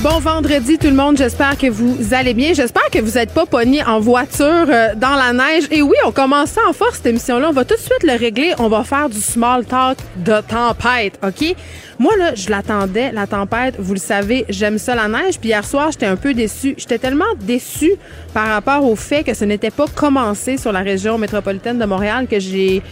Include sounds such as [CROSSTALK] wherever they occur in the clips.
Bon vendredi tout le monde, j'espère que vous allez bien. J'espère que vous n'êtes pas pogné en voiture euh, dans la neige. Et oui, on commence ça en force cette émission-là. On va tout de suite le régler. On va faire du small talk de tempête, OK? Moi, là, je l'attendais, la tempête. Vous le savez, j'aime ça la neige. Puis hier soir, j'étais un peu déçue. J'étais tellement déçue par rapport au fait que ce n'était pas commencé sur la région métropolitaine de Montréal que j'ai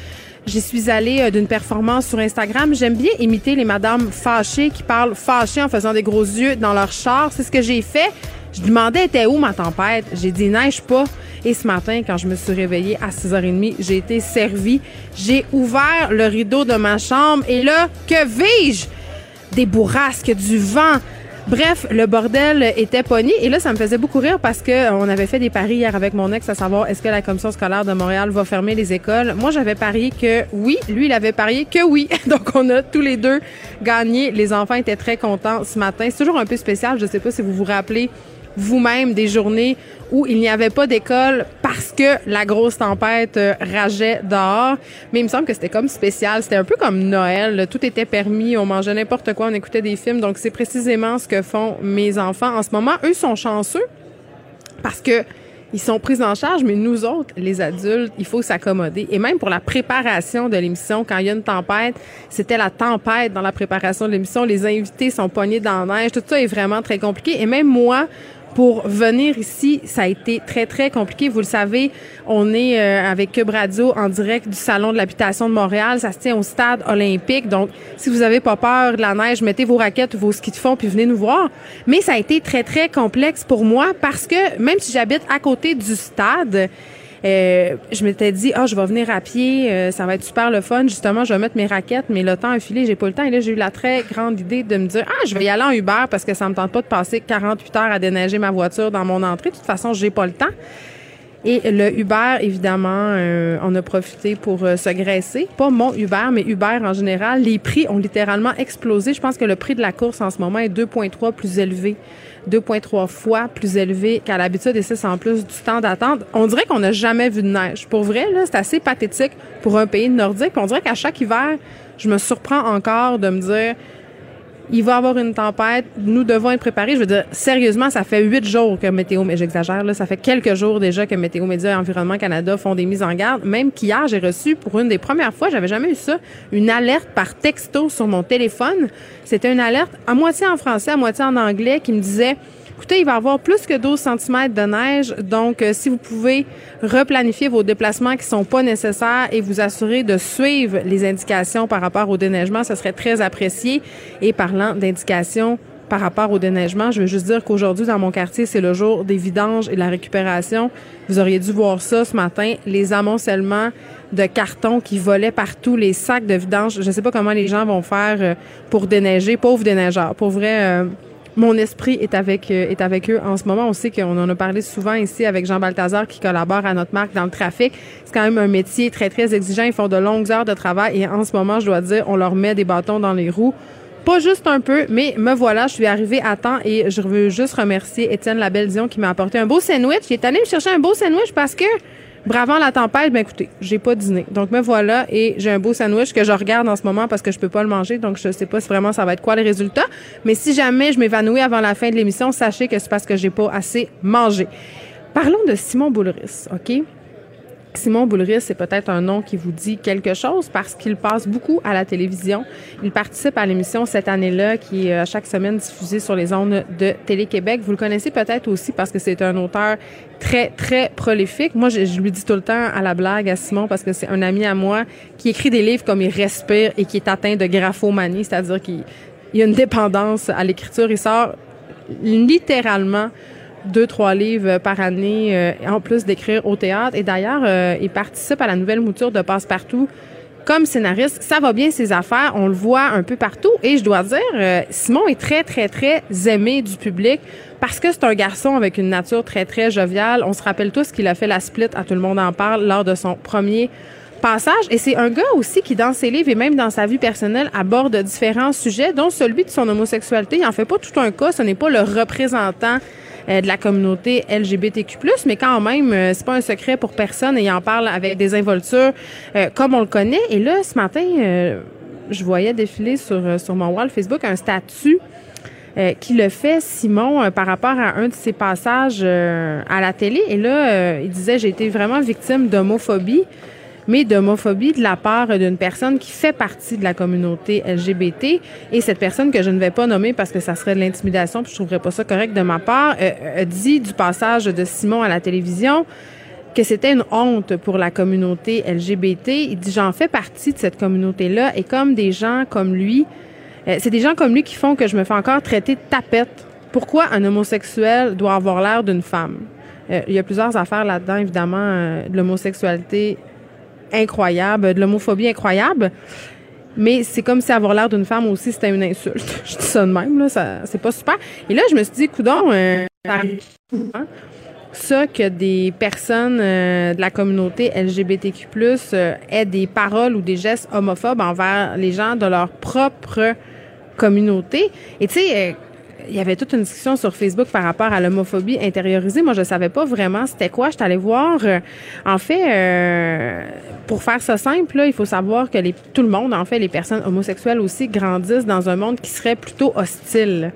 J'y suis allée euh, d'une performance sur Instagram. J'aime bien imiter les madames fâchées qui parlent fâchées en faisant des gros yeux dans leur char. C'est ce que j'ai fait. Je demandais était où ma tempête? J'ai dit neige pas. Et ce matin, quand je me suis réveillée à 6h30, j'ai été servie. J'ai ouvert le rideau de ma chambre et là, que vis-je? Des bourrasques, du vent, Bref, le bordel était pogné. Et là, ça me faisait beaucoup rire parce que euh, on avait fait des paris hier avec mon ex à savoir est-ce que la commission scolaire de Montréal va fermer les écoles? Moi, j'avais parié que oui. Lui, il avait parié que oui. [LAUGHS] Donc, on a tous les deux gagné. Les enfants étaient très contents ce matin. C'est toujours un peu spécial. Je sais pas si vous vous rappelez vous-même des journées où il n'y avait pas d'école parce que la grosse tempête euh, rageait dehors. Mais il me semble que c'était comme spécial. C'était un peu comme Noël. Tout était permis. On mangeait n'importe quoi. On écoutait des films. Donc, c'est précisément ce que font mes enfants en ce moment. Eux sont chanceux parce que ils sont pris en charge, mais nous autres, les adultes, il faut s'accommoder. Et même pour la préparation de l'émission, quand il y a une tempête, c'était la tempête dans la préparation de l'émission. Les invités sont pognés dans la neige. Tout ça est vraiment très compliqué. Et même moi, pour venir ici, ça a été très, très compliqué. Vous le savez, on est euh, avec Cube Radio en direct du Salon de l'habitation de Montréal. Ça se tient au stade olympique. Donc, si vous avez pas peur de la neige, mettez vos raquettes ou vos skis de fond puis venez nous voir. Mais ça a été très, très complexe pour moi parce que même si j'habite à côté du stade, euh, je m'étais dit, ah, je vais venir à pied, euh, ça va être super le fun. Justement, je vais mettre mes raquettes, mais le temps a filé, j'ai pas le temps. Et là, j'ai eu la très grande idée de me dire, ah, je vais y aller en Uber parce que ça me tente pas de passer 48 heures à déneiger ma voiture dans mon entrée. De toute façon, j'ai pas le temps. Et le Uber, évidemment, euh, on a profité pour se graisser. Pas mon Uber, mais Uber en général. Les prix ont littéralement explosé. Je pense que le prix de la course en ce moment est 2,3 plus élevé 2,3 fois plus élevé qu'à l'habitude et ça, c'est en plus du temps d'attente. On dirait qu'on n'a jamais vu de neige. Pour vrai, là, c'est assez pathétique pour un pays nordique. on dirait qu'à chaque hiver, je me surprends encore de me dire il va y avoir une tempête, nous devons être préparés. Je veux dire, sérieusement, ça fait huit jours que Météo, mais j'exagère, là, ça fait quelques jours déjà que Météo Média et Environnement Canada font des mises en garde. Même qu'hier, j'ai reçu pour une des premières fois, j'avais jamais eu ça, une alerte par texto sur mon téléphone. C'était une alerte à moitié en français, à moitié en anglais qui me disait Écoutez, il va y avoir plus que 12 cm de neige, donc euh, si vous pouvez replanifier vos déplacements qui sont pas nécessaires et vous assurer de suivre les indications par rapport au déneigement, ce serait très apprécié. Et parlant d'indications par rapport au déneigement, je veux juste dire qu'aujourd'hui, dans mon quartier, c'est le jour des vidanges et de la récupération. Vous auriez dû voir ça ce matin, les amoncellements de cartons qui volaient partout, les sacs de vidange. Je ne sais pas comment les gens vont faire euh, pour déneiger. Pauvres déneigeurs. Pour vrai, euh, mon esprit est avec euh, est avec eux en ce moment. On sait qu'on en a parlé souvent ici avec Jean Balthazar qui collabore à notre marque dans le trafic. C'est quand même un métier très très exigeant. Ils font de longues heures de travail et en ce moment, je dois dire, on leur met des bâtons dans les roues. Pas juste un peu, mais me voilà, je suis arrivée à temps et je veux juste remercier Étienne Labelle-Dion qui m'a apporté un beau sandwich. Il est allé me chercher un beau sandwich parce que Bravant la tempête, ben écoutez, j'ai pas dîné. Donc me voilà et j'ai un beau sandwich que je regarde en ce moment parce que je peux pas le manger. Donc je sais pas si vraiment ça va être quoi les résultats. Mais si jamais je m'évanouis avant la fin de l'émission, sachez que c'est parce que j'ai pas assez mangé. Parlons de Simon Boulris, OK? Simon Boulris, c'est peut-être un nom qui vous dit quelque chose parce qu'il passe beaucoup à la télévision. Il participe à l'émission cette année-là qui est euh, chaque semaine diffusée sur les ondes de Télé-Québec. Vous le connaissez peut-être aussi parce que c'est un auteur très, très prolifique. Moi, je, lui dis tout le temps à la blague à Simon parce que c'est un ami à moi qui écrit des livres comme il respire et qui est atteint de graphomanie, c'est-à-dire qu'il y a une dépendance à l'écriture. Il sort littéralement deux, trois livres par année, euh, en plus d'écrire au théâtre. Et d'ailleurs, euh, il participe à la nouvelle mouture de Passe-Partout comme scénariste. Ça va bien ses affaires, on le voit un peu partout. Et je dois dire, euh, Simon est très, très, très aimé du public parce que c'est un garçon avec une nature très, très joviale. On se rappelle tous qu'il a fait la split, à tout le monde en parle, lors de son premier passage. Et c'est un gars aussi qui, dans ses livres et même dans sa vie personnelle, aborde différents sujets, dont celui de son homosexualité. Il en fait pas tout un cas. Ce n'est pas le représentant de la communauté LGBTQ+, mais quand même, euh, c'est pas un secret pour personne et il en parle avec des involtures euh, comme on le connaît. Et là, ce matin, je voyais défiler sur, sur mon wall Facebook un statut qui le fait, Simon, par rapport à un de ses passages à la télé. Et là, il disait, j'ai été vraiment victime d'homophobie mais d'homophobie de la part d'une personne qui fait partie de la communauté LGBT. Et cette personne que je ne vais pas nommer parce que ça serait de l'intimidation, puis je trouverais pas ça correct de ma part, euh, dit du passage de Simon à la télévision que c'était une honte pour la communauté LGBT. Il dit j'en fais partie de cette communauté-là et comme des gens comme lui, euh, c'est des gens comme lui qui font que je me fais encore traiter de tapette. Pourquoi un homosexuel doit avoir l'air d'une femme? Euh, il y a plusieurs affaires là-dedans, évidemment, de l'homosexualité incroyable, de l'homophobie incroyable. Mais c'est comme si avoir l'air d'une femme aussi, c'était une insulte. [LAUGHS] je dis ça de même, là, ça, c'est pas super. Et là, je me suis dit, coudon, euh, ça que des personnes euh, de la communauté LGBTQ+, euh, aient des paroles ou des gestes homophobes envers les gens de leur propre communauté. Et tu sais, euh, il y avait toute une discussion sur Facebook par rapport à l'homophobie intériorisée. Moi, je savais pas vraiment c'était quoi. Je allée voir. Euh, en fait, euh, pour faire ça simple, là, il faut savoir que tout le monde, en fait, les personnes homosexuelles aussi, grandissent dans un monde qui serait plutôt hostile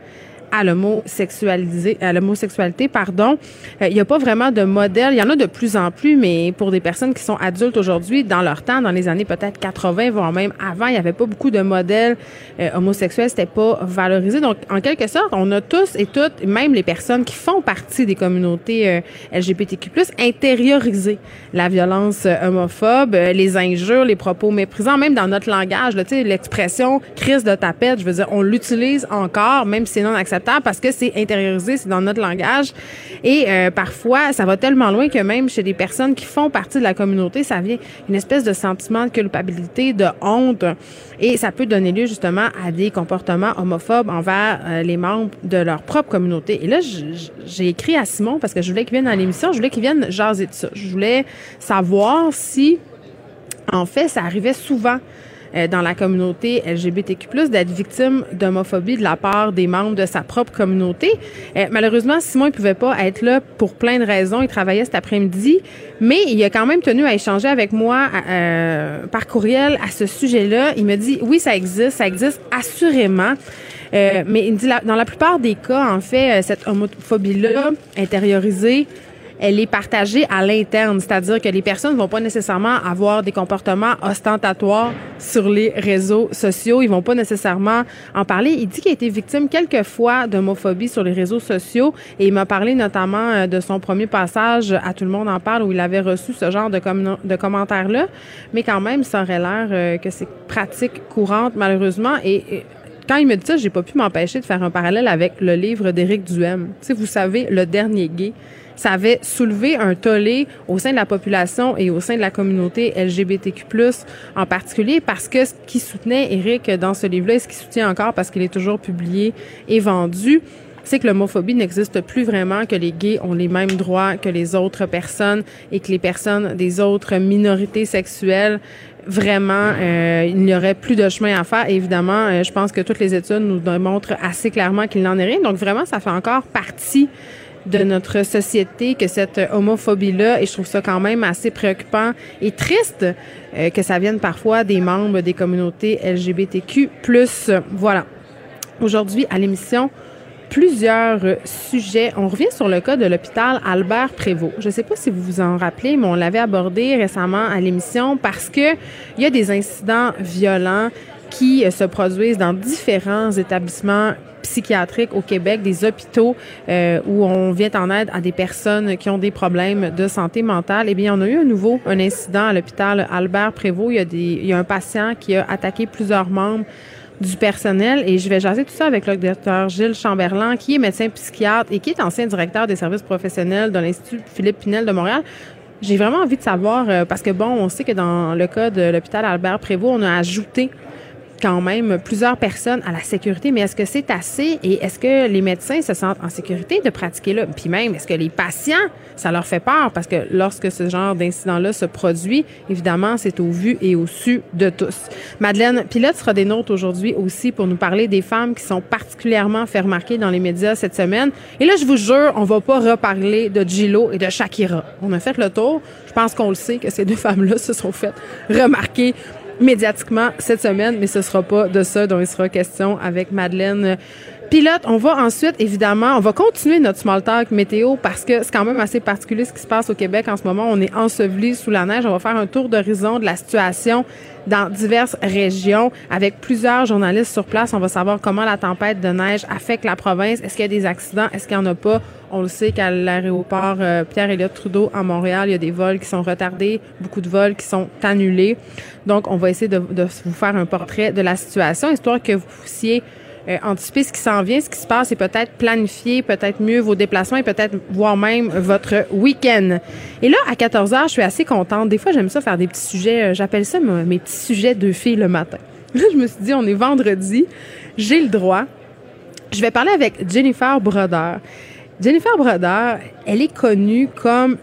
à l'homosexualité, pardon. Euh, il n'y a pas vraiment de modèle. Il y en a de plus en plus, mais pour des personnes qui sont adultes aujourd'hui, dans leur temps, dans les années peut-être 80, voire même avant, il n'y avait pas beaucoup de modèles euh, homosexuels. C'était pas valorisé. Donc, en quelque sorte, on a tous et toutes, même les personnes qui font partie des communautés euh, LGBTQ+, intériorisé la violence homophobe, les injures, les propos méprisants, même dans notre langage. Sais, l'expression crise de tapette, je veux dire, on l'utilise encore, même si c'est non acceptable parce que c'est intériorisé, c'est dans notre langage. Et euh, parfois, ça va tellement loin que même chez des personnes qui font partie de la communauté, ça vient une espèce de sentiment de culpabilité, de honte. Et ça peut donner lieu justement à des comportements homophobes envers euh, les membres de leur propre communauté. Et là, j'ai écrit à Simon parce que je voulais qu'il vienne dans l'émission, je voulais qu'il vienne jaser de ça. Je voulais savoir si, en fait, ça arrivait souvent euh, dans la communauté LGBTQ+, d'être victime d'homophobie de la part des membres de sa propre communauté. Euh, malheureusement, Simon ne pouvait pas être là pour plein de raisons. Il travaillait cet après-midi, mais il a quand même tenu à échanger avec moi euh, par courriel à ce sujet-là. Il me dit, oui, ça existe, ça existe assurément. mais il dit, dans la plupart des cas, en fait, cette homophobie-là intériorisée, elle est partagée à l'interne, c'est-à-dire que les personnes vont pas nécessairement avoir des comportements ostentatoires sur les réseaux sociaux, ils vont pas nécessairement en parler. Il dit qu'il a été victime quelques fois d'homophobie sur les réseaux sociaux et il m'a parlé notamment euh, de son premier passage à Tout le monde en parle où il avait reçu ce genre de, commentaires-là, mais quand même, ça aurait l'air euh, que c'est pratique courante malheureusement. Et, quand il me dit ça, j'ai pas pu m'empêcher de faire un parallèle avec le livre d'Éric Duhem. Tu sais, vous savez, Le dernier gay ça avait soulevé un tollé au sein de la population et au sein de la communauté LGBTQ+, en particulier parce que ce qui soutenait Eric dans ce livre-là et ce qui soutient encore parce qu'il est toujours publié et vendu, c'est que l'homophobie n'existe plus vraiment, que les gays ont les mêmes droits que les autres personnes et que les personnes des autres minorités sexuelles vraiment, euh, il n'y aurait plus de chemin à faire. évidemment, euh, je pense que toutes les études nous démontrent assez clairement qu'il n'en est rien. Donc vraiment, ça fait encore partie de notre société que cette homophobie-là, et je trouve ça quand même assez préoccupant et triste euh, que ça vienne parfois des membres des communautés LGBTQ+. Voilà. Aujourd'hui, à l'émission, plusieurs sujets. On revient sur le cas de l'hôpital Albert Prévost. Je ne sais pas si vous vous en rappelez, mais on l'avait abordé récemment à l'émission parce que il y a des incidents violents qui se produisent dans différents établissements psychiatriques au Québec, des hôpitaux euh, où on vient en aide à des personnes qui ont des problèmes de santé mentale. Eh bien, on a eu à nouveau un incident à l'hôpital Albert Prévost. Il y a il y a un patient qui a attaqué plusieurs membres du personnel et je vais jaser tout ça avec le docteur Gilles Chamberlain qui est médecin psychiatre et qui est ancien directeur des services professionnels de l'Institut Philippe Pinel de Montréal. J'ai vraiment envie de savoir euh, parce que bon, on sait que dans le cas de l'hôpital Albert Prévost, on a ajouté quand même plusieurs personnes à la sécurité, mais est-ce que c'est assez et est-ce que les médecins se sentent en sécurité de pratiquer là? Puis même, est-ce que les patients, ça leur fait peur? Parce que lorsque ce genre d'incident-là se produit, évidemment, c'est au vu et au su de tous. Madeleine Pilote sera des nôtres aujourd'hui aussi pour nous parler des femmes qui sont particulièrement fait remarquer dans les médias cette semaine. Et là, je vous jure, on va pas reparler de Gillo et de Shakira. On a fait le tour. Je pense qu'on le sait que ces deux femmes-là se sont faites remarquer médiatiquement cette semaine, mais ce sera pas de ça dont il sera question avec Madeleine Pilote. On va ensuite, évidemment, on va continuer notre small talk météo parce que c'est quand même assez particulier ce qui se passe au Québec en ce moment. On est enseveli sous la neige. On va faire un tour d'horizon de la situation dans diverses régions avec plusieurs journalistes sur place. On va savoir comment la tempête de neige affecte la province. Est-ce qu'il y a des accidents? Est-ce qu'il n'y en a pas? On le sait qu'à l'aéroport euh, Pierre-Éliott Trudeau à Montréal, il y a des vols qui sont retardés, beaucoup de vols qui sont annulés. Donc, on va essayer de, vous faire un portrait de la situation, histoire que vous puissiez euh, anticiper ce qui s'en vient, ce qui se passe et peut-être planifier peut-être mieux vos déplacements et peut-être voir même votre week-end. Et là, à 14 h je suis assez contente. Des fois, j'aime ça faire des petits sujets. Euh, j'appelle ça mes petits sujets de filles le matin. [LAUGHS] Je me suis dit, on est vendredi. J'ai le droit. Je vais parler avec Jennifer Broder. Jennifer Broder, elle est connue comme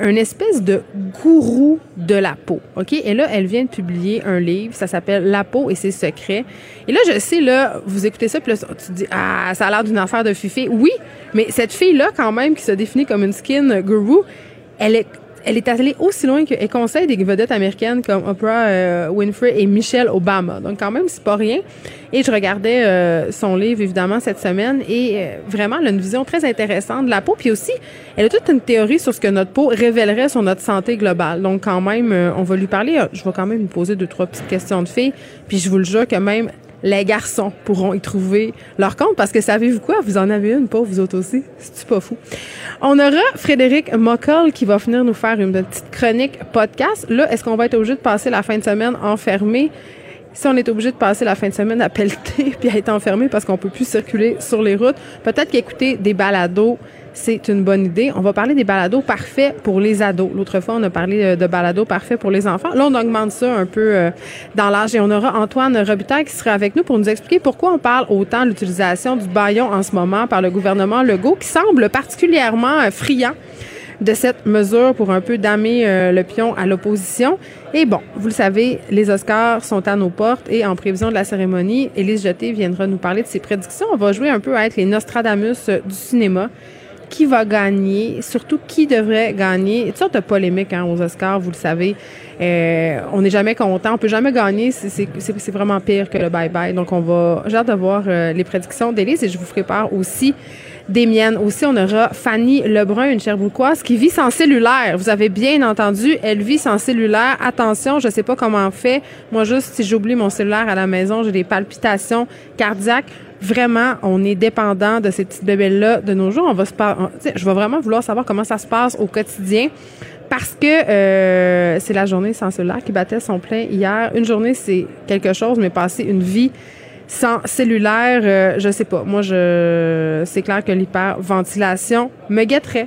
un espèce de gourou de la peau. OK? Et là, elle vient de publier un livre, ça s'appelle La peau et ses secrets. Et là, je sais, là, vous écoutez ça, puis là, tu dis, ah, ça a l'air d'une affaire de fifi. Oui, mais cette fille-là, quand même, qui se définit comme une skin guru, elle est elle est allée aussi loin qu'elle conseille des vedettes américaines comme Oprah euh, Winfrey et Michelle Obama. Donc quand même, c'est pas rien. Et je regardais euh, son livre, évidemment, cette semaine. Et euh, vraiment, elle a une vision très intéressante de la peau. Puis aussi, elle a toute une théorie sur ce que notre peau révélerait sur notre santé globale. Donc quand même, on va lui parler. Je vais quand même lui poser deux, trois petites questions de filles. Puis je vous le jure que même les garçons pourront y trouver leur compte parce que savez-vous quoi? Vous en avez une, pas vous autres aussi. C'est pas fou? On aura Frédéric Mockel qui va venir nous faire une petite chronique podcast. Là, est-ce qu'on va être obligé de passer la fin de semaine enfermé? Si on est obligé de passer la fin de semaine à pelleter [LAUGHS] puis à être enfermé parce qu'on peut plus circuler sur les routes, peut-être qu'écouter des balados c'est une bonne idée. On va parler des balados parfaits pour les ados. L'autre fois, on a parlé euh, de balados parfaits pour les enfants. Là, on augmente ça un peu euh, dans l'âge et on aura Antoine Robitaille qui sera avec nous pour nous expliquer pourquoi on parle autant de l'utilisation du baillon en ce moment par le gouvernement Legault qui semble particulièrement euh, friand de cette mesure pour un peu damer le pion à l'opposition. Et bon, vous le savez, les Oscars sont à nos portes et en prévision de la cérémonie, Élise Jeté viendra nous parler de ses prédictions. On va jouer un peu à être les Nostradamus du cinéma qui va gagner, surtout qui devrait gagner. Toutes sortes de polémiques hein, aux Oscars, vous le savez. Euh, on n'est jamais content, on peut jamais gagner. C'est vraiment pire que le bye-bye. Donc, on va, j'ai hâte de voir euh, les prédictions d'Élise et je vous ferai part aussi des miennes. Aussi, on aura Fanny Lebrun, une cherbouquoise, qui vit sans cellulaire. Vous avez bien entendu, elle vit sans cellulaire. Attention, je sais pas comment on fait. Moi, juste, si j'oublie mon cellulaire à la maison, j'ai des palpitations cardiaques vraiment, on est dépendant de ces petites bébelles-là de nos jours. On va se je vais vraiment vouloir savoir comment ça se passe au quotidien parce que euh, c'est la journée sans cellulaire qui battait son plein hier. Une journée, c'est quelque chose, mais passer une vie sans cellulaire, euh, je sais pas. Moi, je, c'est clair que l'hyperventilation me guetterait.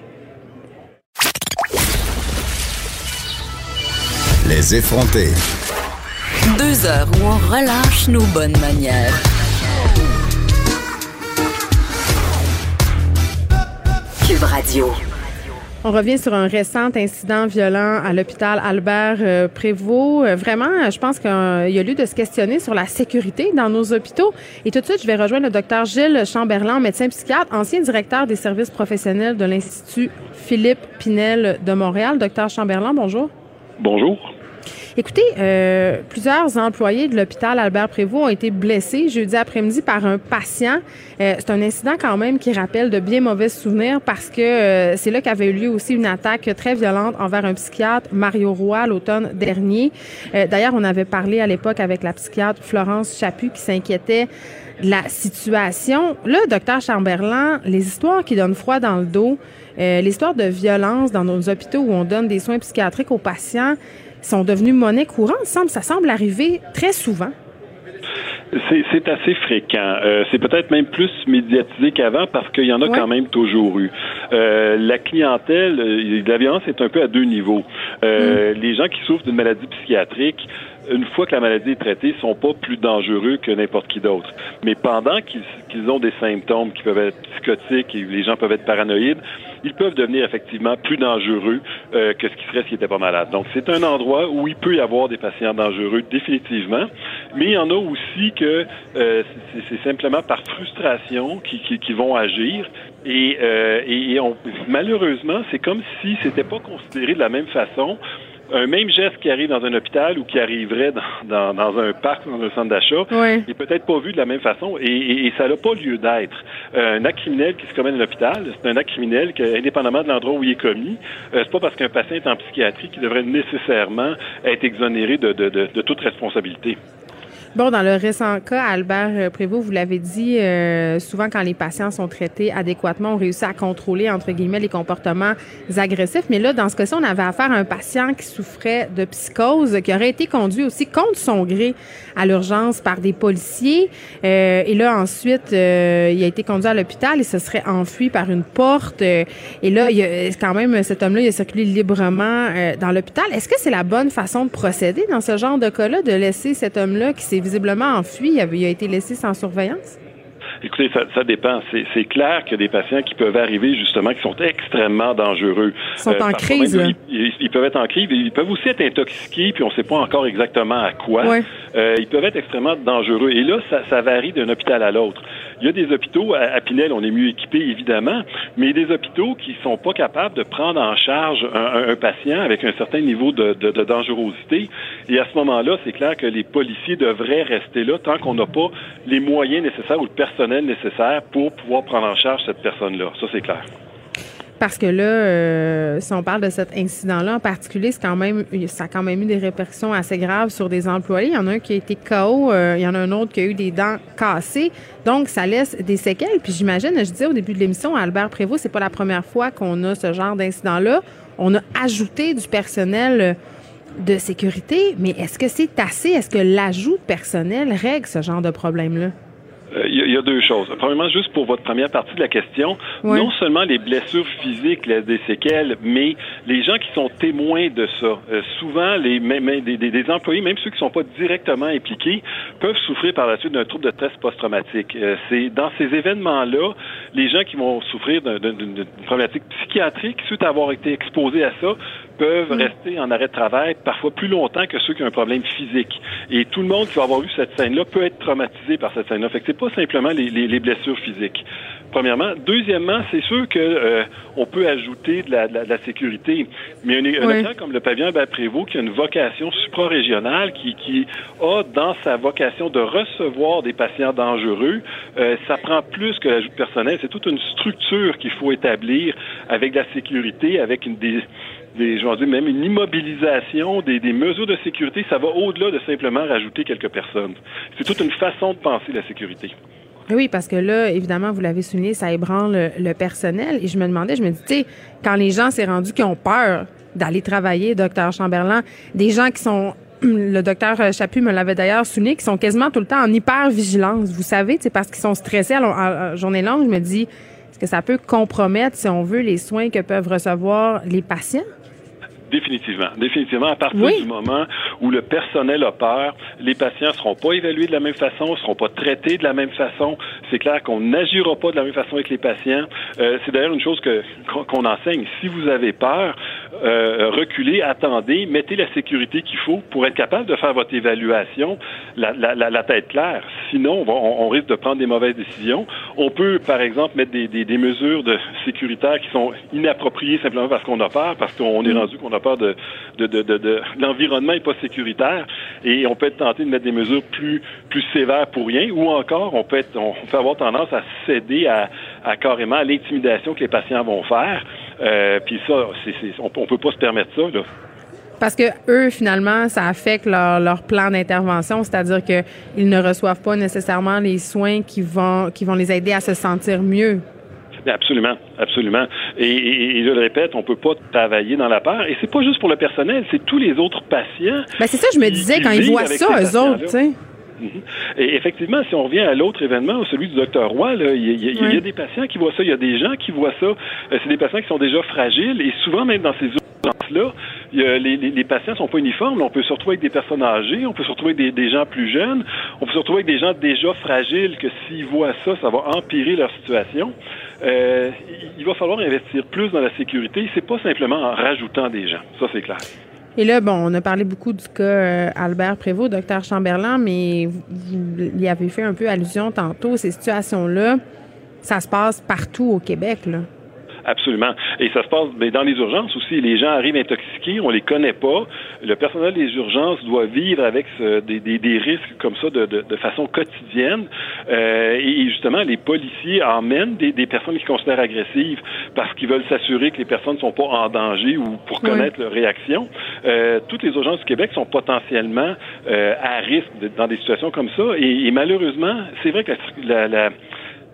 Les effrontés. Deux heures où on relâche nos bonnes manières. Radio. On revient sur un récent incident violent à l'hôpital Albert euh, Prévost. Euh, vraiment, je pense qu'il y a lieu de se questionner sur la sécurité dans nos hôpitaux. Et tout de suite, je vais rejoindre le docteur Gilles Chamberlain, médecin psychiatre, ancien directeur des services professionnels de l'Institut Philippe Pinel de Montréal. Docteur Chamberlain, bonjour. Bonjour. Écoutez, euh, plusieurs employés de l'hôpital Albert Prévost ont été blessés jeudi après-midi par un patient. Euh, c'est un incident quand même qui rappelle de bien mauvais souvenirs parce que euh, c'est là qu'avait eu lieu aussi une attaque très violente envers un psychiatre, Mario Roy, l'automne dernier. D'ailleurs, on avait parlé à l'époque avec la psychiatre Florence Chaput qui s'inquiétait de la situation. Là, docteur Chamberlain, les histoires qui donnent froid dans le dos, l'histoire de violence dans nos hôpitaux où on donne des soins psychiatriques aux patients, sont devenus monnaie courante. Ça semble arriver très souvent. C'est assez fréquent. Euh, c'est peut-être même plus médiatisé qu'avant parce qu'il y en a quand même toujours eu. Euh, la clientèle, euh, la violence est un peu à deux niveaux. Mm. Les gens qui souffrent d'une maladie psychiatrique une fois que la maladie est traitée, sont pas plus dangereux que n'importe qui d'autre. Mais pendant qu'ils ont des symptômes qui peuvent être psychotiques et les gens peuvent être paranoïdes, ils peuvent devenir effectivement plus dangereux euh, que ce qui serait s'ils n'étaient pas malades. Donc, c'est un endroit où il peut y avoir des patients dangereux, définitivement, mais il y en a aussi que euh, c'est simplement par frustration qui, qui, qui vont agir. Et, euh, et on, malheureusement, c'est comme si c'était pas considéré de la même façon un même geste qui arrive dans un hôpital ou qui arriverait dans, dans, un parc, dans un centre d'achat, oui. n'est peut-être pas vu de la même façon et, et, et ça n'a pas lieu d'être. Euh, un acte criminel qui se commet dans un hôpital, c'est un acte criminel que, indépendamment de l'endroit où il est commis, euh, c'est pas parce qu'un patient est en psychiatrie qu'il devrait nécessairement être exonéré de, de, de, de toute responsabilité. Bon, dans le récent cas, Albert euh, Prévost, vous l'avez dit, euh, souvent quand les patients sont traités adéquatement, on réussit à contrôler, entre guillemets, les comportements agressifs. Mais là, dans ce cas-ci, on avait affaire à un patient qui souffrait de psychose, qui aurait été conduit aussi contre son gré à l'urgence par des policiers. Euh, et là, ensuite, euh, il a été conduit à l'hôpital et se serait enfui par une porte. et là, il a, quand même, cet homme-là, il a circulé librement dans l'hôpital. Est-ce que c'est la bonne façon de procéder dans ce genre de cas-là, de laisser cet homme-là qui s'est visiblement enfui, il a été laissé sans surveillance? Écoutez, ça, ça dépend. C'est clair qu'il y a des patients qui peuvent arriver justement qui sont extrêmement dangereux. Ils sont euh, en crise. Même, ils, ils, peuvent être en crise. Ils peuvent aussi être intoxiqués, puis on ne sait pas encore exactement à quoi. Ouais. Euh, ils peuvent être extrêmement dangereux. Et là, ça, ça varie d'un hôpital à l'autre. Il y a des hôpitaux, à, Pinel, on est mieux équipés, évidemment, mais des hôpitaux qui sont pas capables de prendre en charge un, patient avec un certain niveau de dangerosité. Et à ce moment-là, c'est clair que les policiers devraient rester là tant qu'on n'a pas les moyens nécessaires ou le personnel nécessaire pour pouvoir prendre en charge cette personne-là. Ça, c'est clair. Parce que là, euh, si on parle de cet incident-là en particulier, quand même, ça a quand même eu des répercussions assez graves sur des employés. Il y en a un qui a été KO, euh, il y en a un autre qui a eu des dents cassées. Donc, ça laisse des séquelles. Puis j'imagine, je disais au début de l'émission, Albert Prévost, c'est pas la première fois qu'on a ce genre d'incident-là. On a ajouté du personnel de sécurité, mais est-ce que c'est assez? Est-ce que l'ajout personnel règle ce genre de problème-là? Il euh, y, y, a deux choses. Premièrement, juste pour votre première partie de la question, non seulement les blessures physiques laissent des séquelles, mais les gens qui sont témoins de ça, euh, souvent les même, des, des, des, employés, même ceux qui ne sont pas directement impliqués, peuvent souffrir par la suite d'un trouble de stress post-traumatique. Euh, c'est dans ces événements-là, les gens qui vont souffrir d'une problématique psychiatrique suite à avoir été exposés à ça peuvent mmh. rester en arrêt de travail parfois plus longtemps que ceux qui ont un problème physique. Et tout le monde qui va avoir vu cette scène-là peut être traumatisé par cette scène-là. Fait que c'est pas simplement les, les, les, blessures physiques. Premièrement. Deuxièmement, c'est sûr que euh, on peut ajouter de la, de la, de la sécurité. Mais un, un oui. comme le pavillon Prévost, qui a une vocation suprarégionale, qui, qui a dans sa vocation de recevoir des patients dangereux, euh, ça prend plus que l'ajout de personnel. C'est toute une structure qu'il faut établir avec de la sécurité, avec une des des, je même une immobilisation, des, des mesures de sécurité, ça va au-delà de simplement rajouter quelques personnes. C'est toute une façon de penser la sécurité. Oui, parce que là, évidemment, vous l'avez souligné, ça ébranle le, personnel. Et je me demandais, je me dis, tu sais, quand les gens s'est rendu qui ont peur d'aller travailler, docteur Chamberlain, des gens qui sont [CLEARS THROAT] le docteur Chaput me l'avait d'ailleurs souligné, qui sont quasiment tout le temps en hyper-vigilance. Vous savez, c'est parce qu'ils sont stressés à, à journée longue. Je me dis, est-ce que ça peut compromettre, si on veut, les soins que peuvent recevoir les patients? Définitivement. Définitivement, à partir oui. du moment où le personnel a peur, les patients ne seront pas évalués de la même façon, ne seront pas traités de la même façon. C'est clair qu'on n'agira pas de la même façon avec les patients. Euh, c'est d'ailleurs une chose que qu'on enseigne. Si vous avez peur, euh, reculez, attendez, mettez la sécurité qu'il faut pour être capable de faire votre évaluation la, la, la, la tête claire. Sinon, on, on, risque de prendre des mauvaises décisions. On peut, par exemple, mettre des, des, des mesures de sécuritaires qui sont inappropriées simplement parce qu'on a peur, parce qu'on est rendu qu'on a l'environnement n'est pas sécuritaire et on peut être tenté de mettre des mesures plus, plus sévères pour rien ou encore on peut, être, on peut avoir tendance à céder à, carrément à l'intimidation que les patients vont faire. Euh, Puis ça, on, on peut pas se permettre ça. Parce que eux, finalement, ça affecte leur, leur plan d'intervention, c'est-à-dire qu'ils ne reçoivent pas nécessairement les soins qui vont, qui vont les aider à se sentir mieux. Absolument, absolument. Et, et, et, je le répète, on peut pas travailler dans la peur. Et c'est pas juste pour le personnel, c'est tous les autres patients. Ben c'est ça, je me disais quand ils voient ça, eux autres, tu sais. Et effectivement, si on revient à l'autre événement, celui du docteur Roy, là, il, y a, il, y a, oui. des patients qui voient ça, il y a des gens qui voient ça. C'est des patients qui sont déjà fragiles et souvent même dans ces urgences-là, les, les, les, patients sont pas uniformes. On peut se retrouver avec des personnes âgées, on peut se retrouver avec des, des, gens plus jeunes, on peut se retrouver avec des gens déjà fragiles que s'ils voient ça, ça va empirer leur situation. Euh, il va falloir investir plus dans la sécurité. C'est pas simplement en rajoutant des gens. Ça, c'est clair. Et là, bon, on a parlé beaucoup du cas euh, Albert Prévost, docteur Chamberlain, mais vous, vous y avez fait un peu allusion tantôt. Ces situations-là, ça se passe partout au Québec, là. Absolument. Et ça se passe mais dans les urgences aussi. Les gens arrivent intoxiqués, on les connaît pas. Le personnel des urgences doit vivre avec ce, des, des, des, risques comme ça de, de, de façon quotidienne. Euh, et justement, les policiers emmènent des, des personnes qui considèrent agressives parce qu'ils veulent s'assurer que les personnes ne sont pas en danger ou pour connaître oui. leur réaction. Euh, toutes les urgences du Québec sont potentiellement euh, à risque de, dans des situations comme ça. Et, et malheureusement, c'est vrai que la, la, la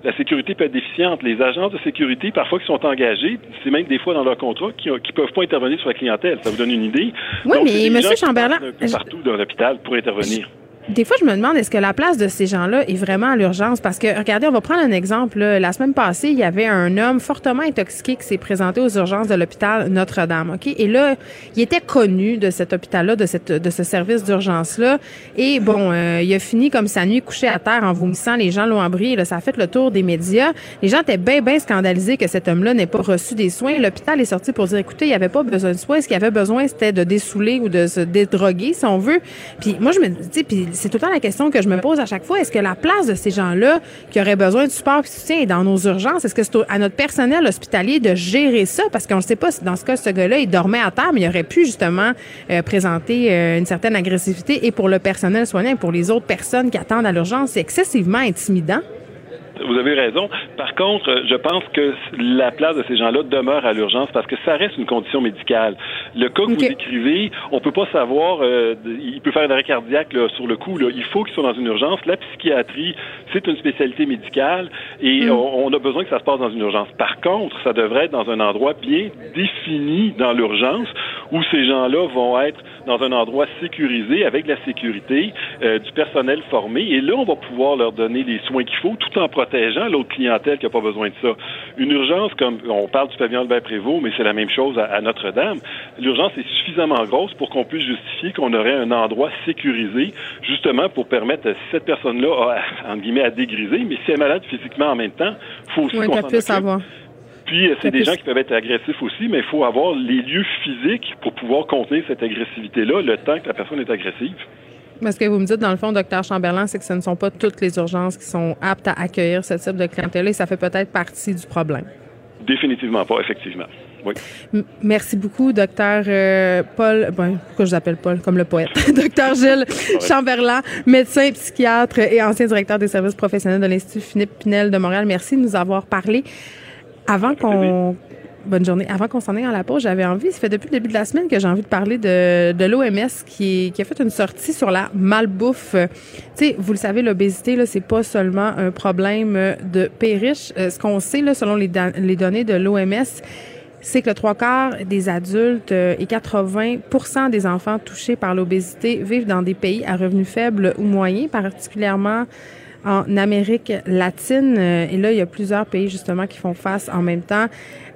la sécurité peut être déficiente. Les agences de sécurité, parfois, qui sont engagés, c'est même des fois dans leur contrat, qui ne peuvent pas intervenir sur la clientèle. Ça vous donne une idée? Oui, Donc, mais M. Chamberlain... Partout dans l'hôpital pour intervenir des fois, je me demande, est-ce que la place de ces gens-là est vraiment à l'urgence? Parce que, regardez, on va prendre un exemple. Là. La semaine passée, il y avait un homme fortement intoxiqué qui s'est présenté aux urgences de l'hôpital Notre-Dame. OK? Et là, il était connu de cet hôpital-là, de, cette, de ce service d'urgence-là. Et bon, euh, il a fini comme sa nuit couché à terre en vomissant. Les gens l'ont abri. Là, ça a fait le tour des médias. Les gens étaient bien, bien scandalisés que cet homme-là n'ait pas reçu des soins. L'hôpital est sorti pour dire, écoutez, il n'y avait pas besoin de soins. Ce qu'il avait besoin, c'était de dessouler ou de se dédroguer, si on veut. Puis moi, je me dis, puis c'est tout le temps la question que je me pose à chaque fois. Est-ce que la place de ces gens-là qui auraient besoin de support et de soutien dans nos urgences? Est-ce que c'est à notre personnel hospitalier de gérer ça? Parce qu'on ne sait pas si dans ce cas, ce gars-là, il dormait à terre, mais il aurait pu justement euh, présenter euh, une certaine agressivité. Et pour le personnel soignant et pour les autres personnes qui attendent à l'urgence, c'est excessivement intimidant vous avez raison. Par contre, je pense que la place de ces gens-là demeure à l'urgence parce que ça reste une condition médicale. Le cas que okay. vous décrivez, on peut pas savoir, euh, il peut faire un arrêt cardiaque là, sur le coup. Là. Il faut qu'ils soient dans une urgence. La psychiatrie, c'est une spécialité médicale et mm. on, on, a besoin que ça se passe dans une urgence. Par contre, ça devrait être dans un endroit bien défini dans l'urgence où ces gens-là vont être dans un endroit sécurisé avec la sécurité, euh, du personnel formé. Et là, on va pouvoir leur donner les soins qu'il faut tout en protégeant l'autre clientèle qui n'a pas besoin de ça. Une urgence, comme on parle du pavillon Albert Prévost, mais c'est la même chose à, à Notre-Dame. L'urgence est suffisamment grosse pour qu'on puisse justifier qu'on aurait un endroit sécurisé, justement pour permettre à cette personne-là, à, entre guillemets, à dégriser. Mais si elle est malade physiquement en même temps, il faut aussi oui, qu'on s'en. Puis, c'est des gens qui peuvent être agressifs aussi, mais il faut avoir les lieux physiques pour pouvoir contenir cette agressivité-là le temps que la personne est agressive. Mais ce que vous me dites, dans le fond, docteur Chamberlain, c'est que ce ne sont pas toutes les urgences qui sont aptes à accueillir ce type de clientèle et ça fait peut-être partie du problème. Définitivement pas, effectivement. Oui. Merci beaucoup, docteur euh, Paul. Bon, pourquoi je vous appelle Paul? Comme le poète? [LAUGHS] docteur Gilles Chamberlain, médecin, psychiatre et ancien directeur des services professionnels de l'Institut Philippe Pinel de Montréal. Merci de nous avoir parlé. Avant qu'on bonne journée. Avant qu'on s'en aille à la pause, j'avais envie, ça fait depuis le début de la semaine que j'ai envie de parler de, de l'OMS qui, a fait une sortie sur la malbouffe. Tu sais, vous le savez, l'obésité, là, c'est pas seulement un problème de pays riches. Euh, ce qu'on sait, là, selon les, les données de l'OMS, c'est que le trois quarts des adultes et 80% des enfants touchés par l'obésité vivent dans des pays à revenus faibles ou moyens, particulièrement en Amérique latine. Et là, il y a plusieurs pays justement qui font face en même temps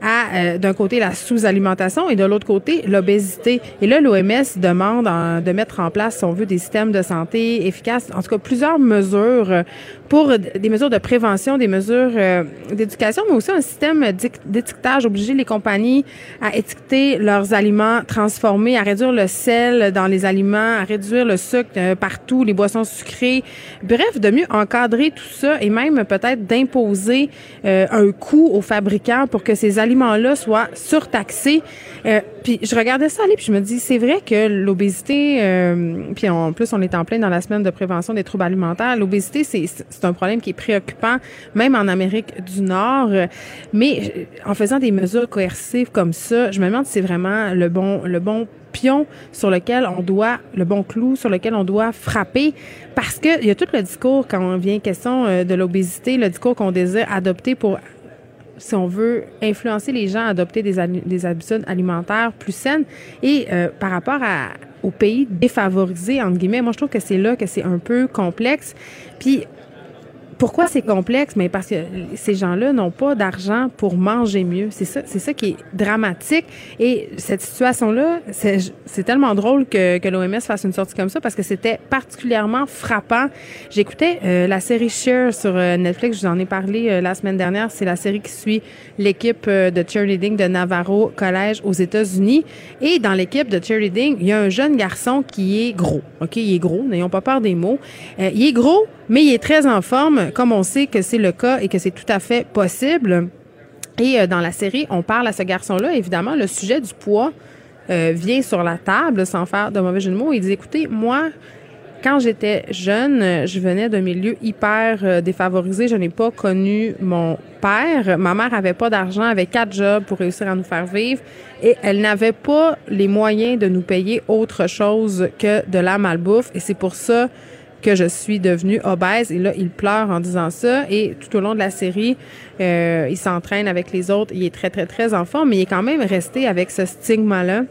à, euh, d'un côté, la sous-alimentation et de l'autre côté, l'obésité. Et là, l'OMS demande de mettre en place, si on veut, des systèmes de santé efficaces, en tout cas plusieurs mesures pour des mesures de prévention, des mesures euh, d'éducation, mais aussi un système d'étiquetage, obliger les compagnies à étiqueter leurs aliments transformés, à réduire le sel dans les aliments, à réduire le sucre euh, partout, les boissons sucrées. Bref, de mieux encadrer tout ça et même peut-être d'imposer euh, un coût aux fabricants pour que ces aliments-là soient surtaxés. Euh, puis je regardais ça aller, puis je me dis, c'est vrai que l'obésité, euh, puis en plus on est en plein dans la semaine de prévention des troubles alimentaires, l'obésité c'est c'est un problème qui est préoccupant, même en Amérique du Nord. Mais en faisant des mesures coercives comme ça, je me demande si c'est vraiment le bon le bon pion sur lequel on doit, le bon clou sur lequel on doit frapper, parce que il y a tout le discours quand on vient question de l'obésité, le discours qu'on désire adopter pour si on veut influencer les gens à adopter des, des habitudes alimentaires plus saines. Et euh, par rapport à, aux pays défavorisés, entre guillemets, moi, je trouve que c'est là que c'est un peu complexe. Puis, pourquoi c'est complexe? Mais parce que ces gens-là n'ont pas d'argent pour manger mieux. C'est ça, c'est ça qui est dramatique. Et cette situation-là, c'est tellement drôle que, que l'OMS fasse une sortie comme ça parce que c'était particulièrement frappant. J'écoutais euh, la série Share sur euh, Netflix. Je vous en ai parlé euh, la semaine dernière. C'est la série qui suit l'équipe de cheerleading de Navarro College aux États-Unis. Et dans l'équipe de cheerleading, il y a un jeune garçon qui est gros. OK, il est gros. N'ayons pas peur des mots. il est gros, mais il est très en forme, comme on sait que c'est le cas et que c'est tout à fait possible. Et euh, dans la série, on parle à ce garçon-là. Évidemment, le sujet du poids euh, vient sur la table, sans faire de mauvais jeu de mots. Il dit, écoutez, moi, quand j'étais jeune, je venais d'un milieu hyper euh, défavorisé. Je n'ai pas connu mon père. Ma mère avait pas d'argent, avait quatre jobs pour réussir à nous faire vivre et elle n'avait pas les moyens de nous payer autre chose que de la malbouffe. Et c'est pour ça que je suis devenue obèse. Et là, il pleure en disant ça. Et tout au long de la série, euh, il s'entraîne avec les autres. Il est très, très, très en forme, mais il est quand même resté avec ce stigma-là.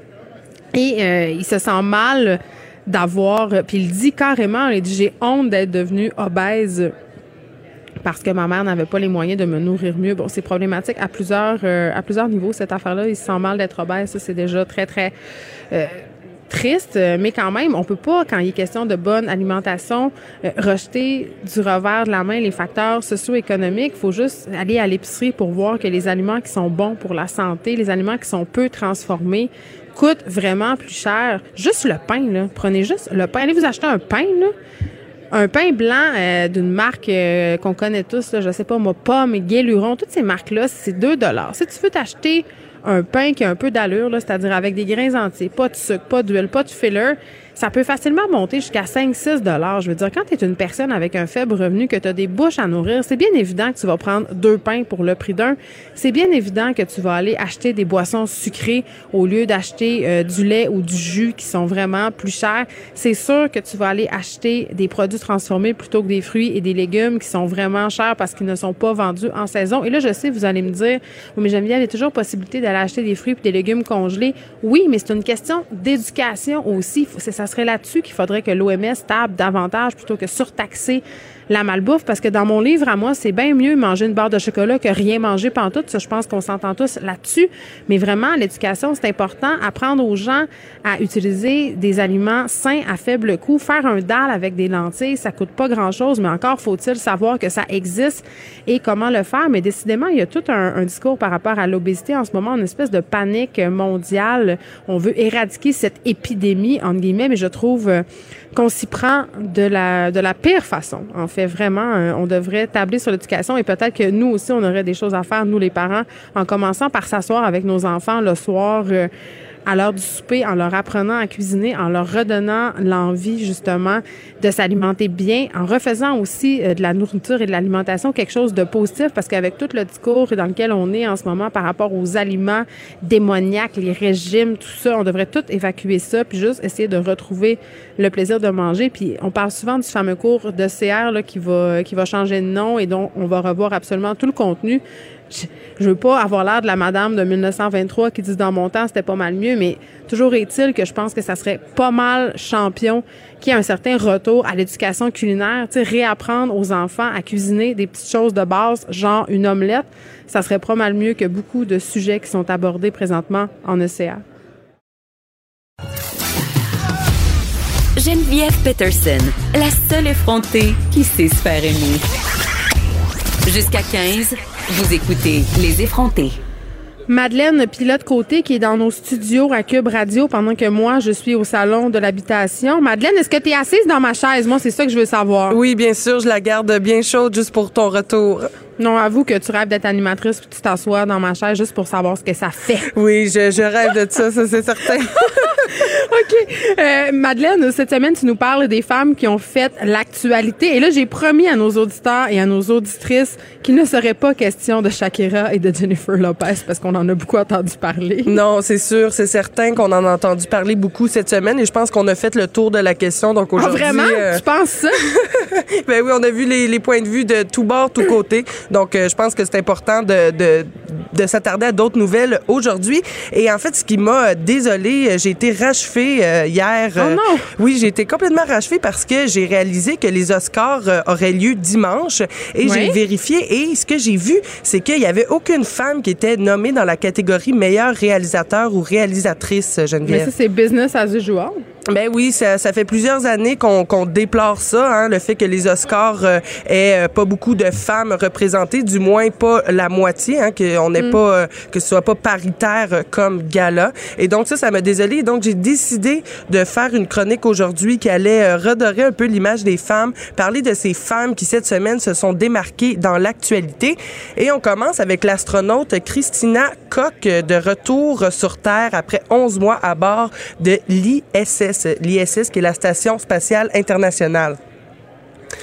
Et euh, il se sent mal d'avoir... Puis il dit carrément, il dit, j'ai honte d'être devenu obèse parce que ma mère n'avait pas les moyens de me nourrir mieux. Bon, c'est problématique à plusieurs euh, à plusieurs niveaux cette affaire-là. Il se sent mal d'être obèse, ça c'est déjà très très euh, triste, euh, mais quand même, on peut pas, quand il est question de bonne alimentation, euh, rejeter du revers de la main les facteurs socio-économiques. Il faut juste aller à l'épicerie pour voir que les aliments qui sont bons pour la santé, les aliments qui sont peu transformés, coûtent vraiment plus cher. Juste le pain, là. Prenez juste le pain. Allez vous acheter un pain, là. Un pain blanc euh, d'une marque qu'on connaît tous, là, je sais pas moi, Pomme, Guéluron, toutes ces marques-là, c'est 2 dollars. Si tu veux t'acheter un pain qui a un peu d'allure, c'est-à-dire avec des grains entiers, pas de sucre, pas d'huile, pas de filler, ça peut facilement monter jusqu'à 5-6 dollars. Je veux dire, quand tu es une personne avec un faible revenu, que tu as des bouches à nourrir, c'est bien évident que tu vas prendre deux pains pour le prix d'un. C'est bien évident que tu vas aller acheter des boissons sucrées au lieu d'acheter euh, du lait ou du jus qui sont vraiment plus chers. C'est sûr que tu vas aller acheter des produits transformés plutôt que des fruits et des légumes qui sont vraiment chers parce qu'ils ne sont pas vendus en saison. Et là, je sais, vous allez me dire, oui, mais Geneviève, il y a toujours possibilité d'aller acheter des fruits et des légumes congelés. Oui, mais c'est une question d'éducation aussi. Ça serait là-dessus qu'il faudrait que l'OMS table davantage plutôt que surtaxer la malbouffe parce que dans mon livre à moi, c'est bien mieux manger une barre de chocolat que rien manger tout. Ça, je pense qu'on s'entend tous là-dessus. Mais vraiment, l'éducation, c'est important. Apprendre aux gens à utiliser des aliments sains à faible coût. Faire un dalle avec des lentilles, ça coûte pas grand-chose, mais encore faut-il savoir que ça existe et comment le faire. Mais décidément, il y a tout un, un discours par rapport à l'obésité en ce moment, une espèce de panique mondiale. On veut éradiquer cette épidémie, entre guillemets, mais je trouve euh, qu'on s'y prend de la, de la pire façon. En fait, vraiment, euh, on devrait tabler sur l'éducation et peut-être que nous aussi, on aurait des choses à faire, nous les parents, en commençant par s'asseoir avec nos enfants le soir. Euh, à l'heure du souper en leur apprenant à cuisiner, en leur redonnant l'envie justement de s'alimenter bien, en refaisant aussi euh, de la nourriture et de l'alimentation quelque chose de positif parce qu'avec tout le discours dans lequel on est en ce moment par rapport aux aliments démoniaques, les régimes, tout ça, on devrait tout évacuer ça puis juste essayer de retrouver le plaisir de manger. Puis on parle souvent du fameux cours de CR qui va qui va changer de nom et dont on va revoir absolument tout le contenu je veux pas avoir l'air de la madame de 1923 qui dit dans mon temps c'était pas mal mieux, mais toujours est-il que je pense que ça serait pas mal champion qui a un certain retour à l'éducation culinaire, tu sais, réapprendre aux enfants à cuisiner des petites choses de base, genre une omelette, ça serait pas mal mieux que beaucoup de sujets qui sont abordés présentement en ECA. Geneviève Peterson, la seule effrontée qui sait se faire aimer. Jusqu'à 15, vous écoutez Les effrontés. Madeleine Pilote Côté qui est dans nos studios à Cube Radio pendant que moi je suis au salon de l'habitation. Madeleine, est-ce que tu es assise dans ma chaise? Moi, c'est ça que je veux savoir. Oui, bien sûr, je la garde bien chaude juste pour ton retour. Non, avoue que tu rêves d'être animatrice puis tu t'assois dans ma chaise juste pour savoir ce que ça fait. [LAUGHS] Oui, je, rêve de ça, ça c'est certain. [LAUGHS] OK. Euh, Madeleine, cette semaine, tu nous parles des femmes qui ont fait l'actualité. Et là, j'ai promis à nos auditeurs et à nos auditrices qu'il ne serait pas question de Shakira et de Jennifer Lopez parce qu'on en a beaucoup entendu parler. [LAUGHS] Non, c'est sûr, c'est certain qu'on en a entendu parler beaucoup cette semaine et je pense qu'on a fait le tour de la question. Donc ah, aujourd'hui, vraiment, euh, tu penses ça? Ben oui, on a vu les, les points de vue de tout bord, tout côté. Donc, euh, je pense que c'est important de, de de s'attarder à d'autres nouvelles aujourd'hui. Et en fait, ce qui m'a désolée, j'ai été rachevée euh, hier. Oh euh, non! Oui, j'ai été complètement rachevée parce que j'ai réalisé que les Oscars euh, auraient lieu dimanche et Oui. j'ai vérifié et ce que j'ai vu, c'est qu'il y avait aucune femme qui était nommée dans la catégorie meilleur réalisateur ou réalisatrice, Mais Geneviève. ça, c'est business as usual. Ben oui, ça, ça fait plusieurs années qu'on qu'on déplore ça, hein, le fait que les Oscars euh, aient euh, pas beaucoup de femmes représentées, du moins pas la moitié, hein, qu'on n'ait pas euh, que ce soit pas paritaire comme gala. Et donc ça, ça m'a désolé. Donc j'ai décidé de faire une chronique aujourd'hui qui allait euh, redorer un peu l'image des femmes, parler de ces femmes qui cette semaine se sont démarquées dans l'actualité. Et on commence avec l'astronaute Christina Koch euh, de retour sur Terre après 11 mois à bord de l'ISS, l'ISS qui est la station spatiale internationale.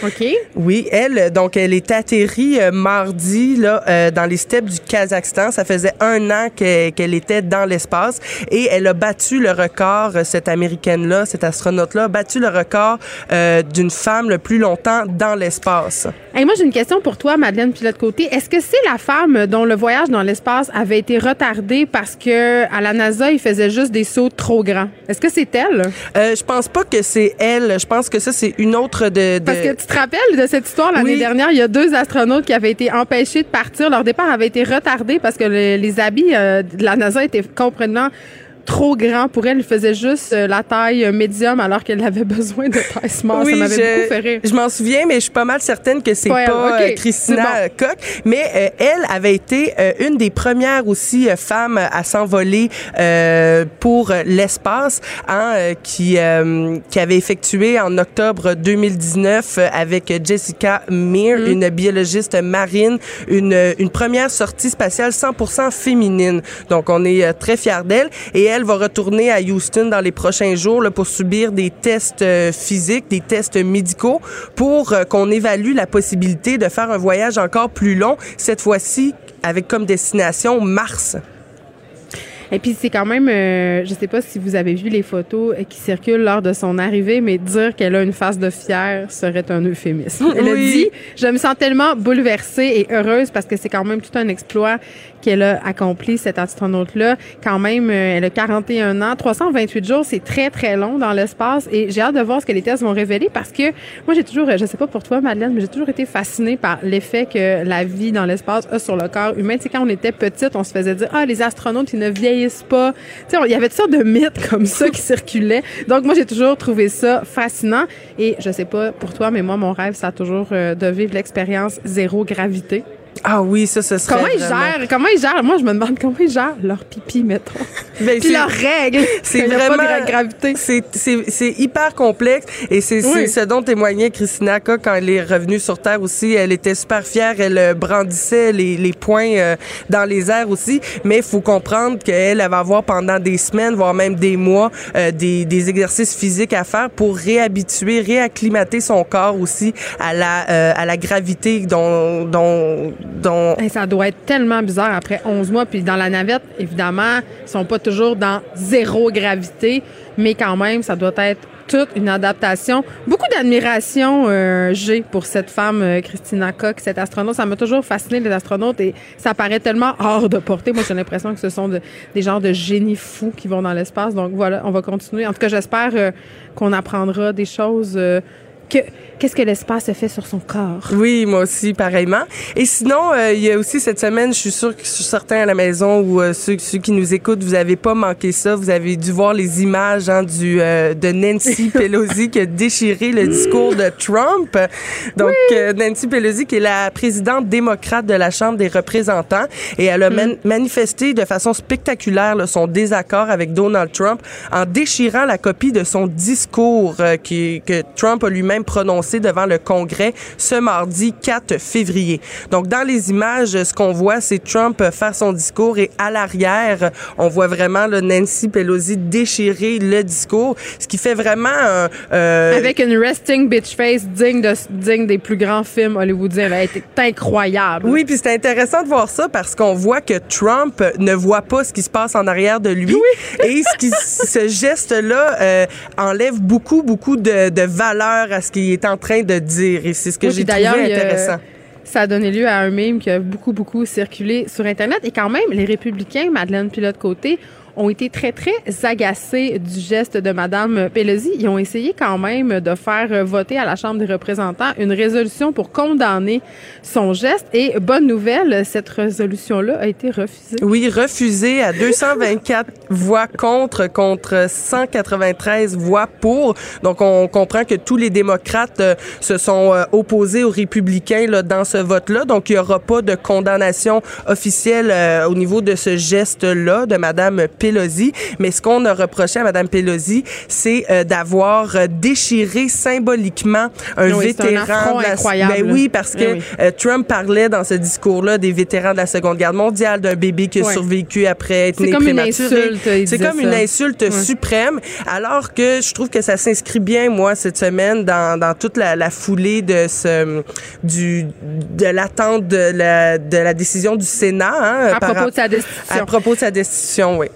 OK. Oui, elle, donc elle est atterrie euh, mardi là euh, dans les steppes du Kazakhstan. Ça faisait un an que- qu'elle était dans l'espace et elle a battu le record, euh, cette américaine-là, cette astronaute-là, a battu le record euh, d'une femme le plus longtemps dans l'espace. Hey, moi, j'ai une question pour toi, Madeleine Pilote-Côté. Est-ce que c'est la femme dont le voyage dans l'espace avait été retardé parce que à la NASA, il faisait juste des sauts trop grands? Est-ce que c'est elle? Euh, je pense pas que c'est elle. Je pense que ça c'est une autre de. de- Parce que tu te rappelles de cette histoire l'année Oui. dernière, il y a deux astronautes qui avaient été empêchés de partir. Leur départ avait été retardé parce que le- les habits euh, de la NASA étaient complètement trop grands pour elle. Ils faisaient juste euh, la taille euh, médium alors qu'elle avait [LAUGHS] besoin de taille small. Oui, Ça m'avait je, beaucoup fait rire. Je m'en souviens, mais je suis pas mal certaine que c'est Pas pas, euh, Christina Koch. Mais euh, elle avait été euh, une des premières aussi euh, femmes à s'envoler euh, pour l'espace, hein, qui euh, qui avait effectué en octobre 2019 euh, avec Jessica Meir, Mm. une biologiste marine, une une première sortie spatiale 100% féminine. Donc on est très fiers d'elle et elle va retourner à Houston dans les prochains jours pour subir des tests euh, physiques, des tests médicaux pour euh, qu'on évalue la possibilité de faire un voyage encore plus long, cette fois-ci avec comme destination Mars. Et puis c'est quand même, euh, je sais pas si vous avez vu les photos euh, qui circulent lors de son arrivée, mais dire qu'elle a une face de fière serait un euphémisme. Elle a Oui. dit, je me sens tellement bouleversée et heureuse parce que c'est quand même tout un exploit qu'elle a accompli, cette astronaute-là. Quand même, euh, elle a 41 ans, 328 jours, c'est très, très long dans l'espace et j'ai hâte de voir ce que les tests vont révéler parce que moi, j'ai toujours, je sais pas pour toi, Madeleine, mais j'ai toujours été fascinée par l'effet que la vie dans l'espace a sur le corps humain. Tu sais, quand on était petite, on se faisait dire, ah, les astronautes, ils ne vieillissent il y avait toutes sortes de mythes comme ça qui circulaient. Donc, moi, j'ai toujours trouvé ça fascinant. Et je sais pas pour toi, mais moi, mon rêve, ça a toujours euh, de vivre l'expérience zéro gravité. Ah oui, ça, ce serait Comment ils vraiment- gèrent? Comment ils gèrent? Moi, je me demande comment ils gèrent leur pipi, mettons. Ben, Puis leurs règles. [LAUGHS] C'est vraiment pas de gra- gravité. C'est c'est c'est hyper complexe et c'est Oui. ce dont témoignait Christina quand elle est revenue sur terre aussi. Elle était super fière, elle euh, brandissait les les poings euh, dans les airs aussi. Mais il faut comprendre qu'elle elle va avoir pendant des semaines, voire même des mois, euh, des des exercices physiques à faire pour réhabituer, réacclimater son corps aussi à la euh, à la gravité dont dont dont ça doit être tellement bizarre après 11 mois. Puis dans la navette, évidemment, ils sont pas toujours dans zéro gravité, mais quand même, ça doit être toute une adaptation. Beaucoup d'admiration euh, j'ai pour cette femme, euh, Christina Koch, cette astronaute. Ça m'a toujours fasciné, les astronautes, et ça paraît tellement hors de portée. Moi, j'ai l'impression que ce sont de- des genres de génies fous qui vont dans l'espace. Donc voilà, on va continuer. En tout cas, j'espère euh, qu'on apprendra des choses... que qu'est-ce que l'espace fait sur son corps? Oui, moi aussi, pareillement. Et sinon, euh, il y a aussi cette semaine, je suis sûre que je suis certain à la maison ou euh, ceux, ceux qui nous écoutent, vous avez pas manqué ça. Vous avez dû voir les images hein, du euh, de Nancy [LAUGHS] Pelosi qui a déchiré le discours de Trump. Donc, Nancy Pelosi, qui est la présidente démocrate de la Chambre des représentants, et elle a man- manifesté de façon spectaculaire là, son désaccord avec Donald Trump en déchirant la copie de son discours qui, que Trump a lui-même prononcé devant le Congrès ce mardi 4 février. Donc, dans les images, ce qu'on voit, c'est Trump faire son discours et à l'arrière, on voit vraiment là, Nancy Pelosi déchirer le discours, ce qui fait vraiment un... euh, Avec une resting bitch face digne, de, digne des plus grands films hollywoodiens. Été incroyable. Oui, puis c'est intéressant de voir ça parce qu'on voit que Trump ne voit pas ce qui se passe en arrière de lui. Et ce, qui, ce geste-là euh, enlève beaucoup, beaucoup de, de valeur à ce qu'il est en train de dire. Et c'est ce que Oui, j'ai trouvé a- intéressant. Ça a donné lieu à un meme qui a beaucoup, beaucoup circulé sur Internet. Et quand même, les républicains, Madeleine Pilote-Côté, ont été très, très agacés du geste de Mme Pelosi. Ils ont essayé quand même de faire voter à la Chambre des représentants une résolution pour condamner son geste. Et bonne nouvelle, cette résolution-là a été refusée. Oui, refusée à 224 [LAUGHS] voix contre, contre 193 voix pour. Donc, on comprend que tous les démocrates euh, se sont euh, opposés aux républicains là, dans ce vote-là. Donc, il n'y aura pas de condamnation officielle euh, au niveau de ce geste-là de Mme Pelosi mais ce qu'on a reproché à Mme Pelosi, c'est euh, d'avoir euh, déchiré symboliquement un vétéran. Un de la... incroyable. Ben oui, parce que oui. Euh, Trump parlait dans ce discours-là des vétérans de la Seconde Guerre mondiale, d'un bébé qui a oui. survécu après être né prématuré. C'est comme une insulte ouais. suprême, alors que je trouve que ça s'inscrit bien, moi, cette semaine, dans, dans toute la, la, foulée de ce du de l'attente de la, de la décision du Sénat. Hein, à propos de sa destitution. À propos de sa destitution, oui.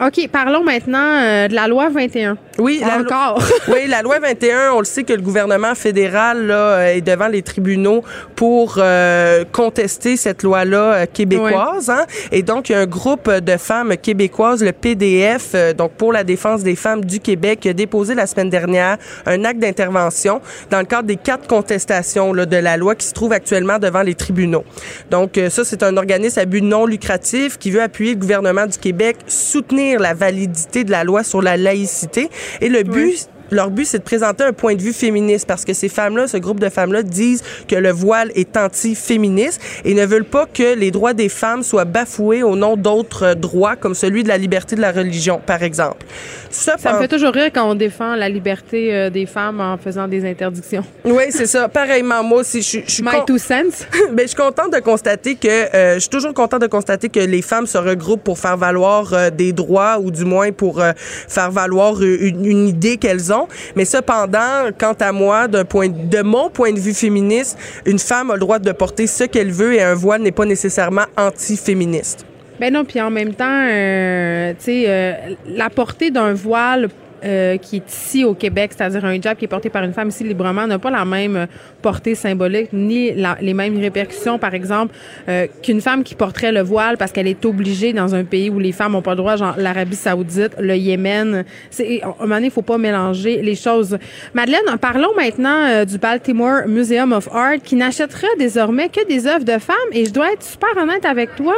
OK, parlons maintenant euh, de la loi 21. Oui, la encore. [LAUGHS] oui, la loi 21, on le sait que le gouvernement fédéral là, est devant les tribunaux pour euh, contester cette loi-là euh, québécoise. Oui. Hein? Et donc, il y a un groupe de femmes québécoises, le PDF, euh, donc pour la défense des femmes du Québec, qui a déposé la semaine dernière un acte d'intervention dans le cadre des quatre contestations là, de la loi qui se trouve actuellement devant les tribunaux. Donc, ça, c'est un organisme à but non lucratif qui veut appuyer le gouvernement du Québec, soutenir la validité de la loi sur la laïcité et le but, leur but, c'est de présenter un point de vue féministe parce que ces femmes-là, ce groupe de femmes-là, disent que le voile est anti-féministe et ne veulent pas que les droits des femmes soient bafoués au nom d'autres droits comme celui de la liberté de la religion, par exemple. Ça, ça me fait toujours rire quand on défend la liberté euh, des femmes en faisant des interdictions. Oui, c'est ça. Pareillement, moi aussi, je, je suis... My two cents. [LAUGHS] ben, je suis contente de constater que... Euh, je suis toujours contente de constater que les femmes se regroupent pour faire valoir euh, des droits ou du moins pour euh, faire valoir une, une idée qu'elles ont. Mais cependant, quant à moi, de mon point de vue féministe, une femme a le droit de porter ce qu'elle veut et un voile n'est pas nécessairement anti-féministe. Ben non, puis en même temps, euh, euh, la portée d'un voile euh, qui est ici au Québec, c'est-à-dire un hijab qui est porté par une femme ici librement, n'a pas la même portée symbolique ni la, les mêmes répercussions, par exemple, euh, qu'une femme qui porterait le voile parce qu'elle est obligée dans un pays où les femmes n'ont pas le droit, genre l'Arabie saoudite, le Yémen. C'est, à un moment donné, il faut pas mélanger les choses. Madeleine, parlons maintenant euh, du Baltimore Museum of Art qui n'achètera désormais que des œuvres de femmes et je dois être super honnête avec toi.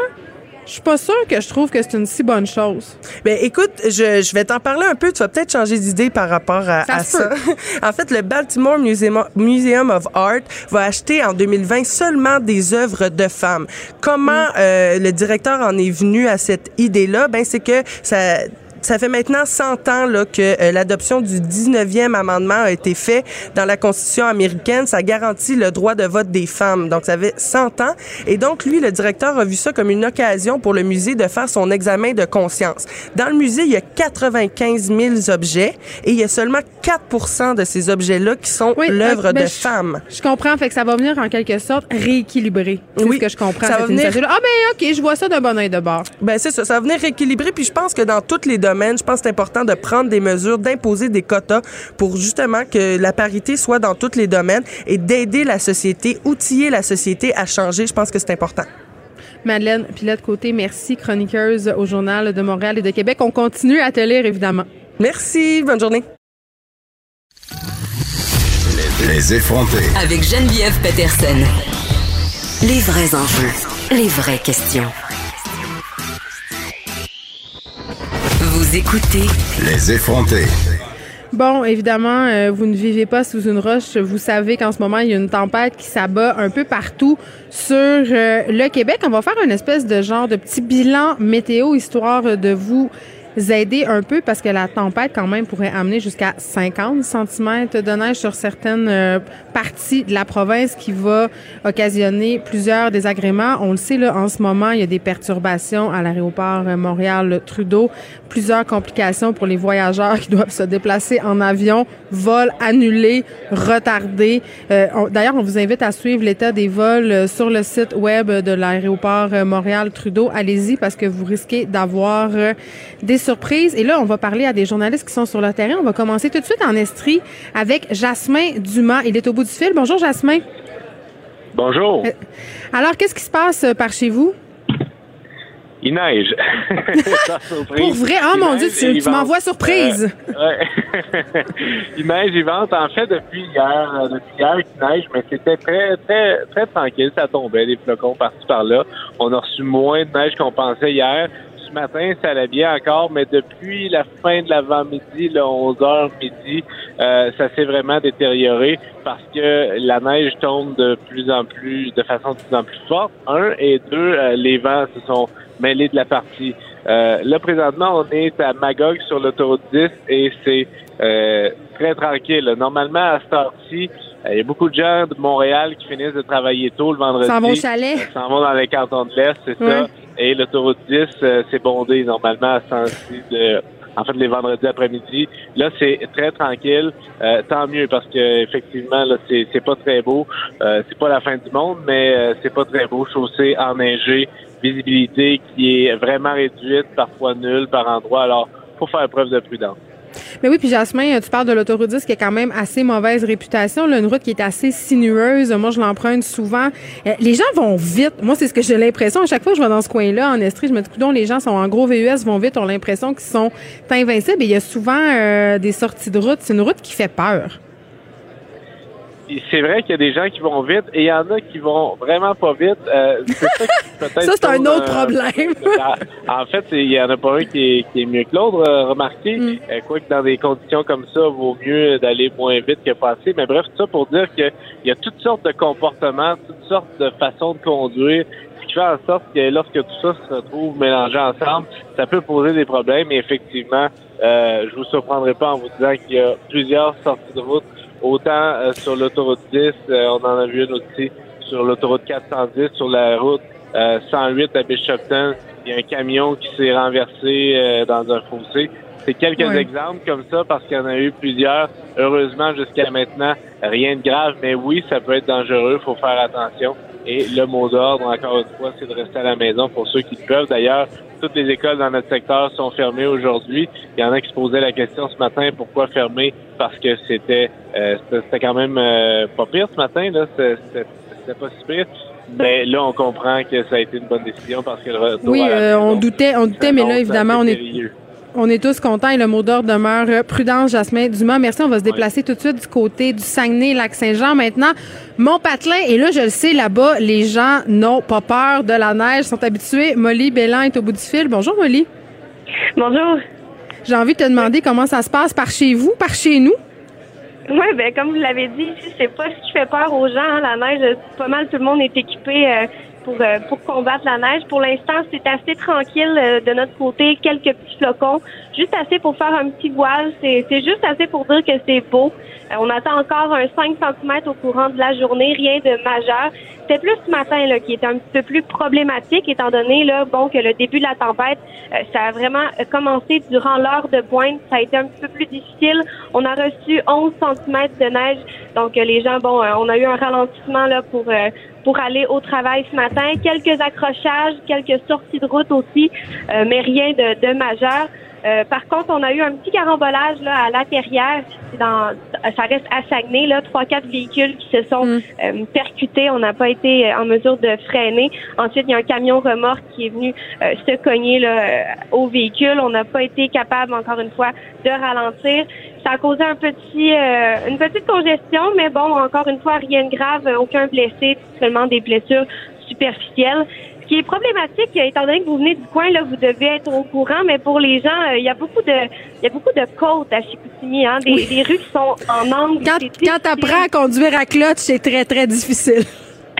Je suis pas sûre que je trouve que c'est une si bonne chose. Ben écoute, je, je vais t'en parler un peu. Tu vas peut-être changer d'idée par rapport à ça. À ça. [LAUGHS] en fait, le Baltimore Museum, Museum of Art va acheter en 2020 seulement des œuvres de femmes. Comment mm. euh, le directeur en est venu à cette idée-là? Ben c'est que ça ça fait maintenant 100 ans là, que euh, l'adoption du 19e amendement a été fait dans la Constitution américaine. Ça garantit le droit de vote des femmes. Donc, ça fait 100 ans. Et donc, lui, le directeur a vu ça comme une occasion pour le musée de faire son examen de conscience. Dans le musée, il y a 95 000 objets et il y a seulement 4 de ces objets-là qui sont oui, l'œuvre euh, de je, femmes. Je comprends. Fait que ça va venir en quelque sorte rééquilibrer. C'est oui, ce que je comprends. Ça va venir... Ah, ben, OK, je vois ça d'un bon oeil de bord. Ben, c'est ça. Ça va venir rééquilibrer. Puis je pense que dans toutes les domaines, je pense que c'est important de prendre des mesures, d'imposer des quotas pour justement que la parité soit dans tous les domaines et d'aider la société, outiller la société à changer. Je pense que c'est important. Madeleine Pilote-Côté, merci, chroniqueuse au Journal de Montréal et de Québec. On continue à te lire, évidemment. Merci. Bonne journée. Les effrontés. Avec Geneviève Peterson. Les vrais enjeux, les vraies questions. Vous écoutez Les effrontés. Bon, évidemment, euh, vous ne vivez pas sous une roche. Vous savez qu'en ce moment, il y a une tempête qui s'abat un peu partout sur euh, le Québec. On va faire une espèce de genre de petit bilan météo, histoire de vous aider un peu parce que la tempête quand même pourrait amener jusqu'à 50 cm de neige sur certaines euh, parties de la province qui va occasionner plusieurs désagréments. On le sait là en ce moment, il y a des perturbations à l'aéroport Montréal Trudeau, plusieurs complications pour les voyageurs qui doivent se déplacer en avion, vols annulés, retardés. Euh, D'ailleurs, on vous invite à suivre l'état des vols sur le site web de l'aéroport Montréal Trudeau. Allez-y parce que vous risquez d'avoir des surprises. Et là, on va parler à des journalistes qui sont sur le terrain. On va commencer tout de suite en Estrie avec Jasmin Dumas. Il est au bout du fil. Bonjour, Jasmin. Bonjour. Euh, Alors, qu'est-ce qui se passe euh, par chez vous? Il neige. [LAUGHS] Surprise. Pour vrai? Oh Il mon Dieu, tu, m'envoies surprise. Euh, ouais. [LAUGHS] il neige, il vente. En fait, depuis hier, euh, depuis hier, il neige, mais c'était très, très, très tranquille. Ça tombait, des flocons par-ci par-là. On a reçu moins de neige qu'on pensait hier. Ce matin, ça allait bien encore, mais depuis la fin de l'avant-midi, le 11h midi, euh, ça s'est vraiment détérioré parce que la neige tombe de plus en plus, de façon de plus en plus forte. Un et deux, euh, les vents se sont mêlés de la partie. Euh, là, présentement, on est à Magog sur l'autoroute 10 et c'est euh, très tranquille. Normalement, à cette heure-ci, euh, il y a beaucoup de gens de Montréal qui finissent de travailler tôt le vendredi. S'en vont au chalet. S'en vont dans les cantons de l'Est, c'est ça. Et l'autoroute 10, euh, c'est bondé normalement à ce de en fait les vendredis après-midi. Là, c'est très tranquille. Euh, tant mieux parce que effectivement, là, c'est, c'est pas très beau. Euh, c'est pas la fin du monde, mais euh, c'est pas très beau. Chaussée enneigée, visibilité qui est vraiment réduite, parfois nulle par endroit. Alors, faut faire preuve de prudence. Mais oui, puis Jasmin, tu parles de l'autoroute 10 qui a quand même assez mauvaise réputation. Une route qui est assez sinueuse. Moi, je l'emprunte souvent. Euh, les gens vont vite. Moi, c'est ce que j'ai l'impression. À chaque fois que je vais dans ce coin-là, en Estrie, je me dis, les gens sont en gros VUS, vont vite, ont l'impression qu'ils sont invincibles. Il y a souvent euh, des sorties de route. C'est une route qui fait peur. C'est vrai qu'il y a des gens qui vont vite et il y en a qui vont vraiment pas vite. Euh, c'est ça qui peut-être [LAUGHS] Ça, c'est un autre problème. [LAUGHS] en fait, il y en a pas un qui est, qui est mieux que l'autre, euh, remarquez. Mm. Euh, quoi que dans des conditions comme ça, vaut mieux d'aller moins vite que passer. Mais bref, tout ça pour dire qu'il y a toutes sortes de comportements, toutes sortes de façons de conduire, ce qui fait en sorte que lorsque tout ça se retrouve mélangé ensemble, ça peut poser des problèmes. Et effectivement, euh, je vous surprendrai pas en vous disant qu'il y a plusieurs sorties de route Autant euh, sur l'autoroute 10, euh, on en a vu une aussi sur l'autoroute 410, sur la route euh, 108 à Bishopton, il y a un camion qui s'est renversé euh, dans un fossé. C'est quelques exemples comme ça parce qu'il y en a eu plusieurs. Heureusement, jusqu'à maintenant, rien de grave, mais oui, ça peut être dangereux, faut faire attention. Et le mot d'ordre, encore une fois, c'est de rester à la maison pour ceux qui le peuvent. D'ailleurs, toutes les écoles dans notre secteur sont fermées aujourd'hui. Il y en a qui se posaient la question ce matin, pourquoi fermer? Parce que c'était euh, c'était quand même euh, pas pire ce matin, là. C'était pas si pire. Mais là, on comprend que ça a été une bonne décision parce que le retour Oui, à la euh, on maison, doutait, on doutait, mais là, évidemment, on est, périlleux. On est tous contents et le mot d'ordre demeure prudence, Jasmin Dumas. Merci. On va se déplacer tout de suite du côté du Saguenay-Lac-Saint-Jean maintenant. Mont-Patelin, et là, je le sais, là-bas, les gens n'ont pas peur de la neige, sont habitués. Molly Bélan est au bout du fil. Bonjour, Molly. Bonjour. J'ai envie de te demander comment ça se passe par chez vous, par chez nous. Oui, ben comme vous l'avez dit, ici, c'est pas ce qui fait peur aux gens. hein. La neige, pas mal tout le monde est équipé euh, pour, euh, pour combattre la neige. Pour l'instant, c'est assez tranquille euh, de notre côté. Quelques petits flocons, juste assez pour faire un petit voile. C'est juste assez pour dire que c'est beau. Euh, on attend encore un 5 cm au courant de la journée, rien de majeur. C'était plus ce matin là, qui était un petit peu plus problématique, étant donné là, bon, que le début de la tempête, ça a vraiment commencé durant l'heure de pointe. Ça a été un petit peu plus difficile. On a reçu 11 cm de neige. Donc, les gens, bon, on a eu un ralentissement là pour pour aller au travail ce matin. Quelques accrochages, quelques sorties de route aussi, euh, mais rien de, de majeur. Euh, par contre, on a eu un petit carambolage là à la Terrière. Dans, ça reste à Saguenay, là, trois quatre véhicules qui se sont Mm. euh, percutés. On n'a pas été euh, en mesure de freiner. Ensuite, il y a un camion remorque qui est venu euh, se cogner là, euh, au véhicule. On n'a pas été capable, encore une fois, de ralentir. Ça a causé un petit, euh, une petite congestion, mais bon, encore une fois, rien de grave, aucun blessé, seulement des blessures superficielles. Ce qui est problématique, euh, étant donné que vous venez du coin, là, vous devez être au courant, mais pour les gens, euh, il y a beaucoup de, il y a beaucoup de côtes à Chicoutimi, hein, des, des rues qui sont en angle. Quand, quand t'apprends à conduire à clutch, c'est très, très difficile.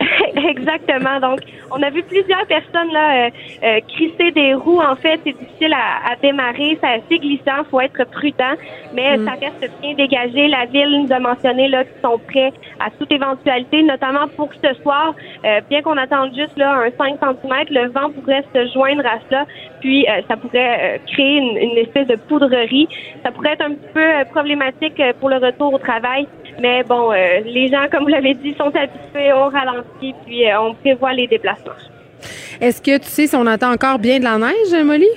[LAUGHS] Exactement. Donc, on a vu plusieurs personnes là euh, euh, crisser des roues. En fait, c'est difficile à, à démarrer, c'est assez glissant, faut être prudent, mais ça reste bien dégagé. La ville nous a mentionné là qu'ils sont prêts à toute éventualité, notamment pour ce soir. Euh, bien qu'on attende juste là un 5 cm, le vent pourrait se joindre à cela, puis euh, ça pourrait euh, créer une, une espèce de poudrerie. Ça pourrait être un petit peu euh, problématique pour le retour au travail. Mais bon, euh, les gens, [LAUGHS] comme vous l'avez dit, sont habitués, on ralentit, puis euh, on prévoit les déplacements. Est-ce que tu sais si on attend encore bien de la neige, Molly?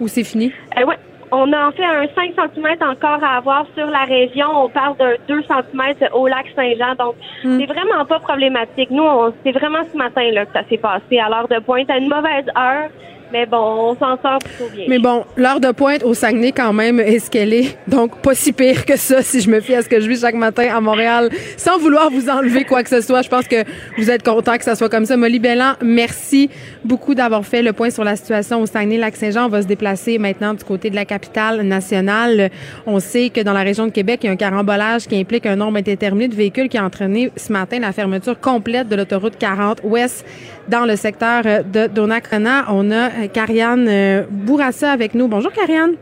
Ou c'est fini? Euh, ouais. on a en fait un 5 cm encore à avoir sur la région. On parle d'un 2 cm au lac Saint-Jean. Donc, Hmm. c'est vraiment pas problématique. Nous, on- c'est vraiment ce matin là que ça s'est passé à l'heure de pointe, à une mauvaise heure. Mais bon, on s'en sort plutôt bien. Mais bon, l'heure de pointe au Saguenay, quand même, est ce qu'elle est. Donc, pas si pire que ça si je me fie à ce que je vis chaque matin à Montréal. Sans vouloir vous enlever quoi que ce soit, je pense que vous êtes content que ça soit comme ça. Molly Bellan, merci beaucoup d'avoir fait le point sur la situation au Saguenay-Lac-Saint-Jean. On va se déplacer maintenant du côté de la capitale nationale. On sait que dans la région de Québec, il y a un carambolage qui implique un nombre indéterminé de véhicules qui a entraîné ce matin la fermeture complète de l'autoroute 40 ouest dans le secteur de Donnacona. On a euh, Karianne euh, Bourassa avec nous. Bonjour, Karianne.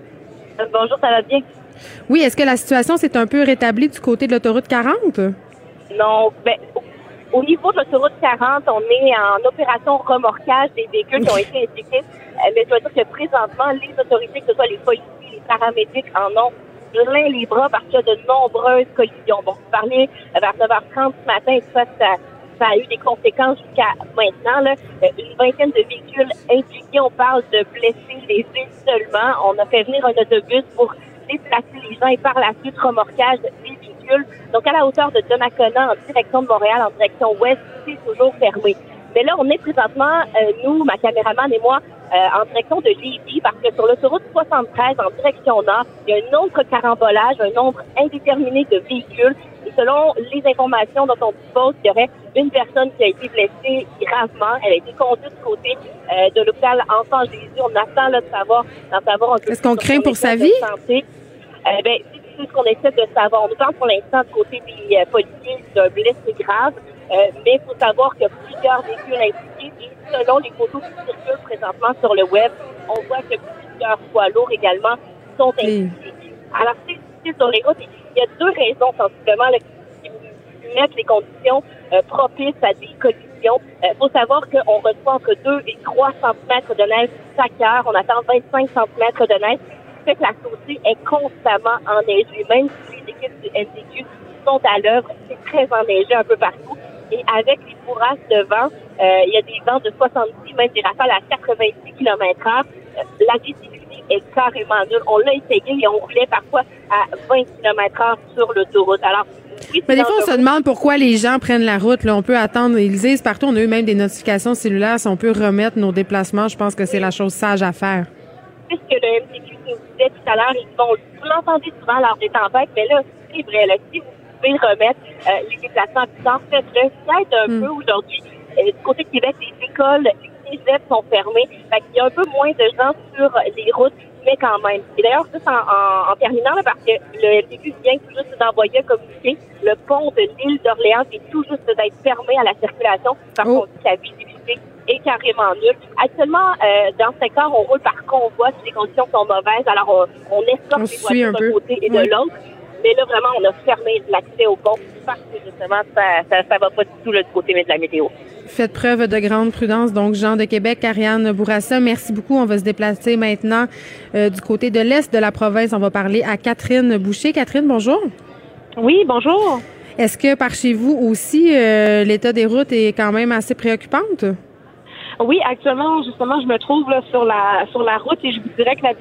Euh, Bonjour, ça va bien? Oui, est-ce que la situation s'est un peu rétablie du côté de l'autoroute 40? Non, ben, au- au niveau de l'autoroute 40, on est en opération remorquage des véhicules qui ont été impliqués. Euh, mais je dois dire que présentement, les autorités, que ce soit les policiers, les paramédics, en ont plein les bras parce qu'il y a de nombreuses collisions. Bon, vous parlez euh, vers 9h30 ce matin, et tout ça, ça, ça a eu des conséquences jusqu'à maintenant. Euh, une vingtaine de véhicules impliqués. On parle de blessés lésés seulement. On a fait venir un autobus pour déplacer les gens et par la suite remorquage des véhicules. Donc, à la hauteur de Donnacona, en direction de Montréal, en direction ouest, c'est toujours fermé. Mais là, on est présentement, euh, nous, ma caméraman et moi, euh, en direction de Lévis, parce que sur l'autoroute 73, en direction nord, il y a un autre carambolage, un nombre indéterminé de véhicules. Selon les informations dont on dispose, il y aurait une personne qui a été blessée gravement. Elle a été conduite du côté euh, de l'hôpital Enfant Jésus. On attend là, de savoir, d'en savoir un peu Est-ce qu'on craint pour sa vie? santé. Euh, ben, c'est ce qu'on essaie de savoir. On nous parle pour l'instant du côté des euh, policiers d'un blessé grave, mais il faut savoir qu'il y a plusieurs véhicules impliqués et selon les photos qui circulent présentement sur le web, on voit que plusieurs poids lourds également sont Oui. impliqués. Alors, c'est difficile sur les routes. Il y a deux raisons sensiblement là, qui qui mettent les conditions euh, propices à des collisions. Il faut savoir qu'on reçoit entre 2 et 3 cm de neige chaque heure. On attend 25 cm de neige fait que la chaussée est constamment enneigée. Même si les équipes du NTQ sont à l'œuvre, c'est très enneigé un peu partout. Et avec les bourrasques de vent, euh, il y a des vents de 70, même des rafales à 90 km heure. Euh, la est carrément nulle. On l'a essayé et on roulait parfois à 20 km heure sur l'autoroute. Alors, oui, Mais c'est des fois, on se demande pourquoi les gens prennent la route. Là, on peut attendre. Ils disent partout, on a eu même des notifications cellulaires. Si on peut remettre nos déplacements, je pense que c'est la chose sage à faire. puisque le MTQ nous disait tout à l'heure, ils vont, vous l'entendez souvent lors des tempêtes, mais là, c'est vrai, là, si vous pouvez remettre euh, les déplacements plus tard, faites-le. Peut-être un peu aujourd'hui. Euh, du côté de Québec, les écoles, les cégeps sont fermés. Fait qu'il y a un peu moins de gens sur les routes, mais quand même. Et d'ailleurs, juste en, en, en terminant, là, parce que le MTQ vient tout juste d'envoyer un communiqué, le pont de l'île d'Orléans est tout juste d'être fermé à la circulation parce Oh. qu'on dit que la visibilité est carrément nulle. Actuellement, euh, dans ce secteur, on roule par convoi si les conditions sont mauvaises. Alors, on, on escorte On les voitures d'un côté et de l'autre. Mais là, vraiment, on a fermé l'accès au pont parce que, justement, ça, ça, ça va pas du tout là, du côté de la météo. Faites preuve de grande prudence. Donc, Jean de Québec, Ariane Bourassa, merci beaucoup. On va se déplacer maintenant euh, du côté de l'Est de la province. On va parler à Catherine Boucher. Catherine, bonjour. Oui, bonjour. Est-ce que par chez vous aussi, euh, l'état des routes est quand même assez préoccupante? Oui, actuellement, justement, je me trouve là, sur la sur la route et je vous dirais que la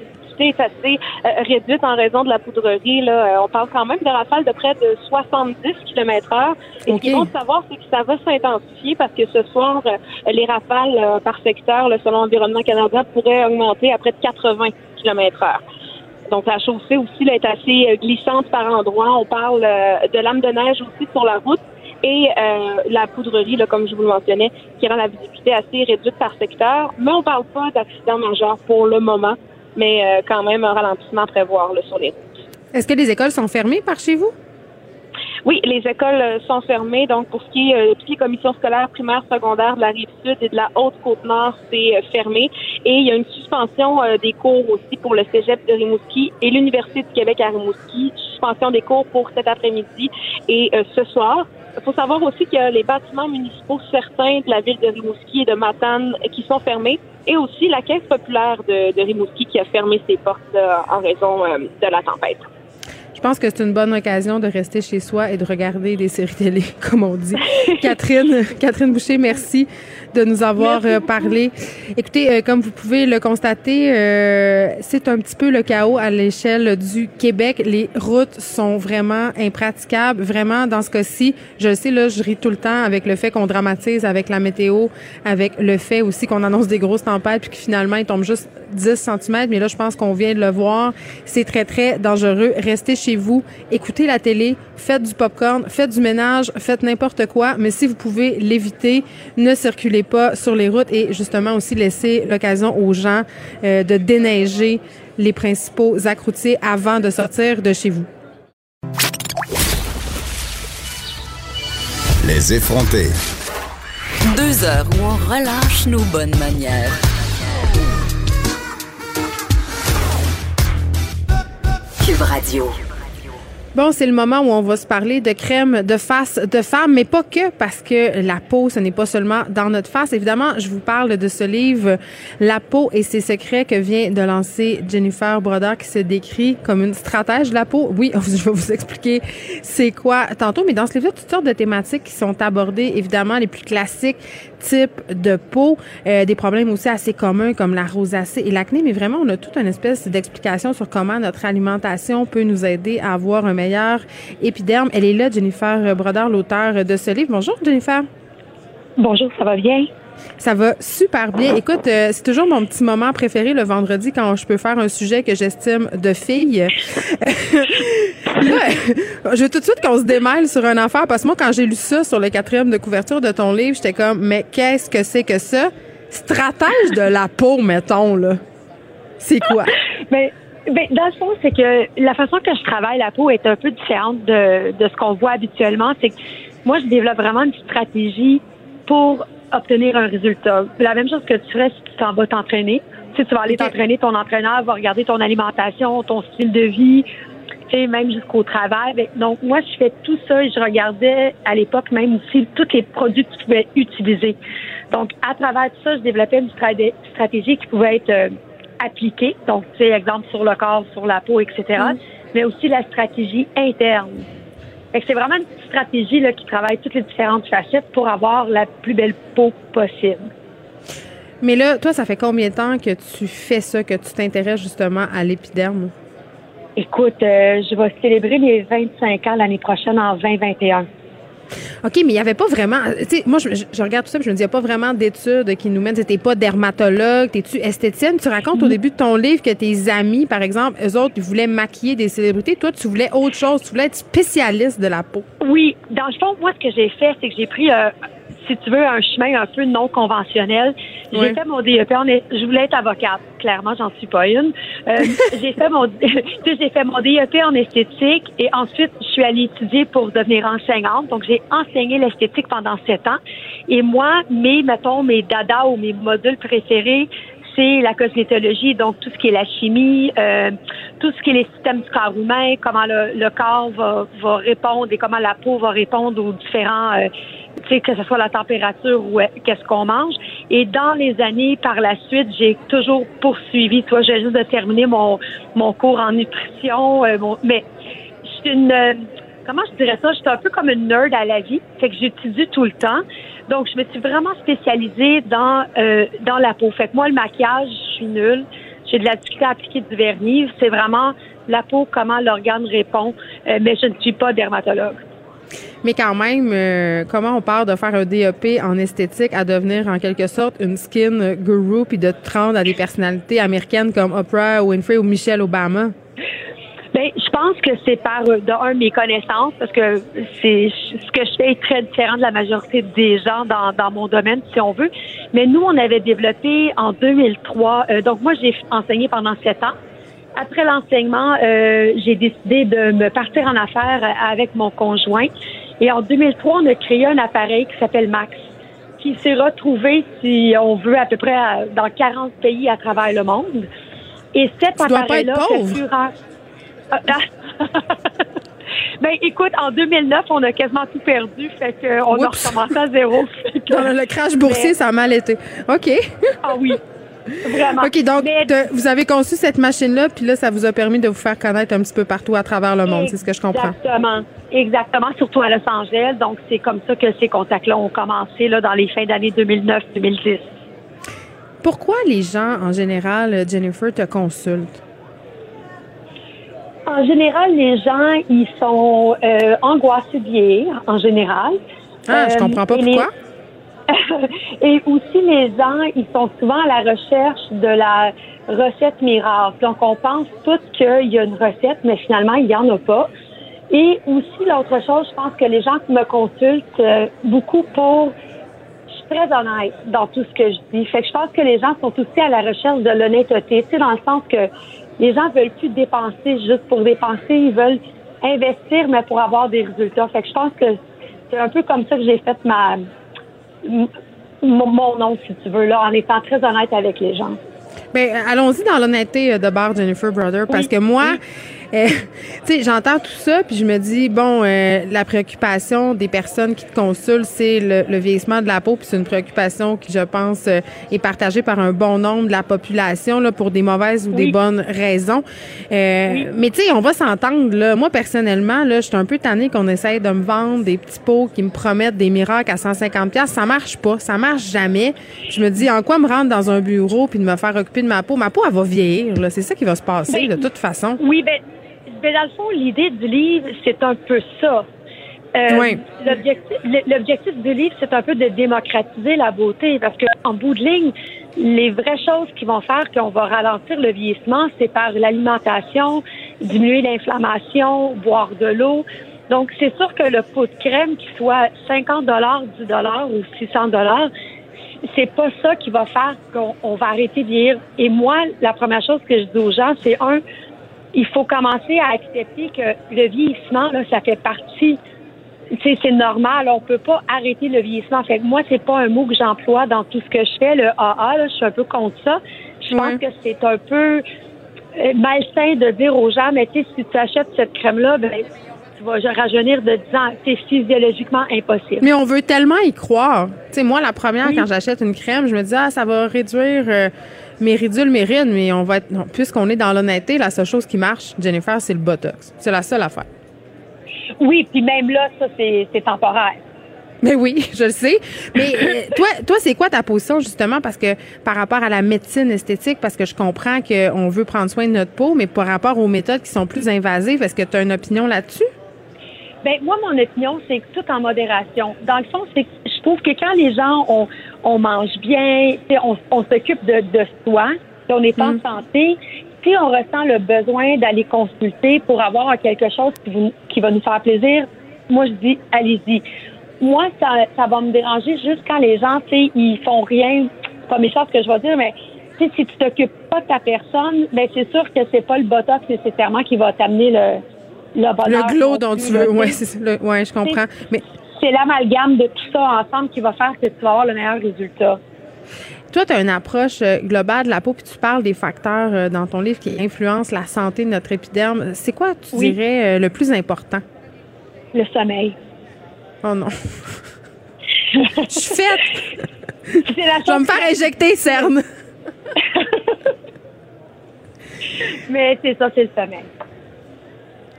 est assez euh, réduite en raison de la poudrerie. Là. Euh, on parle quand même de rafales de près de 70 km heure. Et ce qu'il faut savoir, c'est que ça va s'intensifier parce que ce soir, euh, les rafales par secteur, là, selon Environnement Canada, pourraient augmenter à près de 80 km heure. Donc la chaussée aussi là, est assez glissante par endroits. On parle euh, de lames de neige aussi sur la route et euh, la poudrerie, là, comme je vous le mentionnais, qui rend la visibilité assez réduite par secteur. Mais on parle pas d'accident majeur pour le moment, mais euh, quand même un ralentissement à prévoir là, sur les routes. Est-ce que les écoles sont fermées par chez vous? Oui, les écoles euh, sont fermées. Donc, pour ce qui est euh, toutes les commissions scolaires primaires, secondaires de la rive sud et de la haute côte nord, c'est euh, fermé. Et il y a une suspension euh, des cours aussi pour le cégep de Rimouski et l'Université du Québec à Rimouski. Suspension des cours pour cet après-midi et ce soir. Il faut savoir aussi qu'il y a les bâtiments municipaux certains de la ville de Rimouski et de Matane qui sont fermés et aussi la caisse populaire de, de Rimouski qui a fermé ses portes là, en raison euh, de la tempête. Je pense que c'est une bonne occasion de rester chez soi et de regarder des séries télé, [LAUGHS] comme on dit. Catherine, Catherine Boucher, merci de nous avoir euh, parlé. Écoutez, euh, comme vous pouvez le constater, euh, c'est un petit peu le chaos à l'échelle du Québec. Les routes sont vraiment impraticables. Vraiment, dans ce cas-ci, je le sais, là, je ris tout le temps avec le fait qu'on dramatise avec la météo, avec le fait aussi qu'on annonce des grosses tempêtes, puis que finalement, il tombe juste 10 cm. Mais là, je pense qu'on vient de le voir. C'est très, très dangereux. Restez chez vous, écoutez la télé, faites du popcorn, faites du ménage, faites n'importe quoi. Mais si vous pouvez l'éviter, ne circulez pas sur les routes et justement aussi laisser l'occasion aux gens euh, de déneiger les principaux accroutiers avant de sortir de chez vous. Les effrontés. Deux heures où on relâche nos bonnes manières. Cube Radio. Bon, c'est le moment où on va se parler de crème de face de femme, mais pas que parce que la peau, ce n'est pas seulement dans notre face. Évidemment, je vous parle de ce livre, La peau et ses secrets que vient de lancer Jennifer Brodeur qui se décrit comme une stratège de la peau. Oui, [LAUGHS] je vais vous expliquer c'est quoi tantôt, mais dans ce livre-là, toutes sortes de thématiques qui sont abordées, évidemment, les plus classiques, type de peau, euh, des problèmes aussi assez communs comme la rosacée et l'acné, mais vraiment, on a toute une espèce d'explication sur comment notre alimentation peut nous aider à avoir un meilleur épiderme. Elle est là, Jennifer Brodeur, l'auteur de ce livre. Bonjour, Jennifer. Bonjour, ça va bien? Ça va super bien. Écoute, euh, c'est toujours mon petit moment préféré le vendredi quand je peux faire un sujet que j'estime de fille. [LAUGHS] Je veux tout de suite qu'on se démêle sur un affaire parce que moi, quand j'ai lu ça sur le quatrième de couverture de ton livre, j'étais comme, mais qu'est-ce que c'est que ça? Stratège de la peau, mettons, là. C'est quoi? Mais [LAUGHS] ben, dans le fond, c'est que la façon que je travaille la peau est un peu différente de, de ce qu'on voit habituellement. C'est que moi, je développe vraiment une stratégie pour obtenir un résultat. La même chose que tu ferais si tu t'en vas t'entraîner. Si tu vas aller t'entraîner, ton entraîneur va regarder ton alimentation, ton style de vie, tu sais, même jusqu'au travail. Donc, moi, je fais tout ça et je regardais à l'époque même aussi tous les produits que tu pouvais utiliser. Donc, à travers tout ça, je développais une stratégie qui pouvait être euh, appliquée. Donc, tu sais, exemple sur le corps, sur la peau, etc. Mais aussi la stratégie interne. Fait que c'est vraiment une stratégie là, qui travaille toutes les différentes facettes pour avoir la plus belle peau possible. Mais là, toi, ça fait combien de temps que tu fais ça, que tu t'intéresses justement à l'épiderme? Écoute, euh, je vais célébrer les 25 ans l'année prochaine en 2021. OK, mais il n'y avait pas vraiment. Tu sais, moi, je, je, regarde tout ça, puis je me dis, il n'y a pas vraiment d'études qui nous mènent. Tu pas dermatologue, t'es-tu esthéticienne? Tu racontes au début de ton livre que tes amis, par exemple, eux autres, ils voulaient maquiller des célébrités. Toi, tu voulais autre chose. Tu voulais être spécialiste de la peau. Oui. Dans le fond, moi, ce que j'ai fait, c'est que j'ai pris. Euh, si tu veux, un chemin un peu non conventionnel. J'ai Ouais. fait mon DEP. En, est- je voulais être avocate. Clairement, j'en suis pas une. Euh, [LAUGHS] j'ai fait mon, [LAUGHS] j'ai fait mon DEP en esthétique et ensuite, je suis allée étudier pour devenir enseignante. Donc, j'ai enseigné l'esthétique pendant sept ans. Et moi, mes, mettons, mes dada ou mes modules préférés, c'est la cosmétologie, donc tout ce qui est la chimie, euh, tout ce qui est les systèmes du corps humain, comment le, le corps va, va répondre et comment la peau va répondre aux différents, euh, que ce soit la température ou euh, qu'est-ce qu'on mange. Et dans les années par la suite, j'ai toujours poursuivi. Toi, j'ai juste de terminer mon, mon cours en nutrition, euh, mon- mais je suis une euh, comment je dirais ça, je suis un peu comme une nerd à la vie, fait que j'étudie tout le temps. Donc je me suis vraiment spécialisée dans euh, dans la peau. Fait que moi le maquillage, je suis nulle. J'ai de la difficulté à appliquer du vernis, c'est vraiment la peau comment l'organe répond, euh, mais je ne suis pas dermatologue. Mais quand même, euh, comment on part de faire un DEP en esthétique à devenir en quelque sorte une skin guru puis de te à des personnalités américaines comme Oprah Winfrey ou Michelle Obama? Ben, je pense que c'est par euh, de mes connaissances parce que c'est ce que je fais est très différent de la majorité des gens dans, dans mon domaine si on veut. Mais nous on avait développé en 2003. euh, donc moi j'ai enseigné pendant sept ans. Après l'enseignement, euh, j'ai décidé de me partir en affaires euh, avec mon conjoint. Et en 2003, on a créé un appareil qui s'appelle Max, qui s'est retrouvé, si on veut, à peu près à- dans 40 pays à travers le monde. Et cet appareil-là, ah. [LAUGHS] ben écoute, en 2009, on a quasiment tout perdu, fait que on a recommencé à zéro. [LAUGHS] Que- le crash boursier, Mais- ça a mal été. OK. ah oui. Vraiment. OK, donc, Mais- vous avez conçu cette machine-là, puis là, ça vous a permis de vous faire connaître un petit peu partout à travers le monde. C'est ce que je comprends. Exactement. Exactement, surtout à Los Angeles. Donc, c'est comme ça que ces contacts-là ont commencé là, dans les fins d'année 2009-2010. Pourquoi les gens, en général, euh, Jennifer, te consultent? En général, les gens, ils sont euh, angoissés de vieillir, en général. Ah, je Euh, comprends pas les- pourquoi. [LAUGHS] et aussi, les gens, ils sont souvent à la recherche de la recette miracle. Donc, on pense tous qu'il y a une recette, mais finalement, il n'y en a pas. Et aussi, l'autre chose, je pense que les gens qui me consultent euh, beaucoup pour... Je suis très honnête dans tout ce que je dis. Fait que je pense que les gens sont aussi à la recherche de l'honnêteté. Tu sais, dans le sens que les gens veulent plus dépenser juste pour dépenser. Ils veulent investir, mais pour avoir des résultats. Fait que je pense que c'est un peu comme ça que j'ai fait ma mon nom, si tu veux, là, en étant très honnête avec les gens. Ben, allons-y dans l'honnêteté euh, de bar Jennifer Brother, parce que moi, euh, [LAUGHS] tu sais, j'entends tout ça, puis je me dis, bon, euh, la préoccupation des personnes qui te consultent, c'est le, le vieillissement de la peau, puis c'est une préoccupation qui, je pense, euh, est partagée par un bon nombre de la population, là, pour des mauvaises ou des Oui. bonnes raisons. Euh, Mais tu sais, on va s'entendre, là. Moi, personnellement, là, je suis un peu tannée qu'on essaye de me vendre des petits pots qui me promettent des miracles à 150 pièces. Ça marche pas, ça marche jamais. Je me dis, en quoi me rendre dans un bureau puis de me faire occuper de ma peau? Ma peau, elle va vieillir, là. C'est ça qui va se passer, Ben, de toute façon. Oui, ben, ben dans le fond, l'idée du livre, c'est un peu ça. Euh, Oui. L'objectif du livre, c'est un peu de démocratiser la beauté parce que en bout de ligne, les vraies choses qui vont faire qu'on va ralentir le vieillissement, c'est par l'alimentation, diminuer l'inflammation, boire de l'eau. Donc, c'est sûr que le pot de crème, qui soit 50 dollars, 10 dollars ou 600 dollars, c'est pas ça qui va faire qu'on on va arrêter de vieillir. Et moi, la première chose que je dis aux gens, c'est un, il faut commencer à accepter que le vieillissement, là, ça fait partie. C'est normal. On peut pas arrêter le vieillissement. Fait que moi, c'est pas un mot que j'emploie dans tout ce que je fais. Le AA, là, je suis un peu contre ça. Je Ouais. pense que c'est un peu euh, malsain de dire aux gens, mais tu sais, si tu achètes cette crème-là, ben, tu vas rajeunir de 10 ans. C'est physiologiquement impossible. Mais on veut tellement y croire. Tu sais, moi, la première, Oui. quand j'achète une crème, je me dis, ah, ça va réduire euh, mes rides, mais on va être, puisqu'on est dans l'honnêteté, la seule chose qui marche, Jennifer, c'est le Botox. C'est la seule affaire. Oui, puis même là, ça, c'est c'est temporaire. Mais oui, [LAUGHS] je le sais. Mais euh, toi, toi, c'est quoi ta position justement? Parce que par rapport à la médecine esthétique, parce que je comprends qu'on veut prendre soin de notre peau, mais par rapport aux méthodes qui sont plus invasives, est-ce que tu as une opinion là-dessus? Ben moi, mon opinion, c'est tout en modération. Dans le fond, c'est que je trouve que quand les gens on, on mange bien, on, on s'occupe de, de soi, si on est en santé, si on ressent le besoin d'aller consulter pour avoir quelque chose qui, vous- qui va nous faire plaisir, moi je dis allez-y. Moi, ça, ça va me déranger juste quand les gens, tu sais, ils font rien. C'est pas méchant ce que je vais dire, mais si tu t'occupes pas de ta personne, ben c'est sûr que c'est pas le botox nécessairement qui va t'amener le le le glow dont tu veux. sais. Ouais, je comprends. Mais c'est l'amalgame de tout ça ensemble qui va faire que tu vas avoir le meilleur résultat. toi, tu as une approche euh, globale de la peau, puis tu parles des facteurs euh, dans ton livre qui influencent la santé de notre épiderme. C'est quoi, tu Oui. dirais, euh, le plus important? Le sommeil. Oh non. Je suis faite. [LAUGHS] La Je vais me faire injecter cerne. [LAUGHS] Mais c'est ça, c'est le sommeil.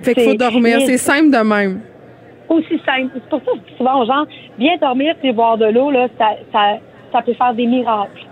Fait qu'il faut dormir. C'est simple de même. Aussi simple. C'est pour ça que souvent aux gens, bien dormir et boire de l'eau, là, ça, ça, ça peut faire des miracles.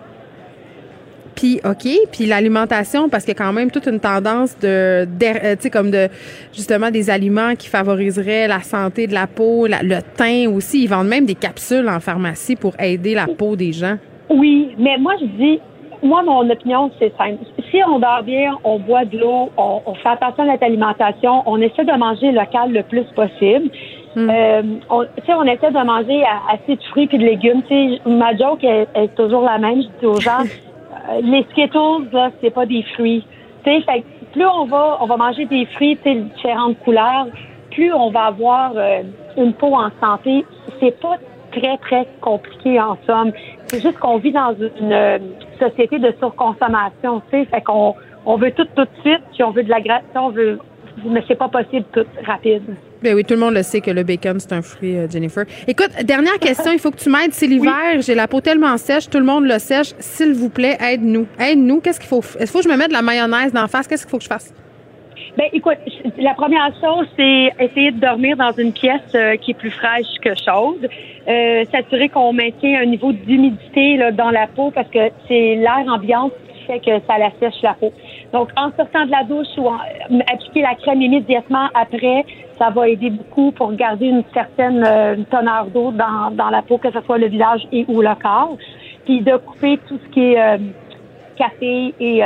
Puis, OK, puis l'alimentation, parce qu'il y a quand même toute une tendance de, euh, tu sais, comme de, justement, des aliments qui favoriseraient la santé de la peau, la- le teint aussi. Ils vendent même des capsules en pharmacie pour aider la peau des gens. Oui, mais moi, je dis, moi, mon opinion, c'est simple. Si on dort bien, on boit de l'eau, on, on fait attention à notre alimentation, on essaie de manger local le plus possible. Euh, on, tu sais, on essaie de manger assez de fruits et de légumes. Tu sais, ma joke est, est toujours la même. Je dis aux gens, [LAUGHS] euh, les Skittles, là, c'est pas des fruits. Tu sais, fait plus on va, on va manger des fruits, tu sais, de différentes couleurs, plus on va avoir euh, une peau en santé. C'est pas très, très compliqué en somme. C'est juste qu'on vit dans une euh, société de surconsommation, tu sais, fait qu'on on veut tout tout de suite, puis on veut de la on veut mais c'est pas possible tout rapide. Ben oui, tout le monde le sait que le bacon, c'est un fruit, euh, Jennifer. Écoute, dernière question, il faut que tu m'aides. C'est l'hiver, j'ai la peau tellement sèche, tout le monde le sèche. S'il vous plaît, aide-nous. Aide-nous. Qu'est-ce qu'il faut? Est-ce qu'il faut que je me mette de la mayonnaise d'en face? Qu'est-ce qu'il faut que je fasse? Ben, écoute, la première chose, c'est essayer de dormir dans une pièce euh, qui est plus fraîche que chaude. Euh, s'assurer qu'on maintient un niveau d'humidité là, dans la peau parce que c'est l'air ambiant qui fait que ça la sèche la peau. Donc, en sortant de la douche ou en, appliquer la crème immédiatement après, ça va aider beaucoup pour garder une certaine euh, teneur d'eau dans, dans la peau, que ce soit le visage et ou le corps. Puis de couper tout ce qui est café et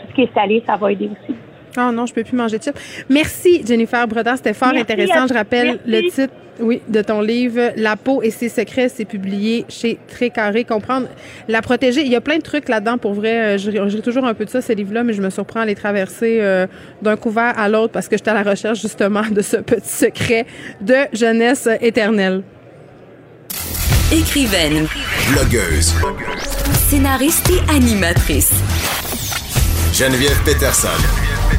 tout ce qui est salé, ça va aider aussi. Oh non, je peux plus manger de chips. Merci, Jennifer Breton. C'était fort Merci intéressant. Je rappelle le titre, oui, de ton livre, La peau et ses secrets. C'est publié chez Très Carré. Comprendre, la protéger. Il y a plein de trucs là-dedans. Pour vrai, Euh, j'ai toujours un peu de ça, ces livres-là, mais je me surprends à les traverser euh, d'un couvert à l'autre parce que j'étais à la recherche, justement, de ce petit secret de jeunesse éternelle. Écrivaine, Blogueuse. scénariste et animatrice. Geneviève Peterson.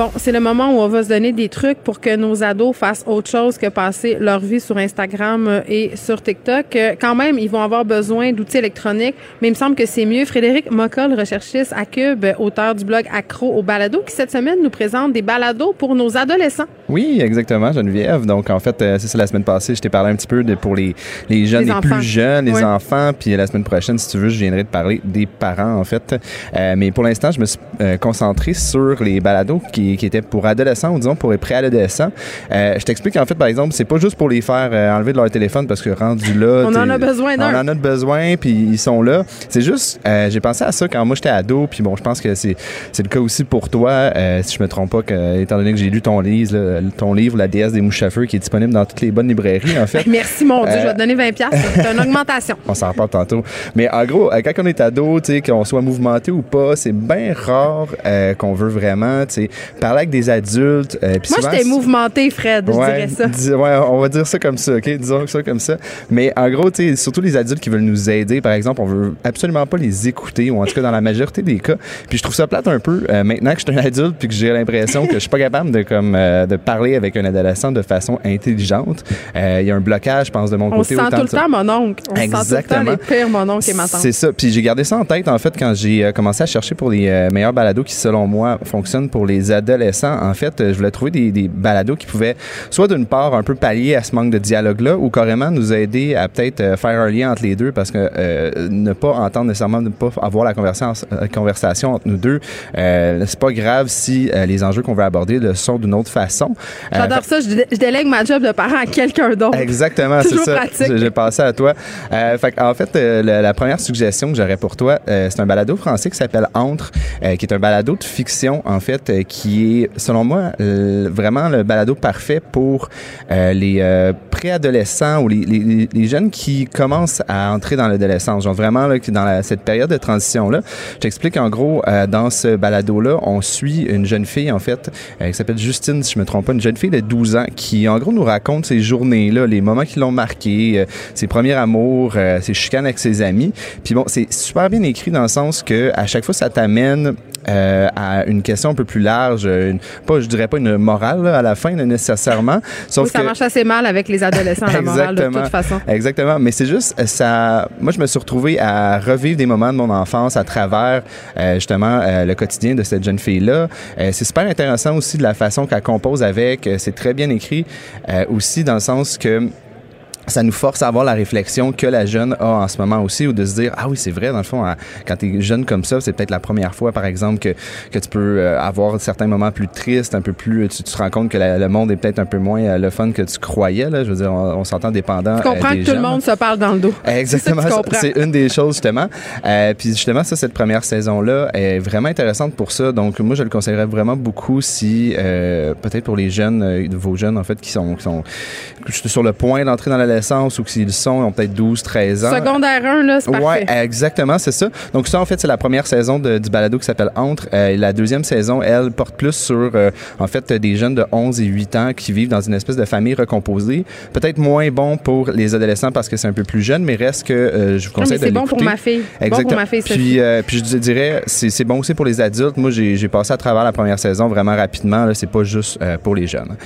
Bon, c'est le moment où on va se donner des trucs pour que nos ados fassent autre chose que passer leur vie sur Instagram euh, et sur TikTok. Euh, Quand même, ils vont avoir besoin d'outils électroniques, mais il me semble que c'est mieux. Frédéric Moccol, recherchiste à Cube, auteur du blog Accro au balado, qui cette semaine nous présente des balados pour nos adolescents. Oui, exactement, Geneviève. Donc, en fait, euh, c'est ça, la semaine passée, je t'ai parlé un petit peu de, pour les, les jeunes, Les plus jeunes, les enfants. Puis la semaine prochaine, si tu veux, je viendrai te parler des parents, en fait. Euh, mais pour l'instant, je me suis euh, concentré sur les balados qui, qui étaient pour adolescents ou disons pour les préadolescents. Euh, je t'explique, en fait, par exemple, c'est pas juste pour les faire euh, enlever de leur téléphone parce que rendu là... On en a besoin d'un. On en a besoin, puis ils sont là. C'est juste, euh, j'ai pensé à ça quand moi j'étais ado, puis bon, je pense que c'est c'est le cas aussi pour toi, euh, si je me trompe pas, que, étant donné que j'ai lu ton livre, là, ton livre, La déesse des mouches à feu, qui est disponible dans toutes les bonnes librairies, en fait. [LAUGHS] Merci, mon Dieu, je vais te donner 20 piastres. C'est une augmentation. [LAUGHS] On s'en reparle tantôt. Mais en gros, quand on est ado, tu sais, qu'on soit mouvementé ou pas, c'est bien rare qu'on veut vraiment, tu sais, parler avec des adultes. euh, Moi, j'étais mouvementé, Fred, je dirais ça. dis- ouais, on va dire ça comme ça, OK? Disons ça comme ça. Mais en gros, tu sais, surtout les adultes qui veulent nous aider, par exemple, on veut absolument pas les écouter, ou en tout cas dans la majorité des cas. Puis je trouve ça plate un peu, euh, maintenant que je suis un adulte, puis que j'ai l'impression que je suis pas capable de, comme, euh, de parler avec un adolescent de façon intelligente. Il y a un blocage, je pense, de mon On côté. sent autant tout le temps, mon oncle. On se sent tout le Exactement. temps les pires, mon oncle et ma tante. C'est ça. Puis j'ai gardé ça en tête, en fait, quand j'ai commencé à chercher pour les meilleurs balados qui, selon moi, fonctionnent pour les adolescents. En fait, euh, je voulais trouver des, des balados qui pouvaient, soit d'une part, un peu pallier à ce manque de dialogue-là, ou carrément nous aider à peut-être euh, faire un lien entre les deux, parce que euh, ne pas entendre nécessairement, ne pas avoir la conversation, conversation entre nous deux, euh, c'est pas grave si euh, les enjeux qu'on veut aborder le sont d'une autre façon. J'adore ça. Je, dé- je délègue ma job de parent à quelqu'un d'autre. Exactement, [LAUGHS] c'est ça. pratique. J'ai- passé à toi. Fait, en fait, la, la première suggestion que j'aurais pour toi, c'est un balado français qui s'appelle Entre, qui est un balado de fiction, en fait, euh, qui est, selon moi, euh, vraiment le balado parfait pour euh, les euh, préadolescents ou les, jeunes qui commencent à entrer dans l'adolescence. Genre vraiment, là, dans cette période de transition-là. Je en gros, dans ce balado-là, on suit une jeune fille, en fait, qui s'appelle Justine, si je me trompe pas, une jeune fille de 12 ans qui, en gros, nous raconte ses journées-là, les moments qui l'ont marqué, ses premiers amours, ses chicanes avec ses amis. Puis bon, c'est super bien écrit dans le sens que à chaque fois, ça t'amène à une question un peu plus large, euh, une, pas, je dirais pas une morale là, à la fin là, nécessairement, sauf Oui, ça que marche assez mal avec les adolescents, la morale, de toute façon. Exactement. Mais c'est juste, euh, ça. Moi, je me suis retrouvé à revivre des moments de mon enfance à travers euh, justement euh, le quotidien de cette jeune fille-là. Euh, c'est super intéressant aussi de la façon qu'elle compose avec. C'est très bien écrit aussi dans le sens que ça nous force à avoir la réflexion que la jeune a en ce moment aussi ou de se dire ah oui c'est vrai dans le fond hein, quand tu es jeune comme ça c'est peut-être la première fois par exemple que, que tu peux euh, avoir certains moments plus tristes un peu plus tu, tu te rends compte que la- le monde est peut-être un peu moins euh, le fun que tu croyais là je veux dire on, on s'entend dépendant Tu comprends euh, que tout le monde se parle dans le dos. [LAUGHS] Exactement, [LAUGHS] C'est une des choses justement. Euh, puis justement, ça, cette première saison-là est vraiment intéressante pour ça. Donc moi, je le conseillerais vraiment beaucoup si, euh, peut-être pour les jeunes, euh, vos jeunes en fait, qui sont, qui sont sur le point d'entrer dans l'adolescence ou s'ils le sont, ils ont peut-être 12, 13 ans. Secondaire 1, là, c'est Ouais, parfait. exactement, c'est ça. Donc ça, en fait, c'est la première saison de- du balado qui s'appelle Entre. Euh, la deuxième saison, elle, porte plus sur, euh, en fait, des jeunes de 11 et 8 ans qui vivent dans une espèce de famille recomposée. Peut-être moins bon pour les adolescents parce que c'est un peu plus jeune, mais reste que euh, je vous Non, mais conseille de c'est bon pour ma fille. Bon Exactement. pour ma fille, Sophie. puis, euh, puis je dirais, c'est bon aussi pour les adultes. Moi, j'ai passé à travers la première saison vraiment rapidement. C'est pas juste pour les jeunes.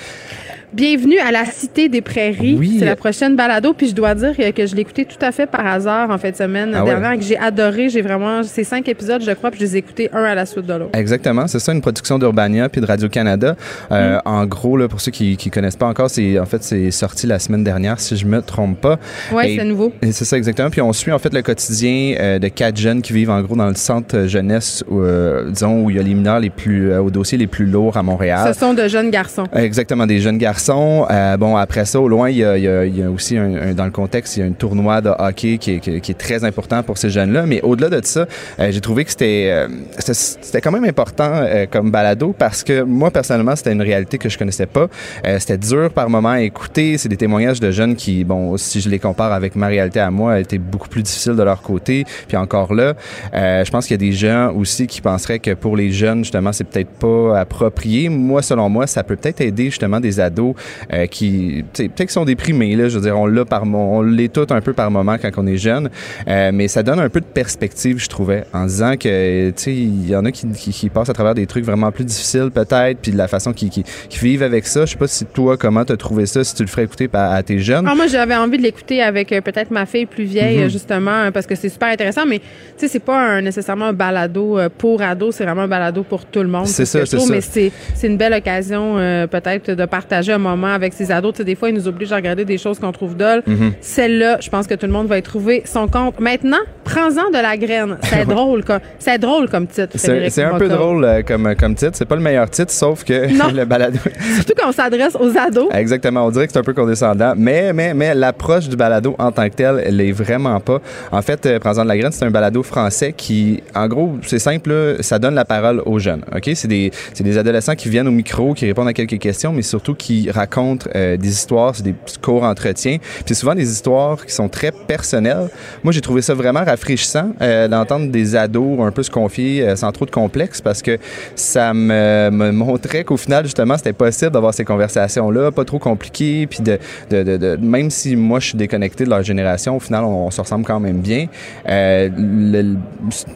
Bienvenue à la Cité des Prairies. Oui. C'est la prochaine balado. Puis je dois dire que, je l'ai écouté tout à fait par hasard en fin de semaine Ah ouais? dernière et que j'ai adoré. J'ai vraiment ces cinq épisodes, je crois, puis je les ai écoutés un à la suite de l'autre. Exactement, c'est ça, une production d'Urbania puis de Radio-Canada. Euh, En gros, là, pour ceux qui qui connaissent pas encore, c'est en fait c'est sorti la semaine dernière, si je me trompe pas. Et- c'est nouveau. C'est ça exactement. Puis on suit en fait le quotidien euh, de quatre jeunes qui vivent en gros dans le centre euh, jeunesse, où, euh, disons où il y a les mineurs les plus au dossier les plus lourds à Montréal. Ce sont de jeunes garçons. Exactement, des jeunes garçons. Euh, bon, après ça, au loin, il y a, il y a- il y a aussi, un, un- dans le contexte, il y a un tournoi de hockey qui est, qui est- très important pour ces jeunes-là. Mais au-delà de ça, euh, j'ai trouvé que c'était euh, c'était quand même important euh, comme balado parce que moi, personnellement, c'était une réalité que je connaissais pas. Euh, c'était dur par moment à écouter. C'est des témoignages de jeunes qui, bon, si je les compare avec ma réalité à moi, été beaucoup plus difficile de leur côté. Puis encore là, je pense qu'il y a des gens aussi qui penseraient que pour les jeunes, justement, c'est peut-être pas approprié. Moi, selon moi, ça peut peut-être aider justement des ados euh, qui, peut-être qu'ils sont déprimés. Là, je veux dire, on l'a par, on l'est tout un peu par moment quand on est jeune, Euh, mais ça donne un peu de perspective, je trouvais, en disant que, tu sais, il y en a qui, qui, qui passent à travers des trucs vraiment plus difficiles peut-être, puis de la façon qu'ils qui, qui vivent avec ça. Je sais pas si toi, comment t'as trouvé ça, si tu le ferais écouter à, à tes jeunes. Ah, moi, j'avais envie de l'écouter avec euh, peut-être ma fille plus vieille, Mhm. justement, euh, parce que c'est super intéressant. Mais, tu sais, c'est pas un- nécessairement un balado euh, pour ados, c'est vraiment un balado pour tout le monde. C'est ça, c'est ça. Mais c'est, c'est une belle occasion, euh, peut-être, de partager un moment avec ses ados. Tu sais, des fois, ils nous obligent à regarder des choses qu'on trouve dol. Mhm. Celle-là, je pense que tout le monde va y trouver son compte. Maintenant, prends-en de la graine. C'est [LAUGHS] [LAUGHS] drôle, comme, c'est drôle comme titre. C'est un peu drôle euh, comme, comme titre. C'est pas le meilleur titre, sauf que [LAUGHS] Non. le balado. Surtout quand on s'adresse aux ados. Exactement, on dirait que c'est un peu condescendant, mais mais mais l'approche du balado en tant que tel, elle est vraiment pas. En fait, euh, Prends-en de la graine, c'est un balado français qui, en gros, c'est simple, là, ça donne la parole aux jeunes. Ok, c'est des c'est des adolescents qui viennent au micro, qui répondent à quelques questions, mais surtout qui racontent euh, des histoires, c'est des courts entretiens. C'est souvent des histoires qui sont très personnelles. Moi, j'ai trouvé ça vraiment rafraîchissant euh, d'entendre des ados un peu se confier euh, sans trop de complexe parce que ça me, montrait qu'au final, justement, c'était possible d'avoir ces conversations-là, pas trop compliquées, puis de, même si moi, je suis déconnecté de leur génération, au final, on, on se ressemble quand même bien.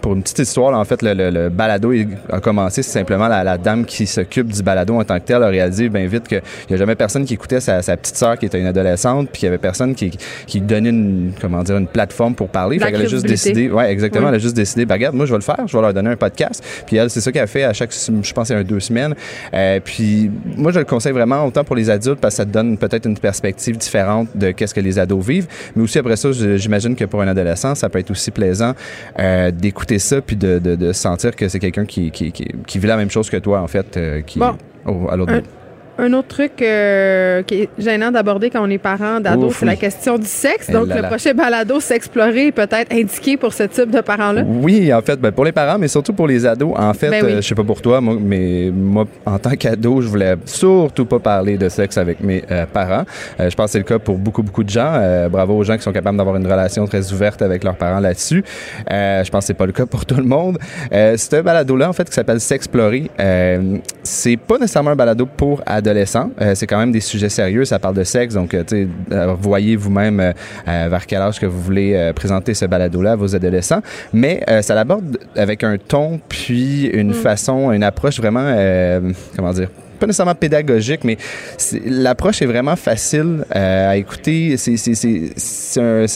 Pour une petite histoire, en fait, le, balado a commencé, c'est simplement la, la dame qui s'occupe du balado en tant que tel a réalisé bien vite qu'il n'y a jamais personne qui écoutait sa, sa petite sœur qui était une adolescente, puis qu'il y avait personne qui, qui donnait une, comment dire, une plateforme pour parler. Fait qu'elle a juste décidé, ouais, exactement, Oui. elle a juste décidé, ben, regarde, moi, je vais le faire, je vais leur donner un podcast. Puis elle, c'est ça qu'elle fait à chaque, je pense, c'est un deux semaines. Euh, puis moi, je le conseille vraiment autant pour les adultes parce que ça te donne peut-être une perspective différente de qu'est-ce que les ados vivent. Mais aussi après ça, j'imagine que pour un adolescent, ça peut être aussi plaisant euh, d'écouter ça puis de, de, de sentir que c'est quelqu'un qui, qui, qui, qui vit la même chose que toi, en fait, euh, qui Bon. au- à l'autre bout. Un autre truc euh, qui est gênant d'aborder quand on est parent d'ados, Ouf, c'est la question du sexe. Eh Donc, là le là. prochain balado, s'explorer est peut-être indiqué pour ce type de parents-là. Oui, en fait, ben, pour les parents, mais surtout pour les ados. En fait, Ben oui. euh, je sais pas pour toi, moi, mais moi, en tant qu'ado, je voulais surtout pas parler de sexe avec mes euh, parents. Euh, je pense que c'est le cas pour beaucoup, beaucoup de gens. Bravo aux gens qui sont capables d'avoir une relation très ouverte avec leurs parents là-dessus. Je pense que c'est pas le cas pour tout le monde. Euh, c'est un balado-là, en fait, qui s'appelle S'explorer. Euh, c'est pas nécessairement un balado pour adolescents. Euh, c'est quand même des sujets sérieux. Ça parle de sexe, donc, euh, tu sais, euh, voyez vous-même euh, vers quel âge que vous voulez présenter ce balado-là à vos adolescents. Mais ça l'aborde avec un ton, puis une façon, une approche vraiment, comment dire, pas nécessairement pédagogique, mais l'approche est vraiment facile à écouter. C'est, c'est, c'est, c'est un-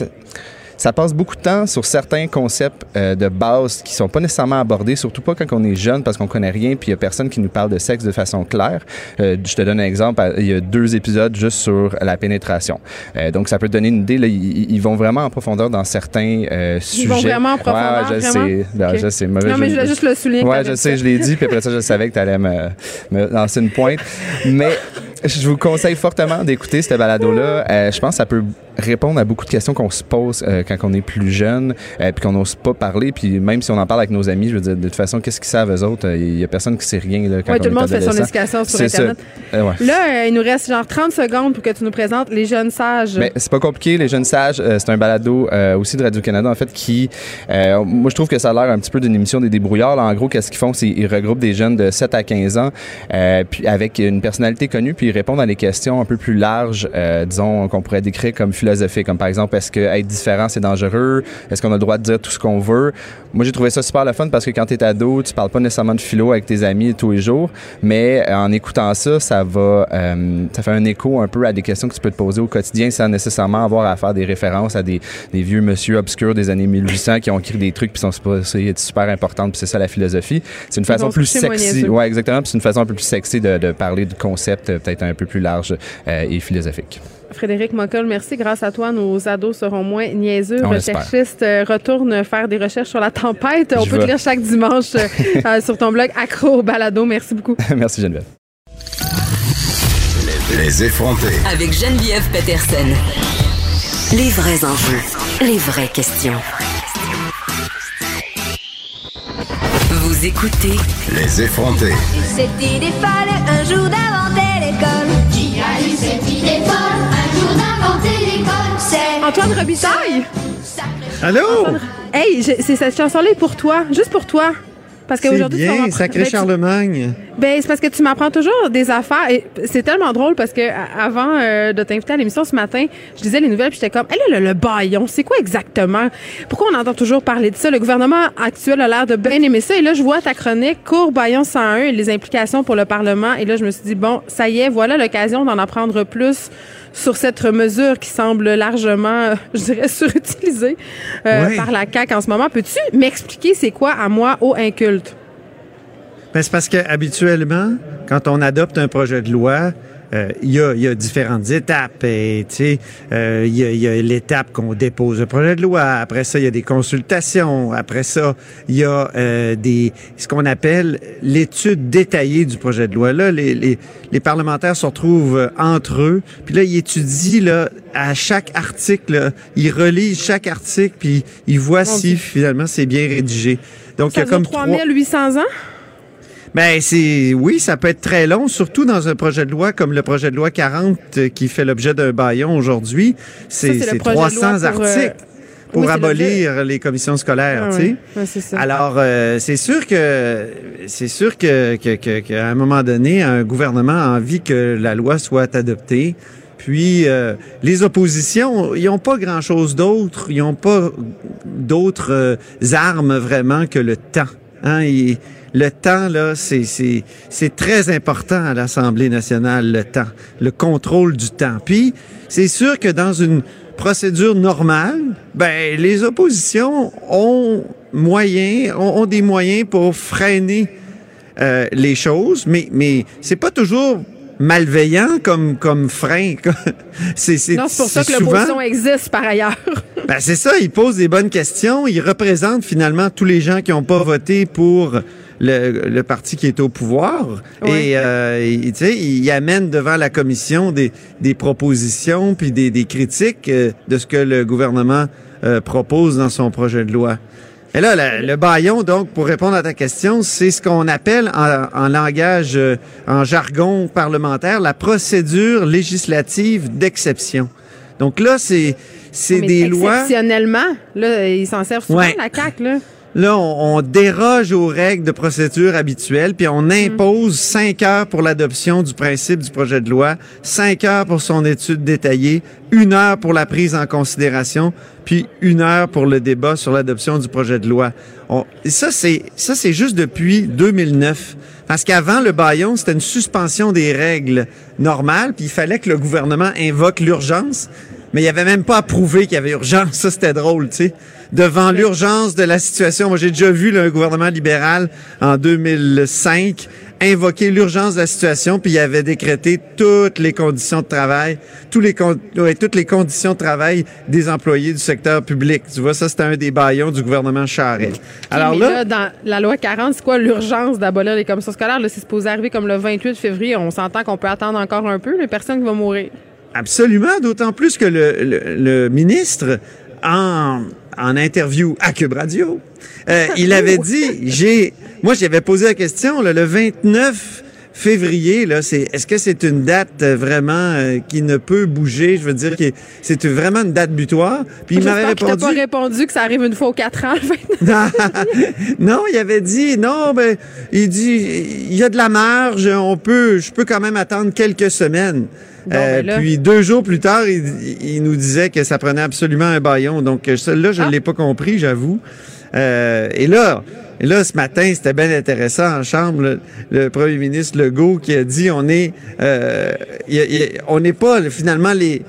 ça passe beaucoup de temps sur certains concepts euh, de base qui sont pas nécessairement abordés, surtout pas quand on est jeune parce qu'on connaît rien puis il y a personne qui nous parle de sexe de façon claire. Euh, je te donne un exemple, il y a deux épisodes juste sur la pénétration. Euh, donc ça peut te donner une idée là, ils, ils vont vraiment en profondeur dans certains euh, sujets. Ils vont vraiment en profondeur, Ouais, je vraiment? sais, Non, je sais, mauvais Non, mais je voulais juste le souligner. Ouais, je sais, je l'ai dit, puis après ça, je savais que tu allais me, me lancer une pointe. [LAUGHS] Mais je vous conseille fortement d'écouter ce balado-là. Euh, je pense que ça peut répondre à beaucoup de questions qu'on se pose euh, quand on est plus jeune, euh, puis qu'on n'ose pas parler. Puis même si on en parle avec nos amis, je veux dire, de toute façon, qu'est-ce qu'ils savent eux autres? Il y a personne qui sait rien là, quand Ouais, on tout le monde fait son éducation sur C'est ça. Internet. Euh, ouais. Là, il nous reste genre 30 secondes pour que tu nous présentes les jeunes sages. Ben, c'est pas compliqué. Les Jeunes Sages, c'est un balado aussi de Radio-Canada, en fait, qui... moi, je trouve que ça a l'air un petit peu d'une émission des débrouillards. Là, en gros, qu'est-ce qu'ils font? C'est ils regroupent des jeunes de 7 à 15 ans puis avec une personnalité connue, puis ils répondent à des questions un peu plus larges, euh, disons, qu'on pourrait décrire comme philosophiques, comme par exemple, est-ce que être différent, c'est dangereux? Est-ce qu'on a le droit de dire tout ce qu'on veut? Moi, j'ai trouvé ça super le fun parce que quand t'es ado, tu parles pas nécessairement de philo avec tes amis tous les jours, mais euh, en écoutant ça, ça va, euh, ça fait un écho un peu à des questions que tu peux te poser au quotidien sans nécessairement avoir à faire des références à des, des vieux monsieur obscurs des années 1800 qui ont écrit des trucs qui sont être super importants, puis c'est ça la philosophie. C'est une façon plus sexy, ouais, exactement, puis c'est une façon un peu plus sexy de, de parler du concept euh, un peu plus large euh, et philosophique. Frédéric Moncol, merci. Grâce à toi, nos ados seront moins niaiseux. On l'espère. Recherchiste euh, retourne faire des recherches sur la tempête. On Je peut te lire chaque dimanche [LAUGHS] euh, sur ton blog Accro au balado. Merci beaucoup. [LAUGHS] Merci Geneviève. Les effrontés. Avec Geneviève Peterson. Les vrais enjeux, les vraies questions. Vous écoutez Les effrontés. Cette idée folle, un jour Antoine Robitaille! Allô? Hey, c'est cette chanson-là est pour toi, juste pour toi. Parce qu'aujourd'hui, tu bien, sacré ben, tu- Charlemagne. Ben, c'est parce que tu m'apprends toujours des affaires. Et c'est tellement drôle parce que avant euh, de t'inviter à l'émission ce matin, je disais les nouvelles puis j'étais comme, hey, là, le, le baillon, c'est quoi exactement? Pourquoi on entend toujours parler de ça? Le gouvernement actuel a l'air de bien aimer ça. Et là, je vois ta chronique, cours baillon 101 et les implications pour le Parlement. Et là, je me suis dit, bon, ça y est, voilà l'occasion d'en apprendre plus sur cette mesure qui semble largement, euh, je dirais, [LAUGHS] surutilisée euh, Oui. par la CAQ en ce moment. Peux-tu m'expliquer c'est quoi à moi, au inculte? Ben, c'est parce que habituellement, quand on adopte un projet de loi, euh, il y, a, il y a différentes étapes. Et, tu sais, euh, il y a, y a l'étape qu'on dépose le projet de loi. Après ça, il y a des consultations. Après ça, il y a euh, des ce qu'on appelle l'étude détaillée du projet de loi. Là, les, les, les parlementaires se retrouvent euh, entre eux. Puis là, ils étudient là, à chaque article. là, ils relisent chaque article, puis ils voient si finalement c'est bien rédigé. Donc, il y a comme trois- 3800 ans? Ben c'est oui, ça peut être très long, surtout dans un projet de loi comme le projet de loi 40 euh, qui fait l'objet d'un baillon aujourd'hui. C'est Ça, c'est le c'est projet de 300 loi pour, euh, articles pour oui, abolir les commissions scolaires, Ah tu sais. Alors euh, c'est sûr que c'est sûr que que- que- qu'à un moment donné, un gouvernement a envie que la loi soit adoptée. Puis euh, les oppositions, ils n'ont pas grand-chose d'autre, ils n'ont pas d'autres euh, armes vraiment que le temps. Hein? Ils- le temps, là, c'est, c'est, c'est très important à l'Assemblée nationale, le temps, le contrôle du temps. Puis, c'est sûr que dans une procédure normale, ben, les oppositions ont moyen, ont, ont des moyens pour freiner euh, les choses, mais, mais c'est pas toujours malveillant comme, comme frein. [LAUGHS] c'est, c'est, Non, c'est pour ça que l'opposition existe par ailleurs. [LAUGHS] ben, c'est ça, il pose des bonnes questions. Il représente finalement tous les gens qui n'ont pas voté pour le, le parti qui est au pouvoir. Ouais. Et euh, il- tu sais, il amène devant la commission des, des propositions puis des, des critiques euh, de ce que le gouvernement euh, propose dans son projet de loi. Et là, le, le baillon, donc, pour répondre à ta question, c'est ce qu'on appelle en, en langage, euh, en jargon parlementaire, la procédure législative d'exception. Donc là, c'est c'est Mais des lois. Exceptionnellement, là, ils s'en servent souvent, Ouais. la CAQ, là. Là, on, on déroge aux règles de procédure habituelles, puis on impose cinq heures pour l'adoption du principe du projet de loi, cinq heures pour son étude détaillée, une heure pour la prise en considération, puis une heure pour le débat sur l'adoption du projet de loi. On- et ça, c'est ça, c'est juste depuis 2009. Parce qu'avant, le baillon, c'était une suspension des règles normales, puis il fallait que le gouvernement invoque l'urgence. Mais il n'y avait même pas à prouver qu'il y avait urgence. Ça, c'était drôle, tu sais. Devant l'urgence de la situation, moi, j'ai déjà vu là, un gouvernement libéral en 2005 invoquer l'urgence de la situation, puis il avait décrété toutes les conditions de travail, tous les con- ouais, toutes les conditions de travail des employés du secteur public. Tu vois, ça, c'était un des baillons du gouvernement Charest. Alors Mais là, là, dans la loi 40, c'est quoi l'urgence d'abolir les commissions scolaires? C'est supposé arriver comme le 28 février. On s'entend qu'on peut attendre encore un peu, mais personne qui va mourir. Absolument, d'autant plus que le, le- le ministre, en, en interview à Cube Radio, euh, [LAUGHS] il avait dit, j'ai, moi j'avais posé la question là, le 29 février, là, c'est est-ce que c'est une date euh, vraiment euh, qui ne peut bouger? Je veux dire que c'est vraiment une date butoir. Puis il m'avait répondu. pas répondu que ça arrive une fois aux quatre ans. le 29. [LAUGHS] non, il avait dit non, ben il dit il y a de la marge, on peut je peux quand même attendre quelques semaines. Bon, ben là. puis deux jours plus tard, il, il nous disait que ça prenait absolument un baillon. Donc euh, celle-là, je ne Ah. l'ai pas compris, j'avoue. Euh, et là, et là, ce matin, c'était bien intéressant en chambre, le, le premier ministre Legault qui a dit on est, euh, il y a- il y a- on n'est pas finalement les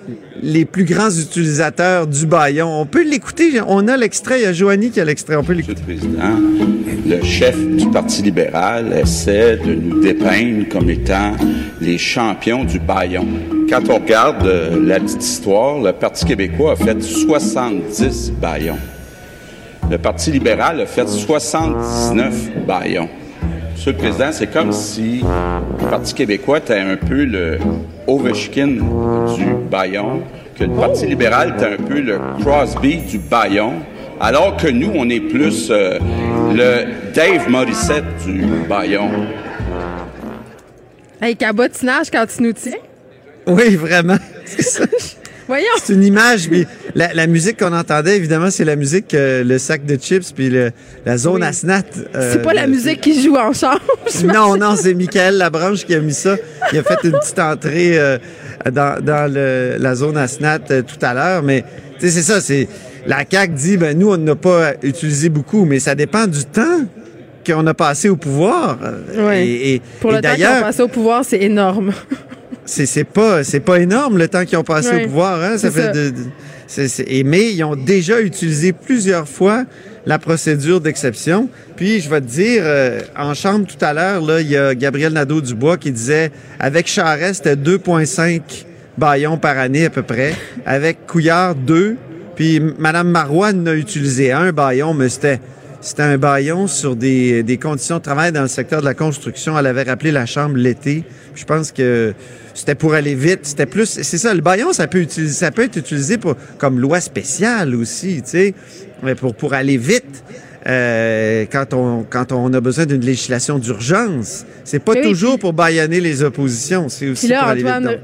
les plus grands utilisateurs du baillon. On peut l'écouter. On a l'extrait. Il y a Joanie qui a l'extrait. On peut l'écouter. Monsieur le Président, le chef du Parti libéral essaie de nous dépeindre comme étant les champions du baillon. Quand on regarde euh, la petite histoire, le Parti québécois a fait 70 baillons. Le Parti libéral a fait 79 baillons. Monsieur le Président, c'est comme si le Parti québécois était un peu le Ovechkin du baillon, que le Parti libéral était un peu le Crosby du baillon, alors que nous, on est plus euh, le Dave Morissette du baillon. Hey, cabotinage quand tu nous tiens. Oui, vraiment. [LAUGHS] C'est ça. Voyons. C'est une image. Puis la, la musique qu'on entendait, évidemment, c'est la musique, euh, le sac de chips, puis le- la zone Oui. ASNAT. euh, C'est pas la musique qui joue en chambre. Non, non, c'est Michael Labranche qui a mis ça. Il a fait une petite entrée euh, dans, dans le- la zone ASNAT euh, tout à l'heure. Mais tu sais, c'est ça, c'est la CAQ dit, ben nous, on n'a pas utilisé beaucoup, mais ça dépend du temps qu'on a passé au pouvoir. Oui. Et, et- Pour et le temps ont d'ailleurs, passé au pouvoir, c'est énorme. C'est c'est pas c'est pas énorme le temps qu'ils ont passé Ouais, au pouvoir hein. Ça fait ça. de, de- c'est- c'est- et mais ils ont déjà utilisé plusieurs fois la procédure d'exception. Puis je vais te dire euh, en chambre tout à l'heure là il y a Gabriel Nadeau Dubois qui disait avec Charest c'était 2.5 baillons par année à peu près. Avec Couillard 2 puis Madame Marois a utilisé un baillon mais c'était c'était un baillon sur des, des conditions de travail dans le secteur de la construction. Elle avait rappelé la chambre l'été. Je pense que c'était pour aller vite. C'était plus. C'est ça, le baillon, ça peut, utiliser, ça peut être utilisé pour, comme loi spéciale aussi, tu sais, mais pour, pour aller vite. euh, quand on quand on a besoin d'une législation d'urgence, c'est pas oui, toujours puis- pour baïonner les oppositions, c'est aussi là, pour aller Antoine, vite.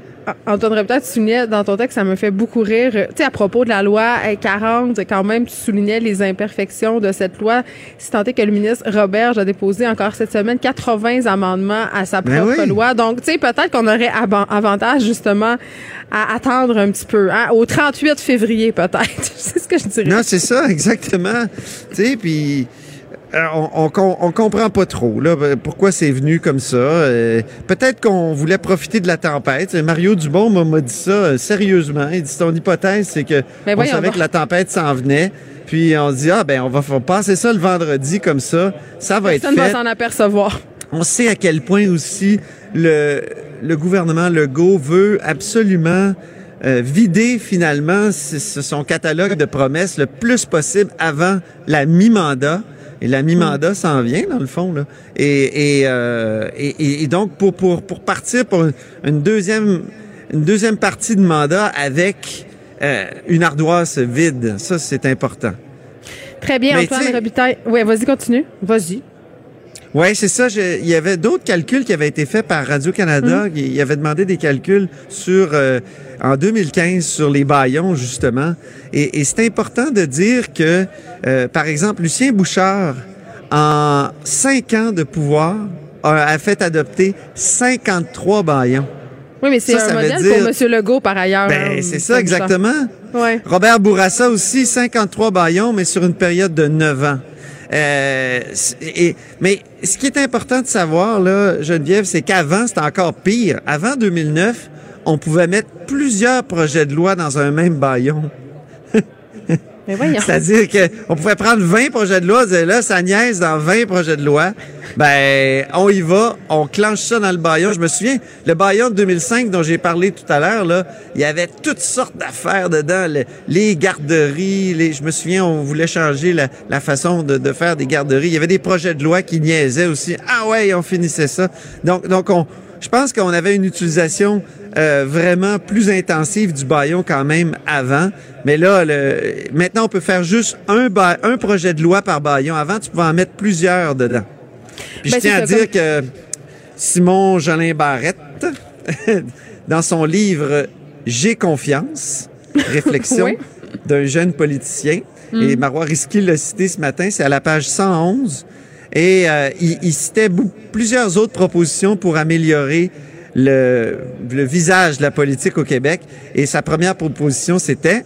Antoine Robitaille, tu soulignais dans ton texte, ça me fait beaucoup rire. Tu sais, à propos de la loi euh, 40, quand même, tu soulignais les imperfections de cette loi. Si tant est que le ministre Robert a déposé encore cette semaine 80 amendements à sa Ben propre oui. loi. Donc, tu sais, peut-être qu'on aurait avantage, justement, à attendre un petit peu. Hein? Au 38 février, peut-être. [LAUGHS] C'est ce que je dirais. Non, c'est ça, [LAUGHS] exactement. tu sais, puis on, on, com- on comprend pas trop là, euh, pourquoi c'est venu comme ça. Euh, Peut-être qu'on voulait profiter de la tempête. Mario Dubon m'a- dit ça euh, sérieusement. Il dit ton hypothèse, c'est que Mais on savait que la tempête s'en venait. Puis on dit ah ben on va faire passer ça le vendredi comme ça, ça va Personne être va s'en apercevoir. On sait à quel point aussi le, le gouvernement Legault veut absolument euh, vider finalement son catalogue de promesses le plus possible avant la mi-mandat. Et la mi-mandat s'en vient, dans le fond. Là. Et, et, euh, et- et- donc, pour, pour, pour partir pour une, deuxième, une deuxième partie de mandat avec euh, une ardoise vide, ça, c'est important. Très bien, Mais Antoine Robitaille. Oui, vas-y, continue. Vas-y. Oui, c'est ça. Je- il y avait d'autres calculs qui avaient été faits par Radio-Canada. Hum. Il, il avait demandé des calculs sur euh, en 2015 sur les baillons, justement. Et, et c'est important de dire que, euh, par exemple, Lucien Bouchard, en cinq ans de pouvoir, a, a fait adopter 53 baillons. Oui, mais c'est un ça modèle dire- pour M. Legault, par ailleurs. Ben, hein, c'est ça, exactement. Ouais. Robert Bourassa aussi, 53 baillons, mais sur une période de 9 ans. Euh, et, mais ce qui est important de savoir, là, Geneviève, c'est qu'avant, c'était encore pire. Avant 2009, on pouvait mettre plusieurs projets de loi dans un même baillon. [LAUGHS] C'est-à-dire qu'on pouvait prendre 20 projets de loi, dire là, ça niaise dans 20 projets de loi. Ben, on y va, on clenche ça dans le baillon. Je me souviens, le baillon de 2005 dont j'ai parlé tout à l'heure, là, il y avait toutes sortes d'affaires dedans. le- les garderies, les, je me souviens, on voulait changer la, la façon de, de faire des garderies. Il y avait des projets de loi qui niaisaient aussi. Ah ouais, on finissait ça. Donc, donc on, je pense qu'on avait une utilisation euh, vraiment plus intensive du baillon quand même avant. Mais là, le, maintenant, on peut faire juste un, ba- un projet de loi par baillon. Avant, tu pouvais en mettre plusieurs dedans. Puis Ben, je tiens c'est à ça, dire que Simon Jolin Barrette, [LAUGHS] dans son livre J'ai confiance, réflexion [LAUGHS] Oui. d'un jeune politicien. Et Marois Risky l'a cité ce matin, c'est à la page 111. Et euh, il, il citait plusieurs autres propositions pour améliorer le, le visage de la politique au Québec. Et sa première proposition, c'était